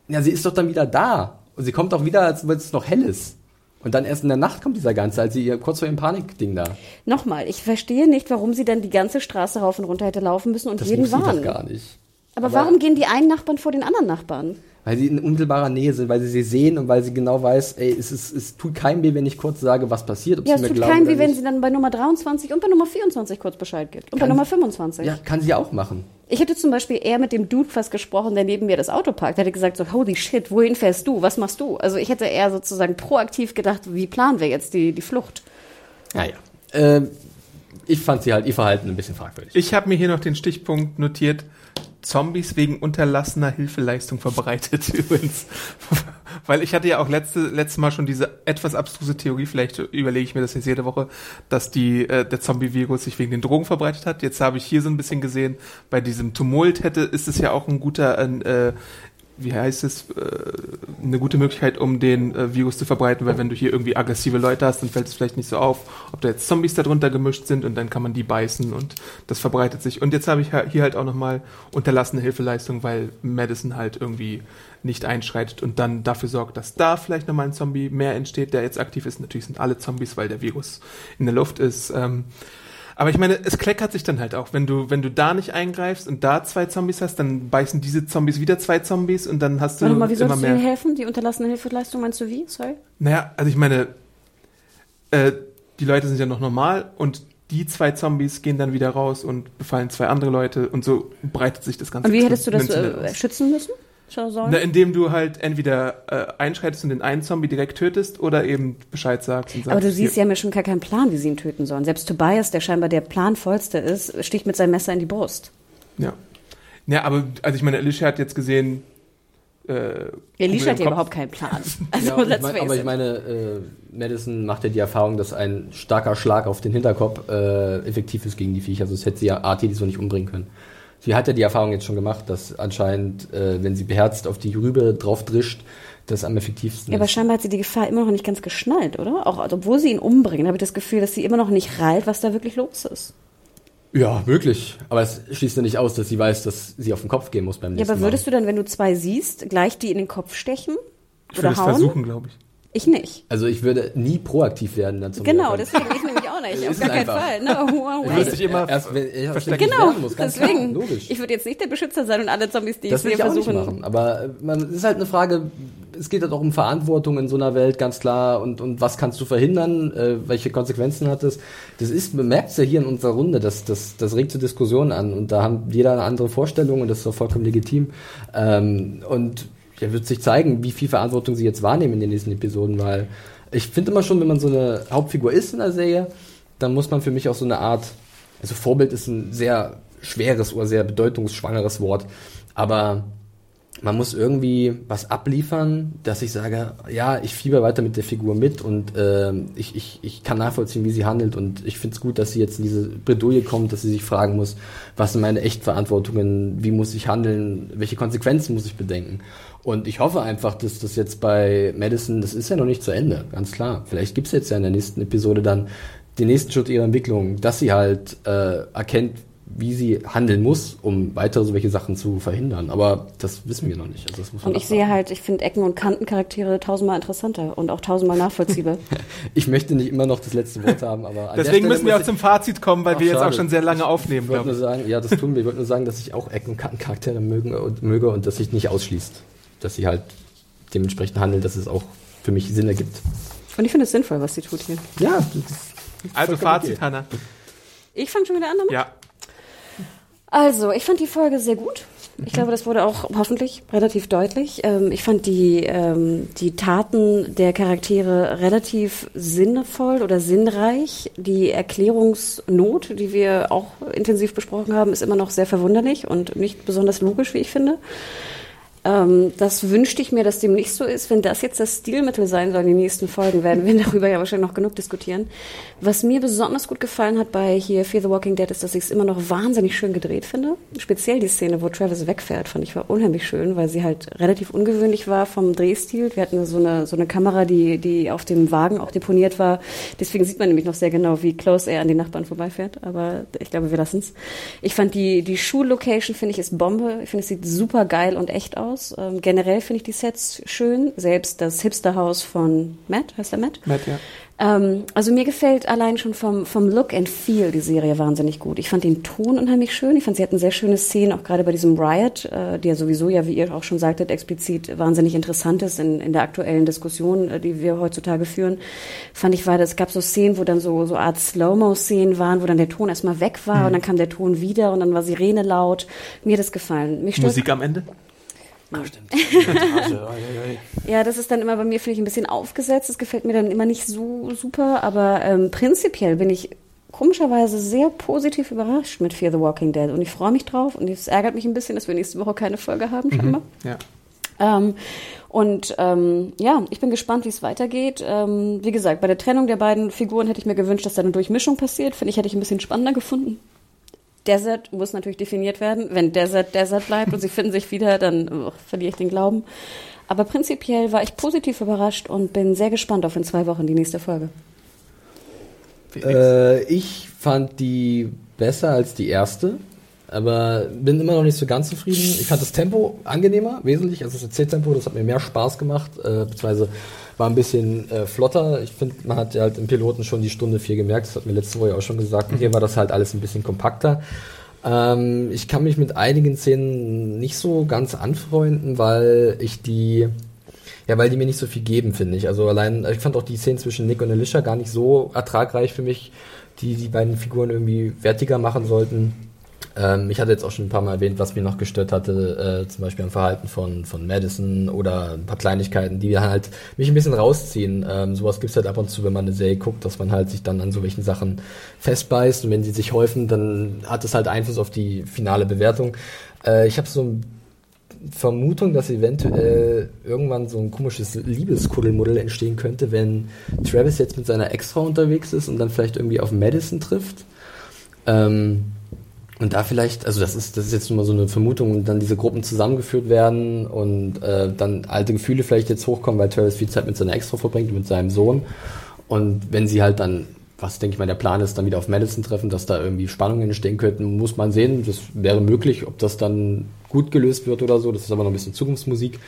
Ja, sie ist doch dann wieder da. Und sie kommt auch wieder, als wenn es noch hell ist. Und dann erst in der Nacht kommt dieser ganze, als sie ihr kurz vor ihrem Panikding da. Nochmal, ich verstehe nicht, warum sie dann die ganze Straße rauf und runter hätte laufen müssen und Das jeden muss sie doch warnen. gar nicht. Aber, Aber- warum gehen die einen Nachbarn vor den anderen Nachbarn? Weil sie in unmittelbarer Nähe sind, weil sie sie sehen und weil sie genau weiß, ey, es, ist, es tut keinem weh, wenn ich kurz sage, was passiert. Ob Ja, sie es mir tut glauben keinem oder weh, wenn sie dann bei Nummer 23 und bei Nummer 24 kurz Bescheid gibt. Und bei Kann- Nummer 25. Ja, kann sie auch machen. Ich hätte zum Beispiel eher mit dem Dude fast gesprochen, der neben mir das Auto parkt. Der hätte gesagt so, holy shit, wohin fährst du? Was machst du? Also ich hätte eher sozusagen proaktiv gedacht, wie planen wir jetzt die, die Flucht? Naja. Ähm, ich fand sie halt, ihr Verhalten ein bisschen fragwürdig. Ich habe mir hier noch den Stichpunkt notiert. Zombies wegen unterlassener Hilfeleistung verbreitet <laughs> übrigens. Weil ich hatte ja auch letzte, letztes Mal schon diese etwas abstruse Theorie, vielleicht überlege ich mir das jetzt jede Woche, dass die, äh, der Zombie-Virus sich wegen den Drogen verbreitet hat. Jetzt habe ich hier so ein bisschen gesehen, bei diesem Tumult hätte, ist es ja auch ein guter, äh, wie heißt es, äh, eine gute Möglichkeit, um den äh, Virus zu verbreiten, weil wenn du hier irgendwie aggressive Leute hast, dann fällt es vielleicht nicht so auf, ob da jetzt Zombies darunter gemischt sind und dann kann man die beißen und das verbreitet sich. Und jetzt habe ich hier halt auch nochmal unterlassene Hilfeleistung, weil Madison halt irgendwie nicht einschreitet und dann dafür sorgt, dass da vielleicht nochmal ein Zombie mehr entsteht, der jetzt aktiv ist. Natürlich sind alle Zombies, weil der Virus in der Luft ist. Ähm, aber ich meine, es kleckert sich dann halt auch. Wenn du, wenn du da nicht eingreifst und da zwei Zombies hast, dann beißen diese Zombies wieder zwei Zombies und dann hast du Warte mal, wie immer sollst du mehr. ihnen helfen? Die unterlassene Hilfeleistung meinst du wie? Sorry? Naja, also ich meine, äh, die Leute sind ja noch normal und die zwei Zombies gehen dann wieder raus und befallen zwei andere Leute und so breitet sich das Ganze. Und wie hättest du das äh, schützen müssen? Schau sollen? Na, indem du halt entweder äh, einschreitest und den einen Zombie direkt tötest oder eben Bescheid sagst. Und sagst Aber du siehst, hier, ja mir schon gar keinen Plan, wie sie ihn töten sollen. Selbst Tobias, der scheinbar der planvollste ist, sticht mit seinem Messer in die Brust. Ja. Ja, aber also ich meine, Alicia hat jetzt gesehen. Äh, Elisha hat ja überhaupt keinen Plan. <laughs> Also, Ja, ich mein, face aber ich meine, äh, Madison macht ja die Erfahrung, dass ein starker Schlag auf den Hinterkopf äh, effektiv ist gegen die Viecher. Sonst hätte sie ja Artie so nicht umbringen können. Sie hat ja die Erfahrung jetzt schon gemacht, dass anscheinend, äh, wenn sie beherzt auf die Rübe drauf drischt, das am effektivsten Ja, aber ist. scheinbar hat sie die Gefahr immer noch nicht ganz geschnallt, oder? Auch also, obwohl sie ihn umbringen, habe ich das Gefühl, dass sie immer noch nicht rallt, was da wirklich los ist. Ja, möglich. Aber es schließt ja nicht aus, dass sie weiß, dass sie auf den Kopf gehen muss beim Ja, nächsten aber würdest du dann, wenn du zwei siehst, gleich die in den Kopf stechen? Ich würde es versuchen, glaube ich. Ich nicht. Mal. Also ich würde nie proaktiv werden dazu. Genau, deswegen ich nämlich auch nicht. Auf gar keinen einfach. Fall. No, wow, Ich way. würde dich immer erst wenn ich verstecken. Genau, muss, ganz deswegen. Klar, logisch. Ich würde jetzt nicht der Beschützer sein und alle Zombies, die Das ich sehe, ich versuchen. machen. Aber äh, man, es ist halt eine Frage, es geht halt auch um Verantwortung in so einer Welt, ganz klar. Und, und was kannst du verhindern? Äh, welche Konsequenzen hat es? Das ist, man merkt es ja hier in unserer Runde, das, das, das regt zur Diskussion an. Und da haben jeder eine andere Vorstellung und das ist auch vollkommen legitim. Ähm, und ja, wird sich zeigen, wie viel Verantwortung sie jetzt wahrnehmen in den nächsten Episoden, weil ich finde immer schon, wenn man so eine Hauptfigur ist in der Serie, dann muss man für mich auch so eine Art, also Vorbild ist ein sehr schweres oder sehr bedeutungsschwangeres Wort, aber man muss irgendwie was abliefern, dass ich sage, ja, ich fieber weiter mit der Figur mit und ähm, ich, ich, ich kann nachvollziehen, wie sie handelt und ich finde es gut, dass sie jetzt in diese Bredouille kommt, dass sie sich fragen muss, was sind meine Echtverantwortungen, wie muss ich handeln, welche Konsequenzen muss ich bedenken. Und ich hoffe einfach, dass das jetzt bei Madison, das ist ja noch nicht zu Ende, ganz klar. Vielleicht gibt's jetzt ja in der nächsten Episode dann den nächsten Schritt ihrer Entwicklung, dass sie halt äh, erkennt, wie sie handeln muss, um weitere solche Sachen zu verhindern. Aber das wissen wir noch nicht. Also das muss man Und ich sehe halt, ich finde Ecken- und Kantencharaktere tausendmal interessanter und auch tausendmal nachvollziehbar. <laughs> <laughs> Ich möchte nicht immer noch das letzte Wort haben, aber Deswegen müssen wir auch zum Fazit kommen, weil Ach, wir jetzt auch schade. schon sehr lange aufnehmen, Ich wollte nur ich. sagen, ja, das tun wir. Ich wollte nur sagen, dass ich auch Ecken- und Kantencharaktere möge und, möge und dass sich nicht ausschließt. Dass sie halt dementsprechend handeln, dass es auch für mich Sinn ergibt. Und ich finde es sinnvoll, was sie tut hier. Ja, Also Fazit, okay. Hanna. Ich fange schon wieder an damit? Ja. Also, ich fand die Folge sehr gut. Ich glaube, das wurde auch hoffentlich relativ deutlich. Ähm, ich fand die, ähm, die Taten der Charaktere relativ sinnvoll oder sinnreich. Die Erklärungsnot, die wir auch intensiv besprochen haben, ist immer noch sehr verwunderlich und nicht besonders logisch, wie ich finde. Ähm, das wünschte ich mir, dass dem nicht so ist. Wenn das jetzt das Stilmittel sein soll in den nächsten Folgen, werden wir <laughs> darüber ja wahrscheinlich noch genug diskutieren. Was mir besonders gut gefallen hat bei hier Fear the Walking Dead ist, dass ich es immer noch wahnsinnig schön gedreht finde. Speziell die Szene, wo Travis wegfährt, fand ich war unheimlich schön, weil sie halt relativ ungewöhnlich war vom Drehstil. Wir hatten so eine, so eine Kamera, die, die auf dem Wagen auch deponiert war. Deswegen sieht man nämlich noch sehr genau, wie close er an den Nachbarn vorbeifährt. Aber ich glaube, wir lassen es. Ich fand die, die Schullocation, finde ich, ist Bombe. Ich finde, es sieht super geil und echt aus. Ähm, generell finde ich die Sets schön. Selbst das Hipsterhaus von Matt, heißt der Matt? Matt, ja. Ähm, also mir gefällt allein schon vom, vom Look and Feel die Serie wahnsinnig gut. Ich fand den Ton unheimlich schön. Ich fand, sie hatten sehr schöne Szenen, auch gerade bei diesem Riot, äh, der sowieso ja, wie ihr auch schon sagtet, explizit wahnsinnig interessant ist in, in der aktuellen Diskussion, äh, die wir heutzutage führen. Fand ich, war, es gab so Szenen, wo dann so, so Art Slow-Mo-Szenen waren, wo dann der Ton erstmal weg war und dann kam der Ton wieder und dann war Sirene laut. Mir hat das gefallen. Mich Musik am Ende? Ja, das ist dann immer bei mir, finde ich, ein bisschen aufgesetzt. Das gefällt mir dann immer nicht so super. Aber ähm, prinzipiell bin ich komischerweise sehr positiv überrascht mit Fear the Walking Dead. Und ich freue mich drauf. Und es ärgert mich ein bisschen, dass wir nächste Woche keine Folge haben, scheinbar. Ja. Ähm, und ähm, ja, ich bin gespannt, wie es weitergeht. Ähm, wie gesagt, bei der Trennung der beiden Figuren hätte ich mir gewünscht, dass da eine Durchmischung passiert. Finde ich, hätte ich ein bisschen spannender gefunden. Desert muss natürlich definiert werden. Wenn Desert Desert bleibt und sie finden sich wieder, dann oh, verliere ich den Glauben. Aber prinzipiell war ich positiv überrascht und bin sehr gespannt auf in zwei Wochen die nächste Folge. Äh, ich fand die besser als die erste, aber bin immer noch nicht so ganz zufrieden. Ich fand das Tempo angenehmer, wesentlich, also das Erzähltempo, das hat mir mehr Spaß gemacht, äh, beziehungsweise war ein bisschen äh, flotter. Ich finde, man hat ja halt im Piloten schon die Stunde vier gemerkt, das hat mir letzte Woche auch schon gesagt. Und hier war das halt alles ein bisschen kompakter. Ähm, ich kann mich mit einigen Szenen nicht so ganz anfreunden, weil ich die, ja, weil die mir nicht so viel geben, finde ich. Also allein, ich fand auch die Szenen zwischen Nick und Alicia gar nicht so ertragreich für mich, die die beiden Figuren irgendwie wertiger machen sollten. Ähm, ich hatte jetzt auch schon ein paar Mal erwähnt, was mir noch gestört hatte, äh, zum Beispiel am Verhalten von, von Madison oder ein paar Kleinigkeiten, die halt mich ein bisschen rausziehen. Ähm, sowas gibt's halt ab und zu, wenn man eine Serie guckt, dass man halt sich dann an so welchen Sachen festbeißt und wenn sie sich häufen, dann hat es halt Einfluss auf die finale Bewertung. Äh, ich habe so ein Vermutung, dass eventuell irgendwann so ein komisches Liebeskuddelmuddel entstehen könnte, wenn Travis jetzt mit seiner Ex-Frau unterwegs ist und dann vielleicht irgendwie auf Madison trifft. Ähm, und da vielleicht, also das ist, das ist jetzt nur mal so eine Vermutung, und dann diese Gruppen zusammengeführt werden und äh, dann alte Gefühle vielleicht jetzt hochkommen, weil Travis viel Zeit mit seiner Ex-Frau verbringt, mit seinem Sohn. Und wenn sie halt dann, was denke ich mal der Plan ist, dann wieder auf Madison treffen, dass da irgendwie Spannungen entstehen könnten, muss man sehen. Das wäre möglich, ob das dann gut gelöst wird oder so. Das ist aber noch ein bisschen Zukunftsmusik.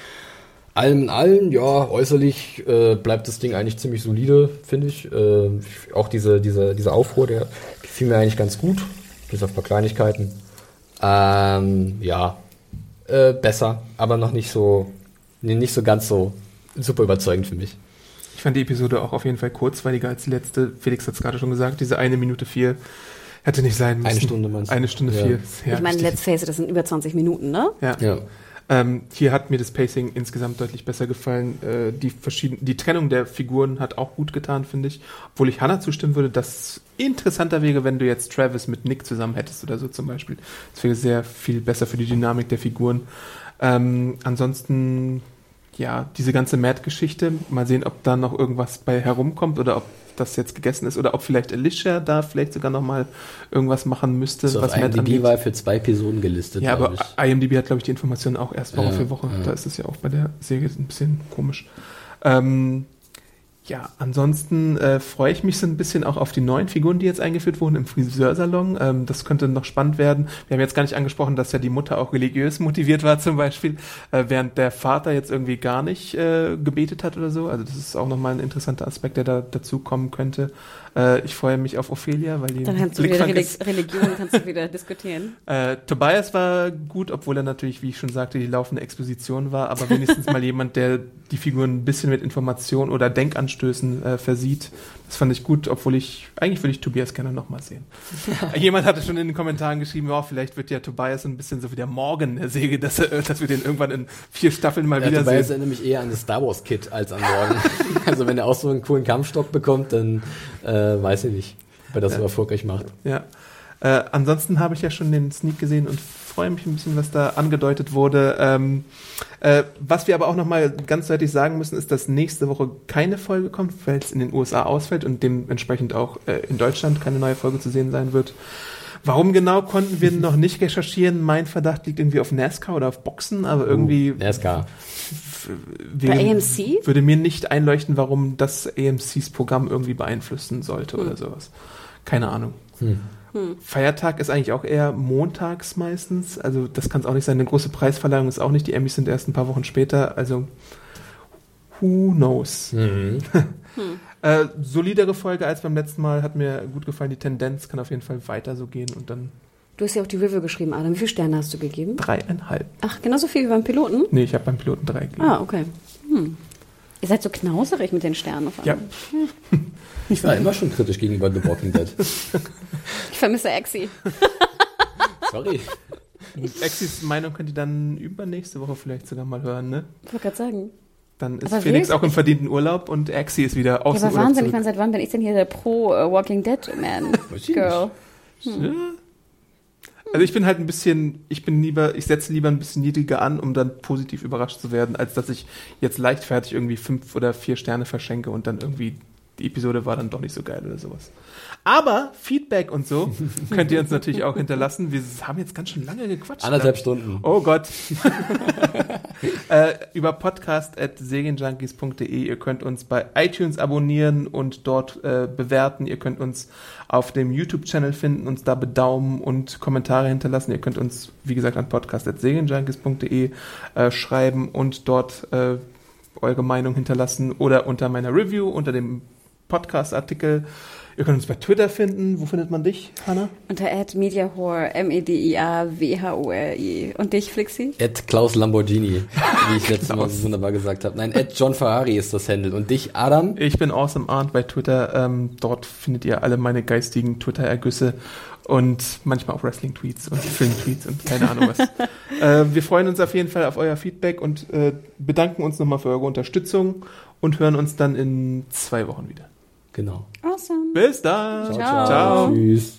Allem in allem, ja, äußerlich äh, bleibt das Ding eigentlich ziemlich solide, finde ich. Äh, auch diese, diese, dieser Aufruhr, der gefiel mir eigentlich ganz gut bis auf ein paar Kleinigkeiten. Ähm, ja, äh, besser, aber noch nicht so, nee, nicht so ganz so super überzeugend für mich. Ich fand die Episode auch auf jeden Fall kurzweiliger als die letzte. Felix hat es gerade schon gesagt, diese eine Minute vier hätte nicht sein müssen. Eine Stunde meinst du? Eine Stunde Ja. vier. Ja, ich meine, let's face it, das sind über 20 Minuten, ne? Ja. Ja. Ähm, hier hat mir das Pacing insgesamt deutlich besser gefallen. Äh, die, verschieden, die Trennung der Figuren hat auch gut getan, finde ich. Obwohl ich Hannah zustimmen würde, dass es interessanter wäre, wenn du jetzt Travis mit Nick zusammen hättest oder so zum Beispiel. Das wäre sehr viel besser für die Dynamik der Figuren. Ähm, ansonsten, ja, diese ganze Matt-Geschichte, mal sehen, ob da noch irgendwas bei herumkommt oder ob das jetzt gegessen ist oder ob vielleicht Alicia da vielleicht sogar noch mal irgendwas machen müsste, So was auf IMDb angeht. war für zwei Episoden gelistet. Ja, aber ich. IMDb hat, glaube ich, die Informationen auch erst Woche Ja, für Woche. ja. Da ist es ja auch bei der Serie ein bisschen komisch. Ähm, ja, ansonsten äh, freue ich mich so ein bisschen auch auf die neuen Figuren, die jetzt eingeführt wurden im Friseursalon. Ähm, das könnte noch spannend werden. Wir haben jetzt gar nicht angesprochen, dass ja die Mutter auch religiös <laughs> motiviert war zum Beispiel, äh, während der Vater jetzt irgendwie gar nicht äh, gebetet hat oder so. Also das ist auch nochmal ein interessanter Aspekt, der da dazu kommen könnte. Äh, ich freue mich auf Ophelia, weil die Dann kannst du wieder Reli ist- Religion kannst du wieder diskutieren. <laughs> äh, Tobias war gut, obwohl er natürlich, wie ich schon sagte, die laufende Exposition war, aber wenigstens mal jemand, der die Figuren ein bisschen mit Information oder Denkanstößen äh, versieht. Das fand ich gut, obwohl ich, eigentlich würde ich Tobias gerne nochmal sehen. <laughs> jemand hatte schon in den Kommentaren geschrieben, ja, vielleicht wird ja Tobias ein bisschen so wie der Morgan der Säge, dass, er, dass wir den irgendwann in vier Staffeln mal Ja, wieder Tobias sehen. erinnert mich eher an das Star Wars Kit als an Morgan. <laughs> also wenn er auch so einen coolen Kampfstock bekommt, dann äh, weiß ich nicht, ob er das so erfolgreich macht. Ja. Äh, ansonsten habe ich ja schon den Sneak gesehen und freue mich ein bisschen, was da angedeutet wurde. Ähm, äh, was wir aber auch nochmal ganz deutlich sagen müssen, ist, dass nächste Woche keine Folge kommt, weil es in den USA ausfällt und dementsprechend auch äh, in Deutschland keine neue Folge zu sehen sein wird. Warum genau konnten wir noch nicht recherchieren? Mein Verdacht liegt irgendwie auf NASCAR oder auf Boxen, aber irgendwie NASCAR. Wäre- Bei AMC? würde mir nicht einleuchten, warum das AMCs Programm irgendwie beeinflussen sollte oder sowas. Keine Ahnung. Hm. Feiertag ist eigentlich auch eher montags meistens. Also das kann es auch nicht sein. Eine große Preisverleihung ist auch nicht. Die Emmys sind erst ein paar Wochen später. Also who knows. Mhm. <laughs> Äh, solidere Folge als beim letzten Mal. Hat mir gut gefallen. Die Tendenz kann auf jeden Fall weiter so gehen. Und dann Du hast ja auch die Review geschrieben, Adam. Wie viele Sterne hast du gegeben? dreieinhalb. Ach, genauso viel wie beim Piloten? Nee, ich habe beim Piloten drei gegeben. Ah, okay. Hm. Ihr seid so knauserig mit den Sternen auf Ja. einmal. <laughs> Ich war immer schon kritisch gegenüber The Walking Dead. <laughs> Ich vermisse Exi. <laughs> Sorry. Exis Meinung könnt ihr dann übernächste Woche vielleicht sogar mal hören, ne? Ich wollte gerade sagen. Dann ist Aber Felix auch im verdienten Urlaub und Exi ist wieder aus Ja, dem aber Urlaub Wahnsinn. Ich zurück. meine, seit wann bin ich denn hier der Pro äh, Walking Dead Man ich Girl? Ja. Also ich bin halt ein bisschen, ich bin lieber, ich setze lieber ein bisschen niedriger an, um dann positiv überrascht zu werden, als dass ich jetzt leichtfertig irgendwie fünf oder vier Sterne verschenke und dann irgendwie die Episode war dann doch nicht so geil oder sowas. Aber Feedback und so <laughs> könnt ihr uns natürlich auch hinterlassen. Wir haben jetzt ganz schön lange gequatscht. Anderthalb Stunden. Oh Gott. <laughs> <laughs> äh, über podcast.segenjunkies.de. Ihr könnt uns bei iTunes abonnieren und dort äh, bewerten. Ihr könnt uns auf dem YouTube-Channel finden, uns da bedaumen und Kommentare hinterlassen. Ihr könnt uns, wie gesagt, an podcast.segenjunkies.de äh, schreiben und dort äh, eure Meinung hinterlassen oder unter meiner Review, unter dem Podcast-Artikel. Ihr könnt uns bei Twitter finden. Wo findet man dich, Hanna? Unter @mediahore, M-E-D-I-A-W-H-O-R-I. Und dich, Flixi? Ed Klaus Lamborghini, wie ich <laughs> letztes Mal so wunderbar gesagt habe. Nein, Ed John Ferrari ist das Handle. Und dich, Adam? Ich bin Awesome Arndt bei Twitter. Ähm, dort findet ihr alle meine geistigen Twitter-Ergüsse und manchmal auch Wrestling-Tweets und <laughs> Film-Tweets und keine Ahnung was. <laughs> äh, wir freuen uns auf jeden Fall auf euer Feedback und äh, bedanken uns nochmal für eure Unterstützung und hören uns dann in zwei Wochen wieder. Genau. Awesome. Bis dann. Ciao. Ciao. Tschüss.